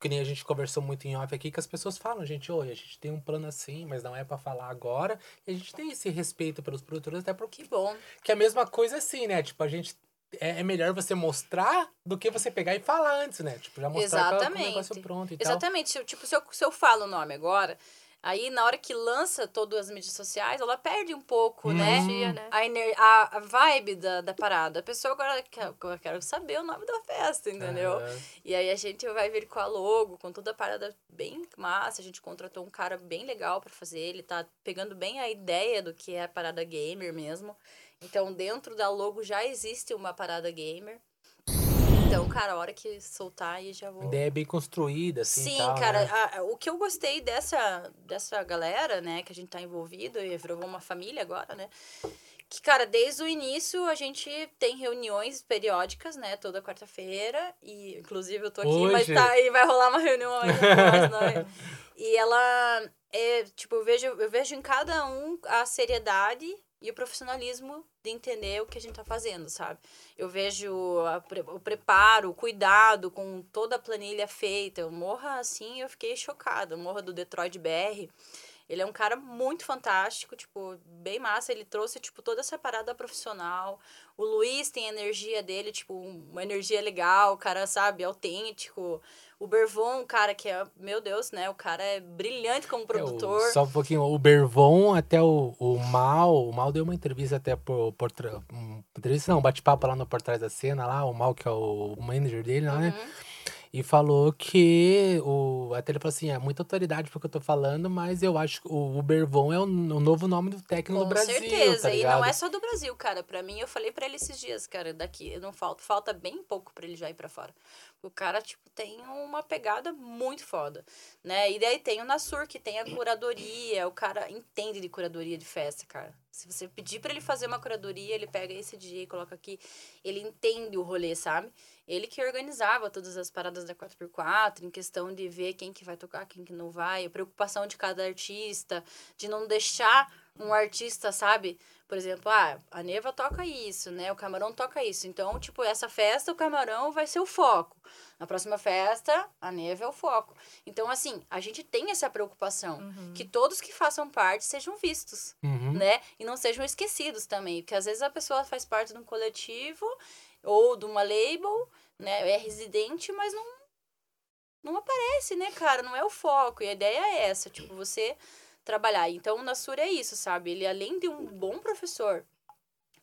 S1: que nem a gente conversou muito em off aqui, que as pessoas falam, gente, oi, a gente tem um plano assim, mas não é pra falar agora. E a gente tem esse respeito pelos produtores, até porque
S3: Que bom.
S1: que é a mesma coisa assim, né? Tipo, a gente. É, é melhor você mostrar do que você pegar e falar antes, né? Tipo, já mostrar com o
S3: Exatamente.
S1: negócio pronto e tal.
S3: Exatamente. Eu- Tipo, se eu, se eu falo o nome agora, aí na hora que lança todas as mídias sociais, ela perde um pouco, né?
S1: Hum.
S2: Dia, né?
S3: A, ener- a, a vibe da, da parada. A pessoa agora quer, eu quero saber o nome da festa, entendeu? E aí a gente vai vir com a logo, com toda a parada bem massa. A gente contratou um cara bem legal pra fazer. Ele tá pegando bem a ideia do que é a parada gamer mesmo. Então, dentro da logo já existe uma parada gamer. Então, cara, a hora que soltar aí já vou.
S1: A ideia é bem construída, assim.
S3: Sim,
S1: tal,
S3: cara,
S1: né?
S3: a- o que eu gostei dessa, dessa galera, né, que a gente tá envolvido e virou uma família agora, né? Que, cara, desde o início a gente tem reuniões periódicas, né, toda quarta-feira. E, inclusive, eu tô aqui, mas
S1: Hoje?
S3: tá, e vai rolar uma reunião né? <laughs> E ela é, tipo, eu vejo, eu vejo em cada um a seriedade e o profissionalismo de entender o que a gente tá fazendo, sabe? Eu vejo a o preparo, o cuidado com toda a planilha feita. O Morra, assim, eu fiquei chocada. Morra do Detroit BR. Ele é um cara muito fantástico, tipo, bem massa. Ele trouxe, tipo, toda essa parada profissional. O Luiz tem a energia dele, tipo, uma energia legal, o cara, sabe, autêntico. O Bervon, um cara que é, meu Deus, né? O cara é brilhante como
S1: É, o-
S3: produtor.
S1: só um pouquinho. O Bervon, até o, o Mal. O Mal deu uma entrevista até por. por um, entrevista não, um bate-papo lá no Por Trás da Cena, lá. O Mal, que é o manager dele, lá, né? E falou que. O, até ele falou assim: é muita autoridade porque eu tô falando, mas eu acho que o, o Bervon é o, novo nome do técnico
S3: Com
S1: do Brasil.
S3: certeza.
S1: tá
S3: e não é só do Brasil, cara. Pra mim, eu falei pra ele esses dias, cara, daqui. Não falta, falta bem pouco pra ele já ir pra fora. O cara, tipo, tem uma pegada muito foda, né? E daí tem o Nassur, que tem a curadoria. O cara entende de curadoria de festa, cara. Se você pedir pra ele fazer uma curadoria, ele pega esse DJ, coloca aqui. Ele entende o rolê, sabe? Ele que organizava todas as paradas da 4x4, em questão de ver quem que vai tocar, quem que não vai, a preocupação de cada artista, de não deixar um artista, sabe? Por exemplo, ah, a Neva toca isso, né? O Camarão toca isso. Então, tipo, essa festa, o Camarão vai ser o foco. Na próxima festa, a Neva é o foco. Então, assim, a gente tem essa preocupação.
S2: Uhum.
S3: Que todos que façam parte sejam vistos
S1: Uhum.
S3: né? E não sejam esquecidos também. Porque às vezes a pessoa faz parte de um coletivo ou de uma label, né? É residente, mas não, não aparece, né, cara? Não é o foco. E a ideia é essa, tipo, você trabalhar. Então o Nassur é isso, sabe? Ele, além de um bom professor,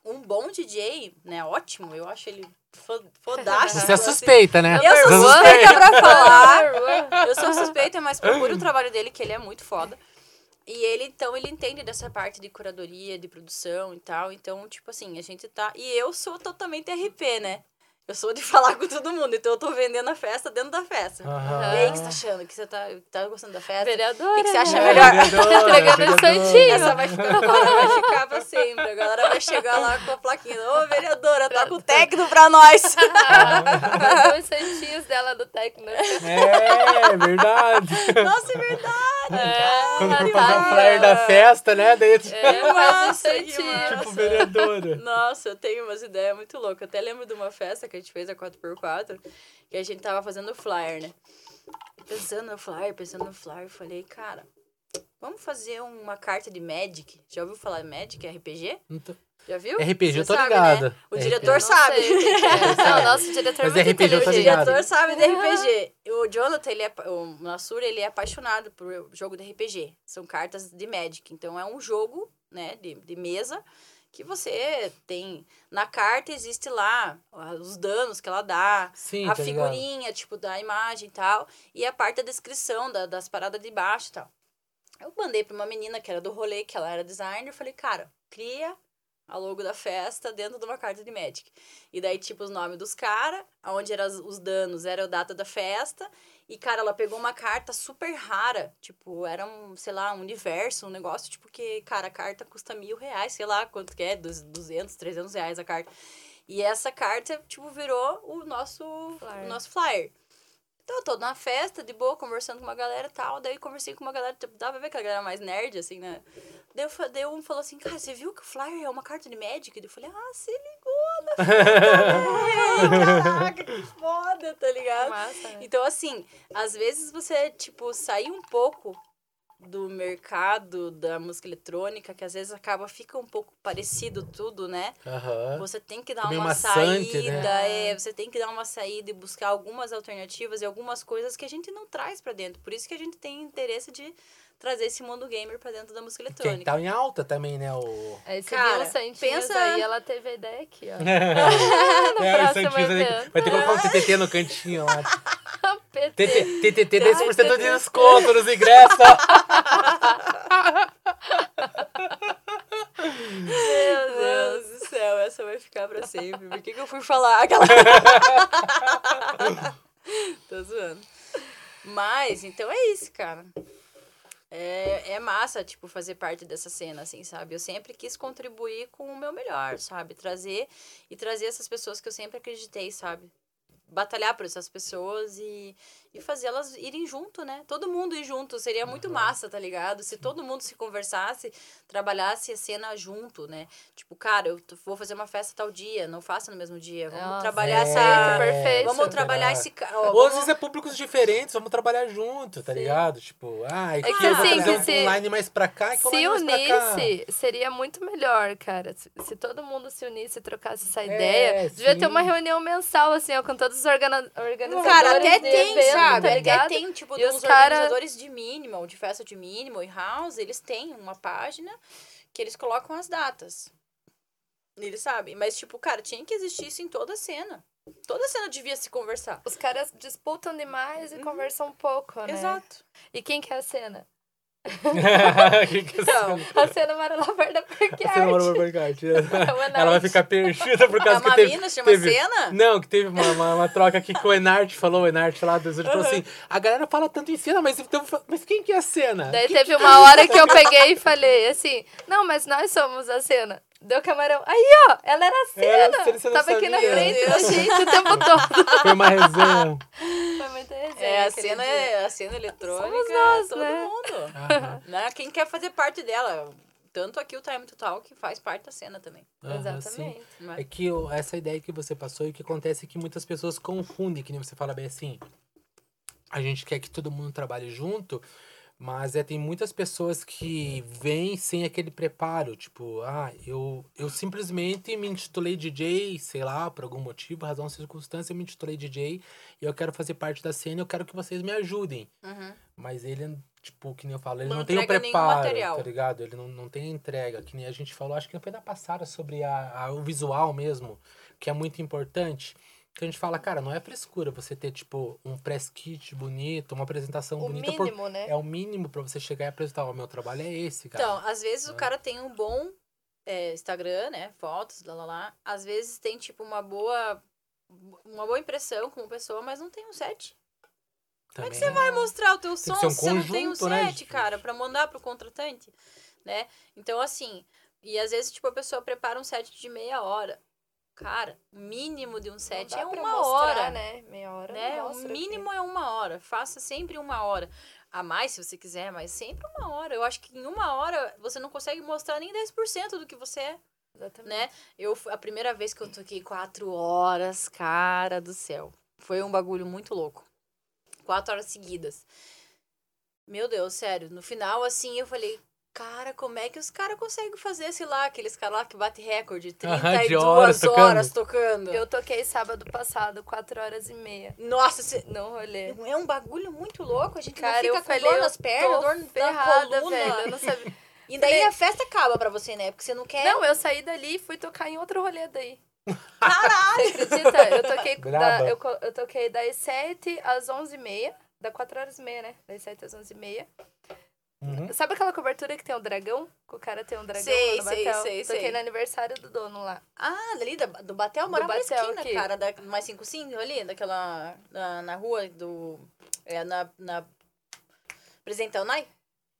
S3: um bom DJ, né? Ótimo, eu acho ele fo- fodástico.
S1: Você é
S3: assim.
S1: suspeita, né?
S3: Eu sou
S1: é
S3: suspeita pra falar. <laughs> Eu sou suspeita, mas procure o trabalho dele, que ele é muito foda. E ele, então, ele entende dessa parte de curadoria, de produção e tal. Então, tipo assim, a gente tá. E eu sou totalmente RP, né? Eu sou de <laughs> falar com todo mundo, então eu tô vendendo a festa dentro da festa.
S1: Aham.
S3: E aí, o que você tá achando? Que você tá, tá gostando da festa?
S2: Vereadora.
S3: O que que você acha
S2: né?
S3: melhor?
S2: Entregando
S1: vereadora. <laughs>
S2: santinho.
S3: Essa vai ficar, vai ficar pra sempre. A galera vai chegar lá com a plaquinha. Ô, vereadora, toca o técnico pra nós. <laughs>
S2: Duas santinhos dela do técnico.
S1: É, verdade.
S3: Nossa, é verdade.
S2: É,
S1: Quando for
S2: Natália.
S1: fazer um flyer da festa, né? Daí, <laughs> tipo,
S2: É, faz
S3: Nossa,
S2: os
S3: que
S2: santinhos.
S3: massa.
S1: vereadora.
S3: Nossa, eu tenho umas ideias muito loucas. Eu até lembro de uma festa que a gente fez a 4x4, que a gente tava fazendo flyer, né? Pensando no flyer, pensando no flyer, eu falei, cara, vamos fazer uma carta de Magic. Já ouviu falar de Magic, RPG?
S1: Não tô-
S3: Já viu?
S1: RPG, eu
S3: Você
S1: tô
S3: sabe,
S1: ligado.
S3: né? O diretor
S2: Não
S3: sabe.
S2: sei o que que é. <laughs> Não, nosso diretor
S1: Mas
S2: é muito
S1: RPG eu tô
S3: O
S1: ligado.
S3: diretor sabe de RPG. O Jonathan, ele é, o Nassur, ele é apaixonado por jogo de RPG. São cartas de Magic. Então, é um jogo, né, de, de mesa que você tem... Na carta existe lá os danos que ela dá,
S1: Sim,
S3: a
S1: tá ligado.
S3: figurinha, tipo, da imagem e tal, e a parte da descrição da- das paradas de baixo e tal. Eu mandei pra uma menina que era do rolê, que ela era designer, falei, cara, cria a logo da festa dentro de uma carta de Magic. E daí, tipo, os nomes dos caras, onde eram os danos, era a data da festa. E, cara, ela pegou uma carta super rara. Tipo, era um, sei lá, um universo, um negócio, tipo, que, cara, a carta custa mil reais, sei lá quanto que é, dos 200, 300 reais a carta. E essa carta, tipo, virou o nosso
S2: Flyer.
S3: o nosso flyer. Então, eu tô na festa, de boa, conversando com uma galera e tal. Daí, conversei com uma galera, tipo, dá pra ver que a galera mais nerd, assim, né? Daí, eu daí um falou assim, cara, você viu que o flyer é uma carta de Magic? Daí Eu falei, ah, se ligou, <laughs> Caraca, que foda, tá ligado?
S2: Massa, né?
S3: Então, assim, às vezes você, tipo, sair um pouco do mercado da música eletrônica, que às vezes acaba, fica um pouco parecido tudo, né?
S1: Aham.
S3: Você tem que dar
S1: Meio
S3: uma
S1: maçante,
S3: saída,
S1: né?
S3: é, você tem que dar uma saída e buscar algumas alternativas e algumas coisas que a gente não traz pra dentro. Por isso que a gente tem interesse de trazer esse mundo gamer pra dentro da música
S1: Que
S3: eletrônica.
S1: tá em alta também, né? O...
S2: Aí você
S3: Cara,
S2: viu o Santinhos
S3: pensa-
S2: aí, ela teve a ideia aqui, ó. <laughs> <laughs>
S1: é, o
S2: próximo
S1: Santinho vai
S2: evento.
S1: vai ter que colocar um TTT no cantinho lá. <laughs> TTT 10% de desconto nos ingressos.
S2: Meu Deus.
S3: Deus do céu, essa vai ficar pra sempre. Por que, que eu fui falar aquela. Tô zoando. Mas, então é isso, cara. É, é massa, tipo, fazer parte dessa cena, assim, sabe? Eu sempre quis contribuir com o meu melhor, sabe? Trazer e trazer essas pessoas que eu sempre acreditei, sabe? Batalhar por essas pessoas e, e fazê-las irem junto, né? Todo mundo ir junto. Seria muito massa, tá ligado? Se todo mundo se conversasse, trabalhasse a cena junto, né? Tipo, cara, eu vou fazer uma festa tal dia, não faça no mesmo dia. Vamos
S2: Nossa,
S3: trabalhar
S1: é,
S3: essa.
S2: perfeito.
S3: Vamos trabalhar esse. ó,
S1: Ou às
S3: vamos-
S1: vezes é públicos diferentes, vamos trabalhar junto, tá
S2: Sim.
S1: ligado? Tipo, ah,
S2: É que
S1: eu vou
S2: assim,
S1: um
S2: se-
S1: online mais pra cá e
S2: Se unisse, seria muito melhor, cara. Se, se todo mundo se unisse e trocasse essa
S1: É,
S2: ideia, devia ter
S1: sim.
S2: uma reunião mensal, assim, ó, com todos os organizadores
S3: Cara, até
S2: de
S3: tem,
S2: evento,
S3: sabe?
S2: tá
S3: até
S2: ligado?
S3: tem, tipo,
S2: E os cara-
S3: organizadores de minimal, de festa de minimal e house, eles têm uma página que eles colocam as datas. Eles sabem. Mas, tipo, cara, tinha que existir isso em toda a cena. Toda cena devia se conversar.
S2: Os caras disputam demais e conversam um pouco, né?
S3: Uhum. Exato.
S2: E quem que é a cena? <laughs>
S1: Que que é
S2: A cena Maralavar da Parque
S1: Você não morou
S2: Art.
S1: no Burkhardt.
S2: É uma
S1: Ela vai ficar perdida por
S3: a
S1: causa que teve...
S3: Mamina chama
S1: teve-
S3: cena?
S1: Não, que teve uma, uma, uma troca aqui que o Enart falou, o Enart lá do ele falou assim, a galera fala tanto em cena, mas, então, mas quem que é a cena?
S2: Daí teve uma hora que eu peguei e falei assim, não, mas nós somos a cena. Deu camarão. Aí, ó, ela era a
S1: Era
S2: cena.
S1: não
S2: Tava aqui na
S1: sabia.
S2: frente da gente o tempo todo. <laughs>
S1: Foi uma resenha.
S2: Foi muita resenha.
S3: É, a cena, é, a cena eletrônica
S2: Somos nós,
S3: é todo
S2: né?
S3: mundo.
S1: Aham,
S3: né? Quem quer fazer parte dela. Tanto aqui o Time Total, que faz parte da cena também.
S2: Exatamente.
S3: né?
S1: É que essa ideia que você passou e o que acontece é que muitas pessoas confundem, que nem você fala bem assim. A gente quer que todo mundo trabalhe junto, mas é, tem muitas pessoas que vêm sem aquele preparo. Tipo, ah, eu, eu simplesmente me intitulei DJ, sei lá, por algum motivo, razão, circunstância, eu me intitulei DJ e eu quero fazer parte da cena e eu quero que vocês me ajudem.
S3: Uhum.
S1: Mas ele, tipo, que nem eu falo, ele
S3: Não
S1: não, tem o preparo, tá ligado? Ele não, não tem entrega, que nem a gente falou, acho que foi da passada sobre a, a- o visual mesmo, que é muito importante. Que a gente fala, cara, não é frescura você ter, tipo, um press kit bonito, uma apresentação
S2: O
S1: bonita. por-
S2: mínimo, né?
S1: É o mínimo pra você chegar e apresentar, o meu trabalho é esse, cara.
S3: Então, às vezes o
S1: É.
S3: cara tem um bom é, Instagram, né? Fotos, lá, lá, lá. Às vezes tem, tipo, uma boa... Uma boa impressão como pessoa, mas não tem um set. Como é que
S1: Também
S3: você vai mostrar o teu som
S1: um
S3: se você não tem um
S1: conjunto, né,
S3: set,
S1: gente?
S3: cara, pra mandar pro contratante, né? Então, assim, e às vezes, tipo, a pessoa prepara um set de meia hora. Cara, mínimo de um set é uma
S2: mostrar,
S3: hora,
S2: né? Meia hora.
S3: né? O
S2: aqui.
S3: mínimo é uma hora. Faça sempre uma hora. A mais, se você quiser, mas sempre uma hora. Eu acho que em uma hora você não consegue mostrar nem 10% do que você é,
S2: Exatamente.
S3: né? Eu, a primeira vez que eu toquei quatro horas, cara do céu. Foi um bagulho muito louco. Quatro horas seguidas. Meu Deus, sério. No final, assim, eu falei, cara, como é que os caras conseguem fazer, sei lá, aqueles caras lá que bate recorde,
S1: Aham,
S3: 32
S1: de horas
S3: horas,
S1: tocando.
S3: tocando.
S2: Eu toquei sábado passado, 4 horas e meia.
S3: Nossa, cê-
S2: No rolê.
S3: é um bagulho muito louco. A gente
S2: Cara,
S3: não fica
S2: eu
S3: com
S2: falei,
S3: dor nas pernas, dor
S2: ferrada,
S3: coluna.
S2: velho. Eu não sabia. <laughs>
S3: E daí
S2: Falei-
S3: a festa acaba pra você, né? Porque você não quer.
S2: Não, eu saí dali e fui tocar em outro rolê daí. <laughs>
S3: Caralho!
S2: Você acredita? Eu toquei, <laughs> da, eu, eu toquei das 7 às 11h30. Da 4 horas e meia, né? Das 7 às 11h30.
S1: Uhum.
S2: Sabe aquela cobertura que tem o dragão? Que o cara tem um dragão
S3: Sei,
S2: lá no
S3: sei,
S2: Batel?
S3: sei,
S2: Toquei
S3: sei.
S2: no aniversário do dono lá.
S3: Ah, dali da- do Batel, morava na
S2: Batel
S3: esquina,
S2: aqui.
S3: cara. Da, mais 55 ali, daquela. Na, na rua do. É, na. na Presidente Nai?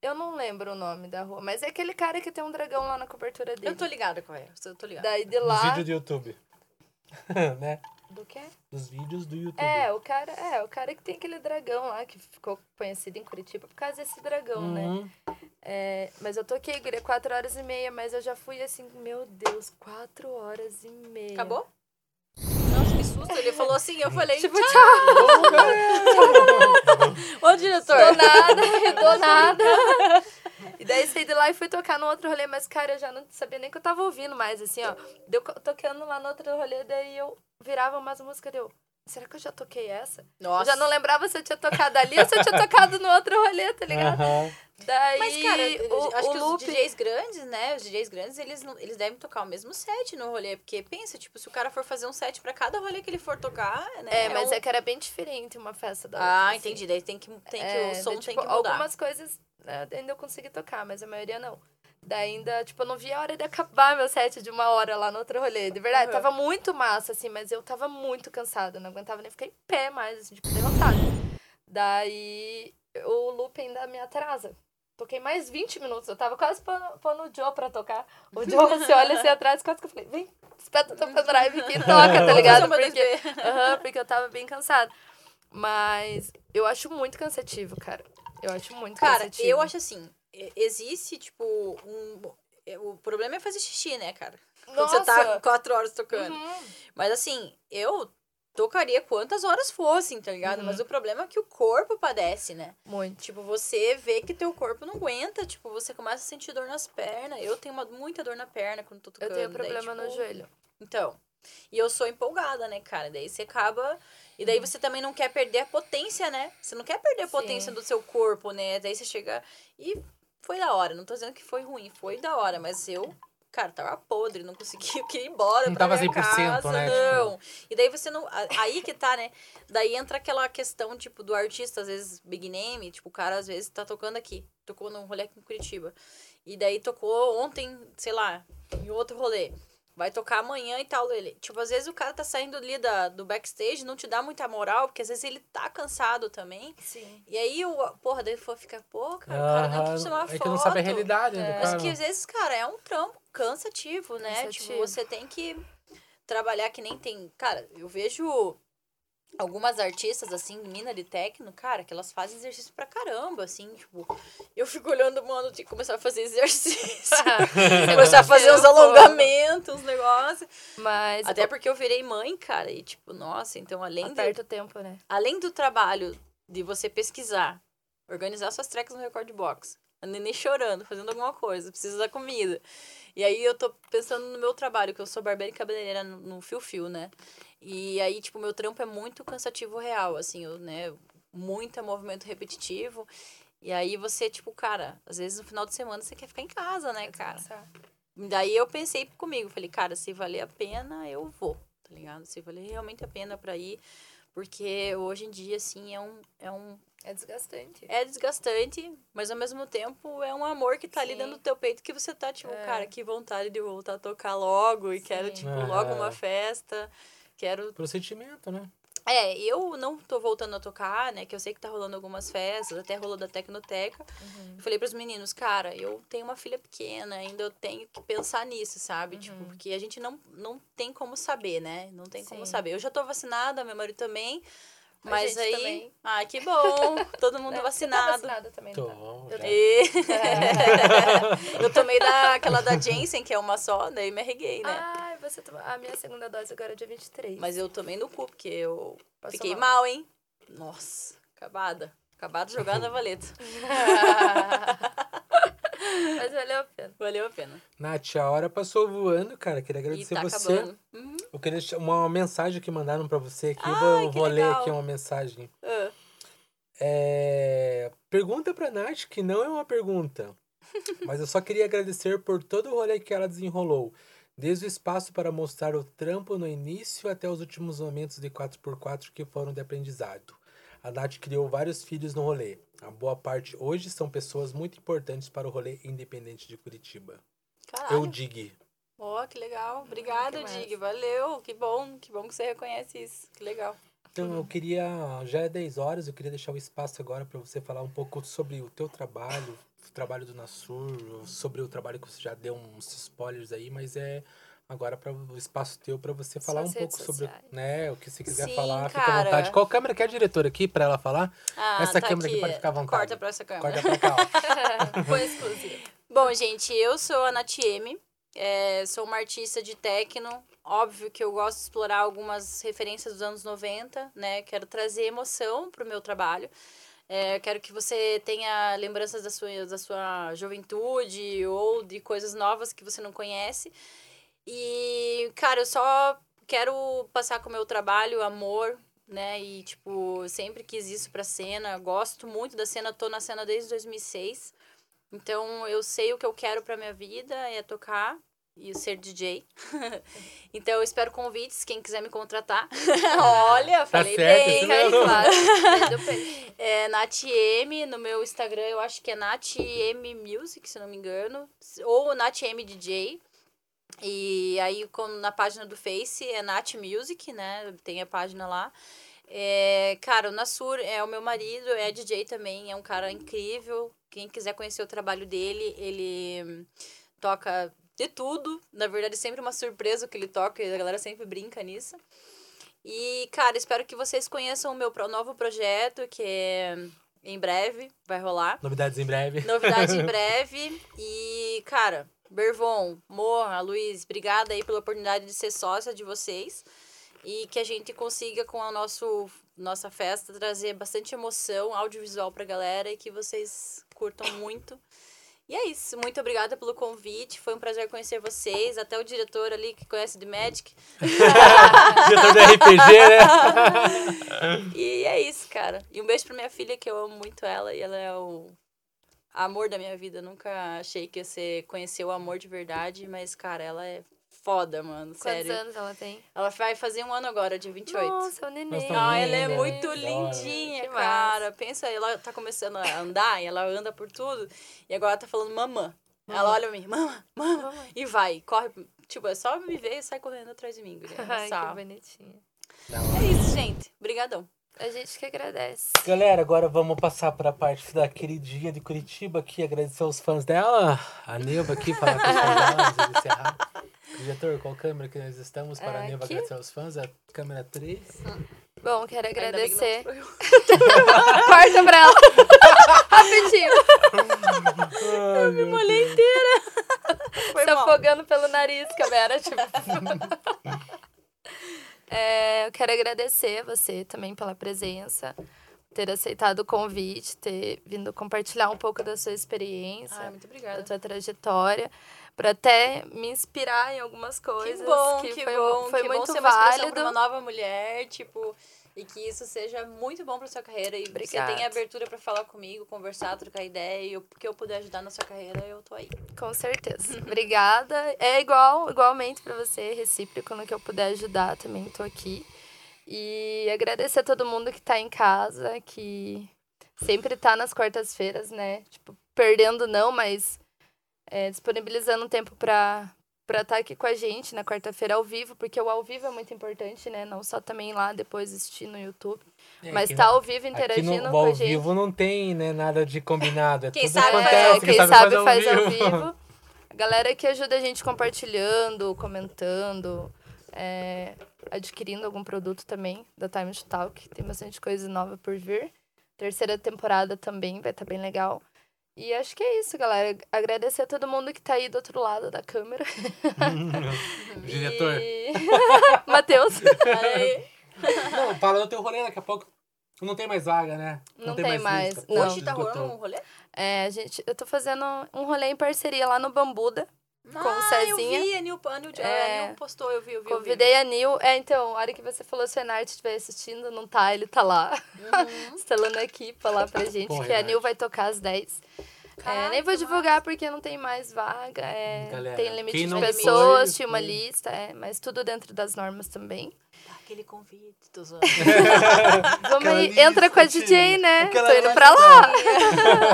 S2: Eu não lembro o nome da rua, mas é aquele cara que tem um dragão lá na cobertura dele.
S3: Eu tô ligada qual é. Eu tô ligada.
S2: Daí de lá.
S1: vídeos do YouTube. <laughs> né?
S2: Do quê?
S1: Dos vídeos do YouTube.
S2: É, o cara, é, o cara que tem aquele dragão lá, que ficou conhecido em Curitiba por causa desse dragão, né?
S1: Uhum.
S2: É, mas eu toquei, guria, quatro horas e meia, mas eu já fui assim, meu Deus, quatro horas e meia.
S3: Acabou? susto. Ele falou assim, eu falei,
S2: Tipo,
S3: tchau,
S2: tchau, <laughs>
S3: ô diretor.
S2: do nada, do nada. <laughs> Daí saí de lá e fui tocar no outro rolê, mas, cara, eu já não sabia nem que eu tava ouvindo mais, assim, ó. Deu tocando lá no outro rolê, daí eu virava umas músicas, deu. Será que eu já toquei essa? Eu
S3: Nossa.
S2: já não lembrava se eu tinha tocado ali ou se eu tinha tocado no outro rolê, tá ligado?
S1: Aham.
S2: Daí,
S3: Mas, cara,
S2: o,
S3: acho
S2: o
S3: que
S2: loop...
S3: os DJs grandes, né? Os DJs grandes, eles, eles devem tocar o mesmo set no rolê. Porque pensa, tipo, se o cara for fazer um set pra cada rolê que ele for tocar, né?
S2: É, mas
S3: um-
S2: é que era bem diferente uma festa da
S3: Ah,
S2: outra, assim.
S3: entendi. Daí tem que, tem que
S2: É,
S3: o som
S2: daí,
S3: tem
S2: tipo,
S3: que mudar.
S2: Algumas coisas ainda eu consegui tocar, mas a maioria não. Daí ainda, tipo, eu não via a hora de acabar meu set de uma hora lá no outro rolê. De verdade,
S3: Uhum.
S2: tava muito massa, assim, mas eu tava muito cansada. Não aguentava nem ficar em pé mais, assim, tipo, derrotada. Daí o loop ainda me atrasa. Toquei mais 20 minutos. Eu tava quase pondo, pondo o Joe pra tocar. O Joe se olha assim atrás, quase que eu falei, vem, espeta o teu pendrive aqui e <laughs> toca, tá ligado? Porque, porque eu tava bem cansada. Mas eu acho muito cansativo, cara. Eu acho muito
S3: Cara,
S2: cansativo.
S3: eu acho assim, existe, tipo, um... é, O problema é fazer xixi, né, cara? Quando você tá quatro horas tocando.
S2: Uhum.
S3: Mas assim, eu tocaria quantas horas fossem, tá ligado?
S2: Uhum.
S3: Mas o problema é que o corpo padece, né?
S2: Muito.
S3: Tipo, você vê que teu corpo não aguenta, tipo, você começa a sentir dor nas pernas. Eu tenho uma, muita dor na perna quando tô
S2: Eu
S3: tocando.
S2: tenho
S3: daí,
S2: problema no
S3: tipo,
S2: joelho.
S3: Então, e eu sou empolgada, né, cara? Daí você acaba. E daí você também não quer perder a potência, né? Você não quer perder a
S2: Sim.
S3: potência do seu corpo, né? Daí você chega. E foi da hora. Não tô dizendo que foi ruim, foi da hora, mas eu. Cara, tava podre, não conseguia <laughs> eu queria ir embora
S1: Não
S3: pra
S1: tava
S3: minha
S1: 100%,
S3: casa,
S1: né,
S3: não. E daí você não... Aí que tá, né? Daí entra aquela questão, tipo, do artista, às vezes, big name, tipo, o cara, às vezes, tá tocando aqui. Tocou num rolê aqui em Curitiba. E daí tocou ontem, sei lá, em outro rolê. Vai tocar amanhã e tal. Ele, tipo, às vezes o cara tá saindo ali da, do backstage, não te dá muita moral, porque às vezes ele tá cansado também.
S2: Sim.
S3: E aí, o, porra, daí for ficar, pô, cara, o cara quis tirar uma
S1: Aham.
S3: foto.
S1: É que não sabe a realidade né,
S2: É.
S3: Mas que às vezes, cara, é um trampo cansativo, né?
S2: Cansativo.
S3: Tipo, você tem que trabalhar que nem tem. Cara, eu vejo algumas artistas, assim, mina de techno, cara, que elas fazem exercício pra caramba, assim, tipo, eu fico olhando, mano, tinha que começar a fazer exercício. <laughs> começar a fazer uns alongamentos, uns negócios.
S2: Mas
S3: Até porque eu virei mãe, cara, e tipo, nossa, então além
S2: aperta o tempo, né?
S3: além do trabalho de você pesquisar, organizar suas tracks no Record Box, a neném chorando, fazendo alguma coisa, precisa da comida. E aí eu tô pensando no meu trabalho, que eu sou barbeira e cabeleireira no, no Fio Fio, né? E aí, tipo, meu trampo é muito cansativo real, assim, eu, né? Muito movimento repetitivo. E aí você, tipo, cara, às vezes no final de semana você quer ficar em casa, né, cara? Daí eu pensei comigo, falei, cara, se valer a pena, eu vou, tá ligado? Se valer realmente a pena pra ir, porque hoje em dia, assim, é um, é um...
S2: É desgastante.
S3: É desgastante, mas ao mesmo tempo é um amor que tá ali
S2: Sim.
S3: dentro do teu peito que você tá, tipo,
S2: É.
S3: cara, que vontade de voltar a tocar logo e quero,
S2: Sim.
S3: tipo,
S1: Aham.
S3: logo uma festa. Quero
S1: Pro sentimento, né?
S3: é, eu não tô voltando a tocar, né? Que eu sei que tá rolando algumas festas, até rolou da Tecnoteca.
S2: Uhum.
S3: Falei pros meninos, cara, eu tenho uma filha pequena, ainda eu tenho que pensar nisso, sabe?
S2: Uhum.
S3: Tipo, porque a gente não, não tem como saber, né? Não tem como
S2: Sim.
S3: saber. Eu já tô vacinada, meu marido também.
S2: A
S3: Mas
S2: gente
S3: aí.
S2: também.
S3: Ah, que bom! <laughs> Todo mundo
S2: Né? Você tá
S3: vacinado.
S2: vacinada também,
S1: Tô,
S2: não tá? Eu.
S3: E... <laughs> eu tomei da, aquela da Jensen, que é uma só, daí me arreguei, né?
S2: Ai, você tomou... A minha segunda dose agora é dia 23.
S3: Mas eu tomei no cu, porque eu
S2: Passou
S3: fiquei
S2: mal.
S3: mal, hein? Nossa, acabada. Acabada jogada na valeta. <laughs>
S2: Mas valeu a pena.
S3: Valeu a pena.
S1: Nath, a hora passou voando, cara. Queria agradecer
S3: tá
S1: você.
S3: acabando. Uhum.
S1: Eu queria deixar uma mensagem que mandaram pra você aqui.
S3: Ai,
S1: vou,
S3: que
S1: vou ler
S3: legal.
S1: aqui uma mensagem.
S3: Ah,
S1: É... Pergunta pra Nath, que não é uma pergunta. <laughs> mas eu só queria agradecer por todo o rolê que ela desenrolou. Desde o espaço para mostrar o trampo no início até os últimos momentos de 4x4 que foram de aprendizado. A Nath criou vários filhos no rolê. A boa parte hoje são pessoas muito importantes para o rolê independente de Curitiba.
S3: caralho.
S1: Eu dig.
S3: Ó, que legal. Obrigada,
S2: Que.
S3: Dig. Valeu. Que bom. Que bom que você reconhece isso. Que legal.
S1: Então eu queria, já é 10 horas, eu queria deixar o espaço agora para você falar um pouco sobre o teu trabalho, trabalho do Nassur, sobre o trabalho que você já deu uns spoilers aí, mas é agora para o espaço teu para você falar
S2: Suas
S1: um pouco
S2: redes
S1: sobre,
S2: sociais.
S1: né, o que você quiser
S3: Sim,
S1: falar, fica à
S3: cara.
S1: vontade. Qual câmera que é a diretora aqui para ela falar?
S3: Ah,
S1: Essa
S3: tá
S1: câmera aqui pode ficar à vontade.
S3: Corta pra essa câmera.
S1: Corta pra cá. <laughs>
S2: Foi exclusivo.
S3: Bom, gente, eu sou a Nath M. é, sou uma artista de techno óbvio que eu gosto de explorar algumas referências dos anos 90, né? Quero trazer emoção pro meu trabalho. É, quero que você tenha lembranças da sua, da sua juventude ou de coisas novas que você não conhece. E, cara, eu só quero passar com o meu trabalho amor, né? E, tipo, sempre quis isso pra cena. Gosto muito da cena, tô na cena desde 2006. Então, eu sei o que eu quero pra minha vida, é tocar e ser DJ. <laughs> então, eu espero convites, quem quiser me contratar. <laughs> Olha, falei
S1: certo,
S3: bem.
S2: Aí, claro. <laughs>
S3: É Nath M, no meu Instagram eu acho que é Nath M Music, se não me engano. Ou Nath M DJ. E aí na página do Face é Nath Music, né? Tem a página lá. É, cara, o Nassur é o meu marido, é DJ também, é um cara incrível. Quem quiser conhecer o trabalho dele, ele toca de tudo. Na verdade, é sempre uma surpresa o que ele toca, e a galera sempre brinca nisso. E, cara, espero que vocês conheçam o meu novo projeto, que é em breve, vai rolar.
S1: Novidades em breve.
S3: Novidade em <laughs> breve. E, cara, Bervon, Morra, Luiz, obrigada aí pela oportunidade de ser sócia de vocês. E que a gente consiga, com a nosso, nossa festa, trazer bastante emoção audiovisual pra galera e que vocês curtam muito. E é isso. Muito obrigada pelo convite. Foi um prazer conhecer vocês. Até o diretor ali que conhece de Magic. <laughs>
S1: Diretor do RPG, né?
S3: E é isso, cara. E um beijo pra minha filha, que eu amo muito ela. E ela é o amor da minha vida. Eu nunca achei que ia ser conhecer o amor de verdade. Mas, cara, ela é foda, mano.
S2: Quantos
S3: Sério.
S2: anos ela tem?
S3: Ela vai fazer um ano agora, dia 28.
S2: Nossa, é um neném.
S1: Nós
S3: Ah, ela é
S1: né?
S3: muito lindinha,
S2: Que
S3: cara. Pensa, ela tá começando a andar e ela anda por tudo. E agora ela tá falando mamã. Ela olha pra mim, mama, mama. E vai, corre. Tipo, é só me ver e sai correndo atrás de mim. <laughs> guria.
S2: Ai, que bonitinha.
S3: É isso, gente. Obrigadão.
S2: A gente que agradece.
S1: Galera, agora vamos passar para a parte da queridinha de Curitiba aqui, agradecer aos fãs dela. A Neuva aqui, falar com os fãs dela, de <laughs> encerrar. Diretor, qual câmera que nós estamos para a
S2: É,
S1: Neuva
S2: aqui.
S1: agradecer aos fãs? A câmera 3.
S2: Bom, quero
S3: que
S2: agradecer.
S3: eu. <laughs> <laughs>
S2: Corta pra ela. Rapidinho.
S1: Eu me molhei
S3: inteira. Foi
S2: Se
S3: mal.
S2: afogando pelo nariz, câmera, tipo. <laughs> É, eu quero agradecer você também pela presença, ter aceitado o convite, ter vindo compartilhar um pouco da sua experiência,
S3: Ai, muito
S2: da tua trajetória, para até me inspirar em algumas coisas.
S3: Que bom, que,
S2: foi,
S3: bom,
S2: foi
S3: que
S2: muito
S3: bom ser uma
S2: válido.
S3: pra uma nova mulher, tipo, e que isso seja muito bom pra sua carreira e você
S2: Obrigada.
S3: tenha abertura pra falar comigo, conversar, trocar ideia e o que eu puder ajudar na sua carreira, eu tô aí.
S2: Com certeza. <laughs> Obrigada. É igual, igualmente para você, recíproco, no que eu puder ajudar também, tô aqui. E agradecer a todo mundo que tá em casa, que sempre tá nas quartas-feiras, né? Tipo, perdendo não, mas é, disponibilizando um tempo pra para estar aqui com a gente na quarta-feira ao vivo, porque o ao vivo é muito importante, né? Não só também lá depois assistir no YouTube,
S1: É,
S2: mas
S1: aqui
S2: tá ao vivo interagindo
S1: no
S2: com
S1: ao
S2: a gente.
S1: vivo não tem né, nada de combinado. É
S3: Quem
S1: tudo
S3: sabe faz
S1: acontece,
S3: ao-
S2: quem sabe faz ao vivo. <laughs> A galera que ajuda a gente compartilhando, comentando, é, adquirindo algum produto também da Time to Talk. Tem bastante coisa nova por vir. Terceira temporada também vai estar bem legal. E acho que é isso, galera. Agradecer a todo mundo que tá aí do outro lado da câmera. <laughs>
S1: Diretor,
S2: E... <laughs> Matheus.
S1: Não, fala do teu rolê daqui a pouco. Não tem mais vaga, né?
S2: Não tem mais,
S1: música.
S2: não.
S3: hoje tá rolando um rolê?
S2: É, gente, eu tô fazendo um rolê em parceria lá no Bambuda. Com o
S3: ah,
S2: Cezinha.
S3: eu vi, a Nil, a Nil,
S2: É.
S3: a Nil postou, eu vi, eu vi. eu vi.
S2: Convidei a Nil. É, então, a hora que você falou, se o Renate estiver assistindo, não tá, ele tá lá.
S3: Uhum. <laughs>
S2: Instalando aqui pra lá pra gente,
S1: Pô,
S2: que a. Nil vai tocar às 10. É,
S3: Caraca,
S2: nem vou divulgar porque não tem mais vaga. é,
S1: Galera,
S2: tem limite de pessoas,
S1: foi,
S2: tinha uma lista, é, mas tudo dentro das normas também.
S3: Aquele convite, tô zoando. <laughs>
S2: Vamos aí, entra com a DJ, né?
S1: Aquela
S2: Tô indo pra lá.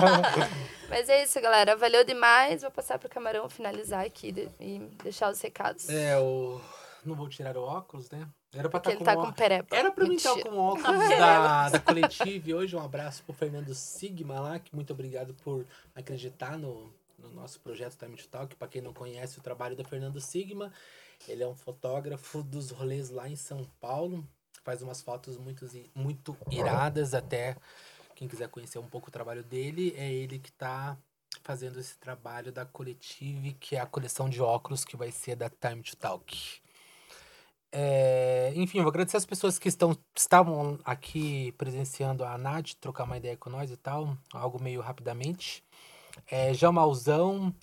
S2: <laughs> Mas é isso, galera. Valeu demais. Vou passar pro Camarão finalizar aqui de- e deixar os recados.
S1: É, o... Não vou tirar o óculos, né? Era pra estar
S2: ele
S1: com
S2: tá
S1: o
S2: com
S1: óculos.
S2: perepa.
S1: Era pra mim estar com o óculos <laughs> da, da coletiva. Hoje um abraço pro Fernando Sigma lá, que muito obrigado por acreditar no, no nosso projeto Time to Talk. Pra quem não conhece o trabalho do Fernando Sigma, ele é um fotógrafo dos rolês lá em São Paulo. Faz umas fotos muito, muito iradas até. Quem quiser conhecer um pouco o trabalho dele, é ele que tá fazendo esse trabalho da Coletive, que é a coleção de óculos que vai ser da Time to Talk. É, enfim, eu vou agradecer as pessoas que estão, estavam aqui presenciando a Nath, trocar uma ideia com nós e tal, algo meio rapidamente. É, Jamalzão,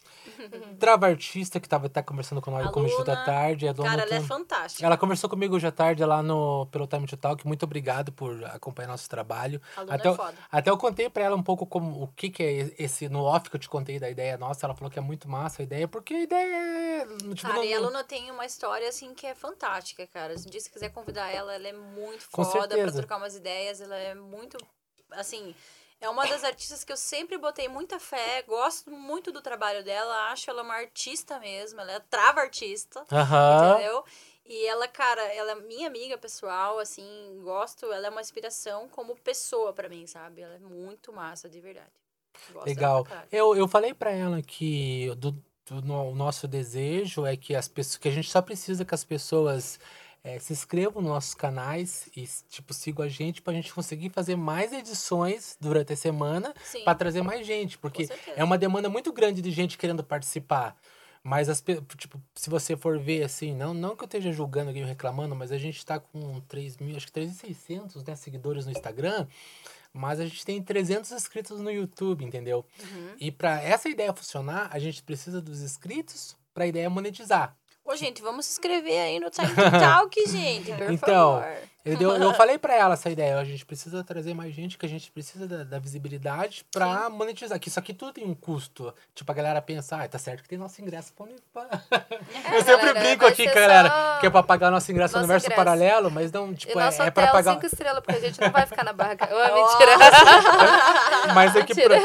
S1: Trava Artista, que estava até conversando com nós no começo da tarde. A
S3: Cara, ela é fantástica.
S1: ela conversou comigo hoje à tarde lá no, pelo Time to Talk. Muito obrigado por acompanhar nosso trabalho.
S3: A Luna
S1: Até,
S3: é
S1: eu-
S3: foda.
S1: até eu contei pra ela um pouco como, o que, que é esse, no off que eu te contei da ideia nossa. Ela falou que é muito massa a ideia, porque a ideia é. Tipo,
S3: Cara,
S1: não-
S3: e a Luna tem uma história, assim, que é fantástica, cara. Se um dia você quiser convidar ela, ela é muito
S1: Com
S3: foda pra
S1: certeza.
S3: trocar umas ideias. Ela é muito, assim... É uma das artistas que eu sempre botei muita fé, gosto muito do trabalho dela, acho ela uma artista mesmo, ela é trava artista,
S1: Aham.
S3: entendeu? E ela, cara, ela é minha amiga pessoal, assim, gosto, ela é uma inspiração como pessoa pra mim, sabe? Ela é muito massa, de verdade. Gosto
S1: Legal. Eu, eu falei pra ela que do, do no- o nosso desejo é que as pessoas que a gente só precisa que as pessoas eh, se inscrevam nos nossos canais e tipo sigam a gente pra gente conseguir fazer mais edições durante a semana pra trazer mais gente, porque é uma demanda muito grande de gente querendo participar. Mas, as, tipo, se você for ver, assim, não, não que eu esteja julgando alguém reclamando, mas a gente tá com 3 mil, acho que 3.600 né, seguidores no Instagram, mas a gente tem 300 inscritos no YouTube, entendeu?
S3: Uhum.
S1: E para essa ideia funcionar, a gente precisa dos inscritos para a ideia monetizar.
S3: Ô, gente, vamos se inscrever aí no Time <laughs> Talk, gente, por
S1: Então,
S3: favor.
S1: Eu, deu- eu <laughs> falei para ela essa ideia, a gente precisa trazer mais gente, que a gente precisa da, da visibilidade para monetizar. Que isso aqui tudo tem um custo. Tipo, a galera pensa, ah, tá certo que tem nosso ingresso pra... <laughs>
S2: É,
S1: eu sempre
S2: galera,
S1: brinco aqui, galera,
S2: só
S1: que é pra pagar nosso ingresso no
S2: nosso
S1: universo
S2: ingresso.
S1: paralelo, mas não, tipo, é, é pra pagar...
S2: cinco estrelas, porque a gente não vai ficar na barraca. Ô,
S3: Ó.
S2: mentira.
S1: Mas é que pra,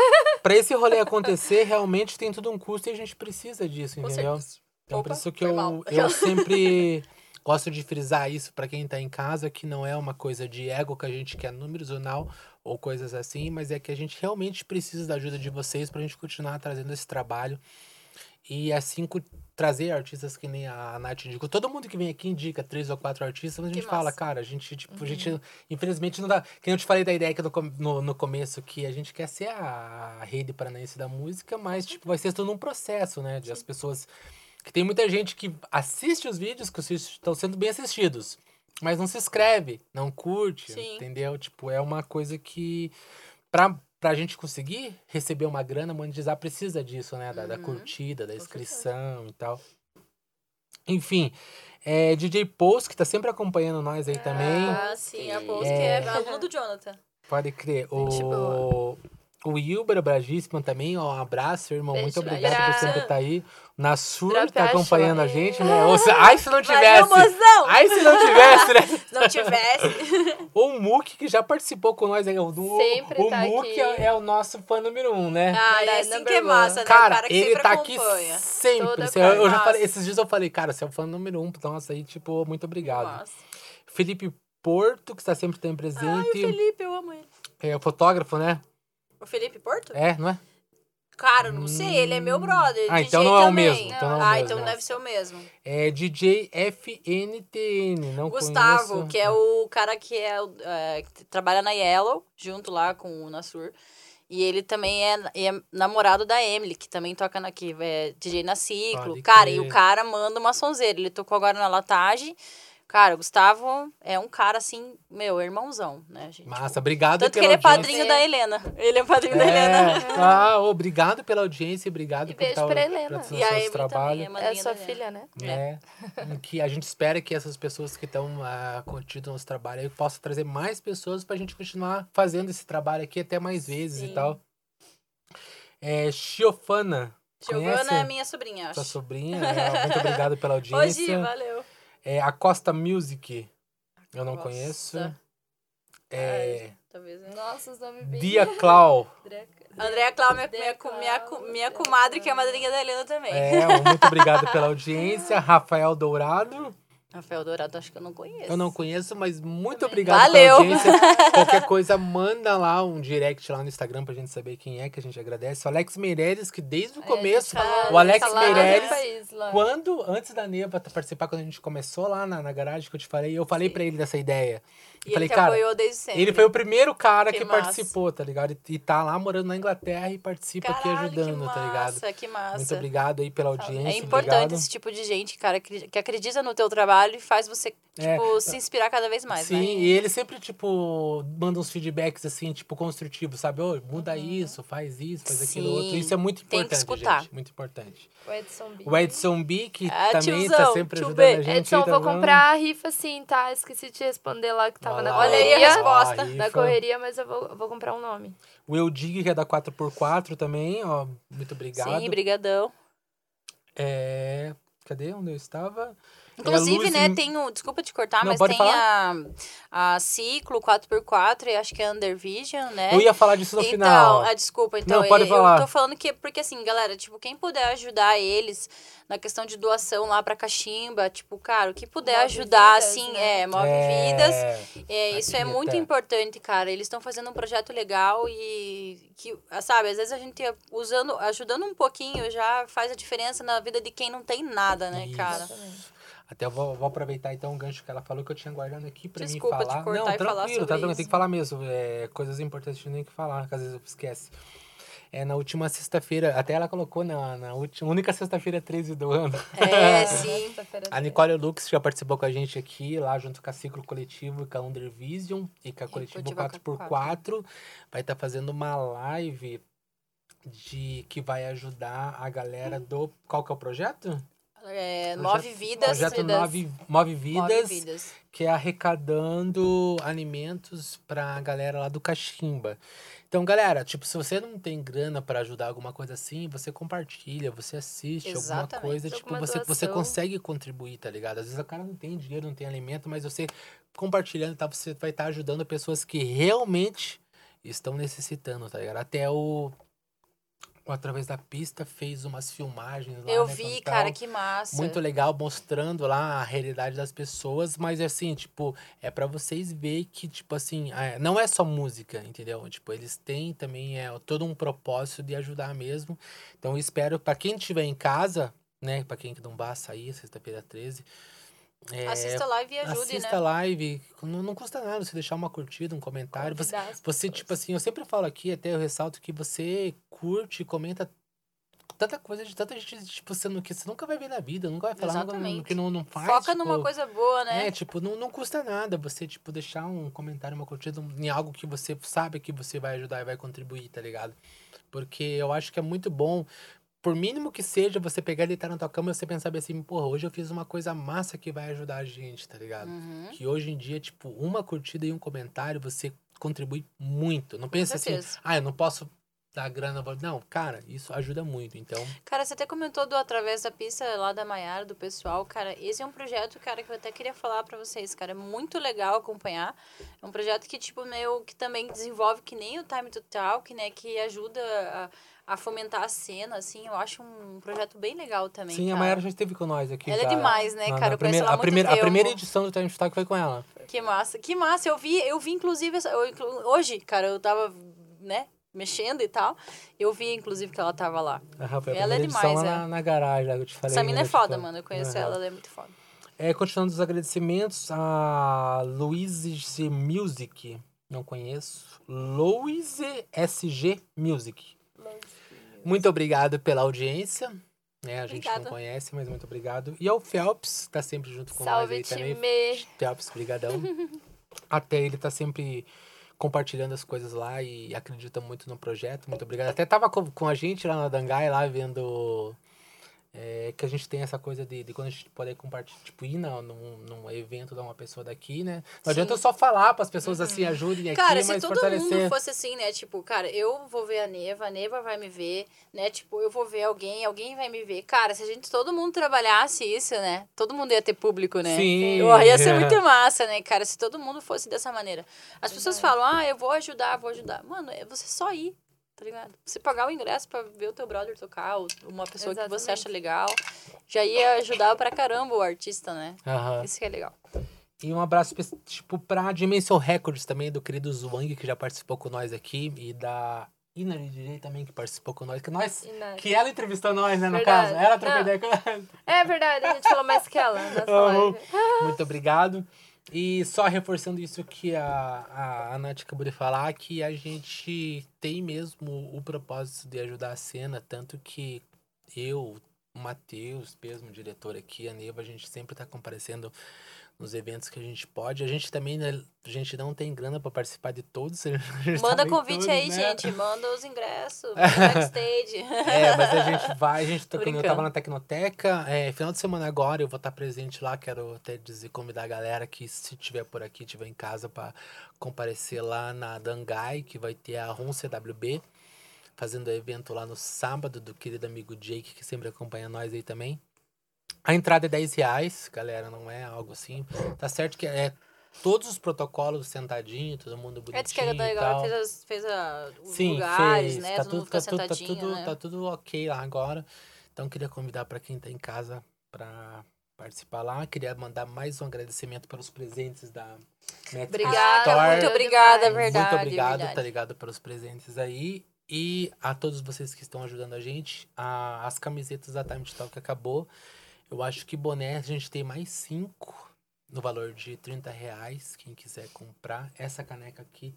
S1: pra esse rolê acontecer, realmente tem tudo um custo e a gente precisa disso,
S3: Com
S1: entendeu?
S3: certeza.
S1: Então, por
S3: Opa,
S1: isso que eu, eu <laughs> sempre gosto de frisar isso pra quem tá em casa, que não é uma coisa de ego que a gente quer números ou não, ou coisas assim, mas é que a gente realmente precisa da ajuda de vocês pra gente continuar trazendo esse trabalho. E assim, trazer artistas que nem a Nath indicou. Todo mundo que vem aqui indica três ou quatro artistas, mas a
S3: Que
S1: gente fala,
S3: massa.
S1: cara, a gente, tipo, a
S2: Uhum.
S1: gente, infelizmente, não dá. Que eu te falei da ideia que no, no, no começo, que a gente quer ser a rede paranaense da música, mas, tipo, vai ser todo um processo, né? De as pessoas. Que tem muita gente que assiste os vídeos, que os vídeos estão sendo bem assistidos, mas não se inscreve, não curte,
S3: Sim.
S1: entendeu? Tipo, é uma coisa que. Pra, pra gente conseguir receber uma grana, monetizar precisa disso, né? Da, da
S3: Uhum.
S1: curtida, da inscrição e tal. Enfim, é, DJ Post, que tá sempre acompanhando nós aí também.
S3: Ah, sim, a Post,
S1: É.
S3: que é aluna do Jonathan.
S1: Pode crer.
S2: Gente
S1: O, o Wilber Bragisman também, ó, um abraço, irmão.
S2: Beijo,
S1: Muito obrigado por sempre estar aí. O Nassur
S2: Drop
S1: tá
S2: Ash,
S1: acompanhando a gente, né? Ou se- ai, se não
S3: Valeu,
S1: tivesse!
S3: mozão!
S1: Ai, se não tivesse, né?
S3: Se <laughs> não tivesse. <laughs>
S1: O Muk, que já participou com nós aí. O, o,
S2: Sempre
S1: o
S2: tá
S1: Muk é, é o nosso fã número um, né?
S3: Ah, é assim que é massa, né? o
S1: Cara,
S3: cara que
S1: ele tá aqui sempre.
S2: Toda
S1: Assim, eu, eu já falei, esses dias eu falei, cara, você é o fã número um, nossa, aí, tipo, muito obrigado.
S3: Massa.
S1: Felipe Porto, que está sempre também
S3: Ai, o
S1: presente.
S3: Felipe, eu amo ele.
S1: é o fotógrafo, né?
S3: O Felipe Porto?
S1: É, não é?
S3: Cara, não sei, ele é meu brother.
S1: Ah,
S3: DJ
S1: então não é o
S3: também.
S1: mesmo, então não é o
S3: ah,
S1: mesmo,
S3: então deve ser o mesmo.
S1: É DJ FNTN, não
S3: Gustavo,
S1: conheço.
S3: que é o cara que é, é, que trabalha na Yellow, junto lá com o Nassur. E ele também é, é namorado da Emily, que também toca na, que é DJ na Ciclo.
S1: Pode
S3: cara,
S1: crer.
S3: e o cara manda uma sonzeira. Ele tocou agora na Latagem. Cara, o Gustavo é um cara assim, meu, irmãozão, né, gente?
S1: Massa, obrigado
S3: Tanto que
S1: pela
S3: ele é
S1: audiência.
S3: padrinho da Helena. Ele é padrinho da
S1: É,
S3: Helena.
S1: ah, obrigado pela audiência, obrigado
S2: E
S1: por
S2: beijo
S1: estar
S2: pra Helena.
S3: E a
S1: nosso
S3: Emily
S1: trabalho.
S3: também é
S2: É sua
S3: da Helena.
S2: filha, né?
S1: né? Que a gente espera que essas pessoas que estão ah, curtindo nosso trabalho aí possam trazer mais pessoas pra gente continuar fazendo esse trabalho aqui até mais vezes
S3: Sim.
S1: e tal. É, Chiofana,
S3: Giovana
S1: Conhece?
S3: é minha sobrinha,
S1: sua
S3: acho.
S1: sobrinha, é, muito obrigado pela <laughs>
S3: Hoje,
S1: audiência.
S3: valeu.
S1: É, a Costa Music, eu não
S3: Nossa.
S1: conheço. É,
S3: Talvez, né?
S2: Nossa, os nomes bem...
S1: Dia Clau. <laughs>
S3: Andréa Clau, minha, minha, minha, minha
S2: Andréa
S3: comadre, que é a madrinha da Helena também.
S1: É, muito obrigado pela audiência. <laughs> Rafael Dourado.
S3: Rafael Dourado, acho que eu não conheço.
S1: Eu não conheço, mas muito
S2: Também.
S1: obrigado
S3: Valeu.
S1: pela audiência. <laughs> Qualquer coisa, manda lá um direct lá no Instagram pra gente saber quem é, que a gente agradece. O Alex Meireles, que desde o
S2: É,
S1: começo, o Alex
S2: tá no
S1: Meireles,
S2: país,
S1: quando, antes da Neva participar, quando a gente começou lá na, na garagem que eu te falei, eu falei pra ele dessa ideia.
S3: E
S1: falei,
S3: ele te
S1: cara,
S3: apoiou desde sempre.
S1: ele foi o primeiro cara que,
S3: Que massa.
S1: participou, tá ligado? E, tá lá morando na Inglaterra e participa aqui
S3: Caralho,
S1: ajudando,
S3: que
S1: tá ligado?
S3: massa, que massa.
S1: Muito obrigado aí pela audiência.
S3: É importante
S1: obrigado.
S3: esse tipo de gente, cara, que acredita no teu trabalho e faz você
S1: É,
S3: tipo, se inspirar cada vez mais,
S1: Sim,
S3: né?
S1: e ele sempre, tipo, manda uns feedbacks, assim, tipo, construtivos, sabe? Ô, muda isso, faz isso, faz aquilo
S3: Uhum. Sim,
S1: outro. Isso é muito
S3: tem que
S1: importante,
S3: escutar.
S1: gente. Muito importante.
S2: O Edson B.
S1: O Edson B, que
S3: Ah,
S1: também
S3: tiozão,
S1: tá sempre ajudando
S3: B.
S1: a gente.
S2: Edson,
S1: tá
S2: vou comprar a rifa sim, tá? Esqueci de te responder lá que tava
S1: Olha
S2: na
S1: lá,
S3: Olha aí a
S2: correria.
S3: resposta.
S1: a
S2: Na correria, mas eu vou, vou comprar um nome.
S1: O Eudig, que é da 4x4 também, ó. Muito obrigado.
S3: Sim, brigadão.
S1: É... Cadê onde eu estava?
S3: Inclusive,
S1: Lucy-
S3: né, tem o. Desculpa te cortar,
S1: Não,
S3: mas
S1: pode
S3: tem a, a Ciclo 4x4 e acho que é Undervision, né?
S1: Eu ia falar disso no
S3: então,
S1: final.
S3: ah, desculpa, então.
S1: Não, pode
S3: eu,
S1: falar.
S3: eu tô falando que, porque assim, galera, tipo, quem puder ajudar eles na questão de doação lá pra cachimba, tipo, cara, o que puder
S2: Move
S3: ajudar,
S2: vidas,
S3: assim,
S2: né?
S3: é, move
S1: É,
S3: vidas. É, isso é muito importante, cara. Eles estão fazendo um projeto legal e que, ah, sabe, às vezes a gente usando, ajudando um pouquinho já faz a diferença na vida de quem não tem nada, né,
S1: Isso.
S3: cara?
S1: Até eu vou, vou aproveitar então o gancho que ela falou que eu tinha guardado aqui pra
S3: Desculpa
S1: mim
S3: te
S1: falar.
S3: cortar
S1: Não,
S3: e falar
S1: tranquilo,
S3: sobre
S1: tá tranquilo, tem que falar mesmo. É, coisas importantes que eu tenho que falar, que às vezes eu esquece. É, na última sexta-feira, até ela colocou na, na última, única sexta-feira 13 do ano.
S3: É, <laughs> sim.
S1: A Nicole Lux já participou com a gente aqui, lá junto com a Ciclo Coletivo e com a Under Vision e com a Coletivo
S3: Coletivo
S1: 4x4. Vai estar fazendo uma live de que vai ajudar a galera do. Qual que é o projeto?
S3: É, nove vidas.
S1: Projeto
S2: vidas.
S1: Move Vidas,
S3: Nove vidas.
S1: que é arrecadando alimentos pra galera lá do Cachimba. Então, galera, tipo, se você não tem grana pra ajudar alguma coisa assim, você compartilha, você assiste alguma
S3: Exatamente.
S1: coisa,
S2: Alguma
S1: tipo, você, você
S2: doação.
S1: consegue contribuir, tá ligado? Às vezes o cara não tem dinheiro, não tem alimento, mas você compartilhando, tá, você vai estar ajudando pessoas que realmente estão necessitando, tá ligado? Até o através da pista fez umas filmagens lá,
S3: Eu
S1: né,
S3: vi,
S1: com
S3: cara,
S1: tal.
S3: que massa.
S1: Muito legal, mostrando lá a realidade das pessoas, mas assim, tipo, é pra vocês verem que, tipo assim, é, não é só música, entendeu? Tipo, eles têm também é, todo um propósito de ajudar mesmo. Então, espero, pra quem estiver em casa, né, pra quem não vai sair, sexta-feira 13, é,
S3: Assista a live e ajude,
S1: assista
S3: né?
S1: a live, não, não custa nada você deixar uma curtida, um comentário. Você, você, tipo assim, eu sempre falo aqui, até eu ressalto que você curte e comenta tanta coisa de tanta gente, tipo, você, não, que você nunca vai ver na vida, nunca vai falar
S3: Exatamente.
S1: que não, não faz.
S3: Foca
S1: tipo,
S3: numa coisa boa, né?
S1: É, tipo, não, não custa nada você, tipo, deixar um comentário, uma curtida em algo que você sabe que você vai ajudar e vai contribuir, tá ligado? Porque eu acho que é muito bom, por mínimo que seja, você pegar e deitar na tua cama e você pensar assim, porra, hoje eu fiz uma coisa massa que vai ajudar a gente, tá ligado?
S3: Uhum.
S1: Que hoje em dia, tipo, uma curtida e um comentário, você contribui muito. Não pensa assim, ah, eu não posso dar grana. vou-" Não, cara, isso ajuda muito. Então,
S3: Cara, você até comentou do Através da Pista lá da Maiara, do pessoal. Cara, esse é um projeto, cara, que eu até queria falar pra vocês, cara. É muito legal acompanhar. É um projeto que, tipo, meu, que também desenvolve que nem o Time to Talk, né? Que ajuda a, a fomentar a cena, assim. Eu acho um projeto bem legal também,
S1: sim, a
S3: cara.
S1: Mayara já esteve com nós aqui.
S3: Ela é
S1: já,
S3: demais, né,
S1: na-
S3: cara?
S1: na
S3: Eu
S1: primeira,
S3: ela há
S1: a,
S3: muito
S1: primeira, a
S3: tempo.
S1: primeira edição do Time to Talk foi com ela.
S3: Que massa, que massa. Eu vi, eu vi inclusive, essa- eu, hoje, cara, eu tava, né, mexendo e tal. Eu vi, inclusive, que ela tava lá.
S1: Aham, foi a
S3: Ela é demais,
S1: lá
S3: é.
S1: na, na garagem, que eu te falei.
S3: Essa mina
S1: né,
S3: é
S1: tipo,
S3: foda, mano. Eu conheço ela, ela é muito foda.
S1: É, continuando os agradecimentos, a Louise Music, não conheço. Louise SG Music. Muito obrigado pela audiência. Né, a gente não
S3: Obrigada.
S1: conhece, mas muito obrigado. E ao Phelps, tá sempre junto com nós
S2: Salve,
S1: aí também.
S2: time!
S1: Phelps, brigadão. <laughs> Até ele tá sempre compartilhando as coisas lá e acredita muito no projeto. Muito obrigado. Até tava com, com a gente lá na Dangai, lá vendo é, que a gente tem essa coisa de, de quando a gente pode compartilhar, tipo, ir na, num, num evento de uma pessoa daqui, né? Não adianta eu só falar para as pessoas assim, ajudem aqui,
S3: Uhum. Cara, se
S1: mas
S3: todo
S1: fortalecer.
S3: mundo fosse assim, né? Tipo, cara, eu vou ver a Neva, a Neva vai me ver, né? Tipo, eu vou ver alguém, alguém vai me ver. Cara, se a gente, todo mundo trabalhasse isso, né? Todo mundo ia ter público, né?
S1: Sim.
S3: Eu, ia ser <laughs> muito massa, né, cara? Se todo mundo fosse dessa maneira. As pessoas falam, ah, eu vou ajudar, vou ajudar. Mano, é você só ir, tá ligado? Você pagar o ingresso pra ver o teu brother tocar, ou uma pessoa que você
S2: Exatamente.
S3: acha legal, já ia ajudar pra caramba o artista, né?
S1: Aham.
S3: Isso que é legal.
S1: E um abraço, tipo, pra Dimension Records também, do querido Zwang, que já participou com nós aqui, e da Ina DJ também, que participou com nós. Que nós.
S2: Inari.
S1: Que ela entrevistou nós, né, no
S2: Verdade.
S1: caso. Ela trocou ideia com nós.
S2: É verdade, a gente falou mais que ela nessa live.
S1: Muito obrigado. E só reforçando isso que a, a, a Nath acabou de falar, que a gente tem mesmo o propósito de ajudar a cena, tanto que eu, o Matheus, mesmo, o diretor aqui, a Neva, a gente sempre tá comparecendo nos eventos que a gente pode. A gente também, né, a gente não tem grana pra participar de todos. tá
S3: Manda
S1: em
S3: convite
S1: todos,
S3: aí,
S1: né?
S3: gente. Manda os ingressos. <laughs> Backstage.
S1: É, mas a gente vai, a gente
S3: Tô
S1: quando eu tava na Tecnoteca, é, final de semana agora eu vou estar presente lá, quero até dizer, convidar a galera que se tiver por aqui, tiver em casa pra comparecer lá na Dangai, que vai ter a RUM CWB, fazendo evento lá no sábado do querido amigo Jake, que sempre acompanha nós aí também. A entrada é 10 reais, galera, não é algo assim. Tá certo que é todos os protocolos sentadinho, todo mundo bonitinho
S3: É, diz que a
S1: tal.
S3: fez, as, fez a, os
S1: Sim,
S3: lugares,
S1: fez.
S3: né?
S1: Tá
S3: Todo
S1: tudo, tá, tudo, tá, tudo,
S3: né?
S1: tá tudo ok lá agora. Então, queria convidar para quem tá em casa para participar lá. Queria mandar mais um agradecimento pelos presentes da Metric
S2: Obrigada,
S1: Store.
S3: muito obrigada,
S2: demais.
S3: verdade.
S1: Muito obrigado,
S3: verdade.
S1: tá ligado, pelos presentes aí. E a todos vocês que estão ajudando a gente. A, as camisetas da Time Talk acabou. Eu acho que boné a gente tem mais cinco no valor de 30 reais. Quem quiser comprar. Essa caneca aqui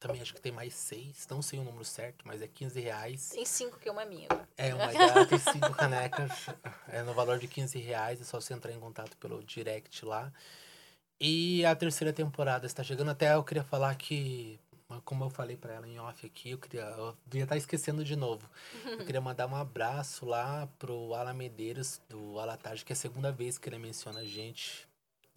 S1: também acho que tem mais seis. Não sei o número certo, mas é 15 reais.
S3: Tem cinco que uma é minha. agora.
S1: É uma dela, <laughs> tem cinco canecas. É no valor de 15 reais. É só você entrar em contato pelo direct lá. E a terceira temporada está chegando. Até eu queria falar que, como eu falei pra ela em off aqui, eu queria. Eu devia estar esquecendo de novo. Eu queria mandar um abraço lá pro Alan Medeiros, do Alatage, que é a segunda vez que ele menciona a gente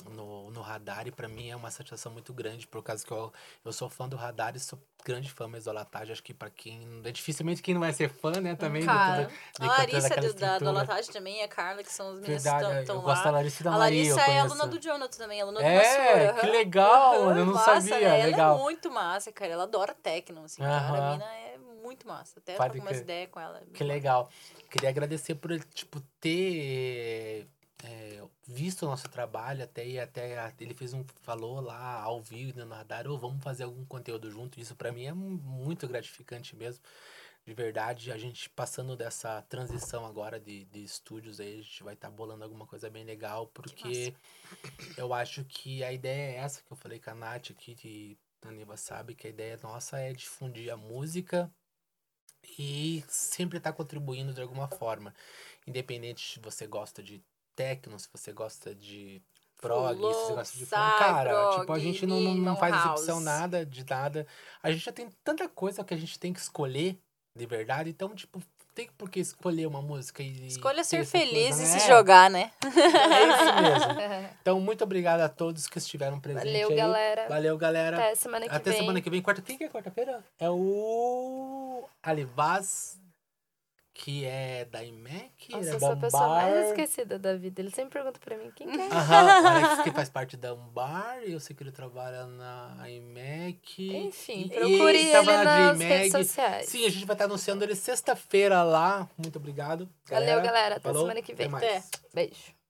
S1: no, no radar. E pra mim é uma satisfação muito grande, por causa que eu, eu sou fã do radar e sou grande fã mesmo do Alatage. Acho que pra quem. É dificilmente quem não vai ser fã, né? Também. de
S2: Cara,
S1: toda- de
S3: A Larissa do, da,
S1: estrutura.
S3: Latagem também a Carla, que são as meninas
S1: Verdade,
S3: que estão
S1: gosto da
S3: lá.
S1: Larissa da
S3: A
S1: Maria.
S3: Larissa é
S1: conheço.
S3: aluna do Jonathan também, aluna do
S1: É, que legal,
S3: Aham,
S1: eu não
S3: massa,
S1: sabia,
S3: né? Ela
S1: legal.
S3: é muito massa, cara. Ela adora techno, assim, cara.
S1: Aham.
S3: A mina é muito massa. Até
S1: Pode
S3: troco umas ideias com ela.
S1: Que legal. Queria agradecer por tipo, ter é, visto o nosso trabalho até e até ele fez um falou lá ao vivo no radar, ou vamos fazer algum conteúdo junto. Isso pra mim é mu- muito gratificante mesmo. De verdade, a gente passando dessa transição agora de, de estúdios aí, a gente vai estar bolando alguma coisa bem legal, porque eu acho que a ideia é essa que eu falei com a Nath aqui, que a Niva sabe, que a ideia nossa é difundir a música e sempre estar contribuindo de alguma forma. Independente se você gosta de techno, se você gosta de prog, se você gosta de funk. Cara,
S3: prog,
S1: tipo, a gente não, não, não faz
S3: house.
S1: excepção nada de nada. A gente já tem tanta coisa que a gente tem que escolher de verdade. Então, tipo, tem por que escolher uma música e.
S3: Escolha ser feliz
S1: coisa,
S3: e
S1: né?
S3: se jogar, né?
S1: É isso mesmo. <laughs> Então, muito obrigado a todos que estiveram presentes.
S2: Valeu,
S1: aí.
S2: galera.
S1: Valeu, galera.
S2: Até semana que
S1: Até
S2: vem.
S1: semana que vem. Quarta, quem que é quarta-feira? É o Alivaz, que é da IMEC,
S2: Nossa,
S1: é
S2: eu sou a pessoa mais esquecida da vida. Ele sempre pergunta pra mim quem que é.
S1: Aham, <laughs> o Alex que faz parte da Ambar, eu sei que ele trabalha na IMEC.
S2: Enfim,
S1: E
S2: procure ele
S1: trabalha de
S2: nas
S1: IMEG.
S2: redes sociais.
S1: Sim, a gente vai estar anunciando ele sexta-feira lá. Muito obrigado.
S2: Valeu, galera. Até
S1: Falou,
S2: semana que vem.
S3: Até.
S2: Beijo.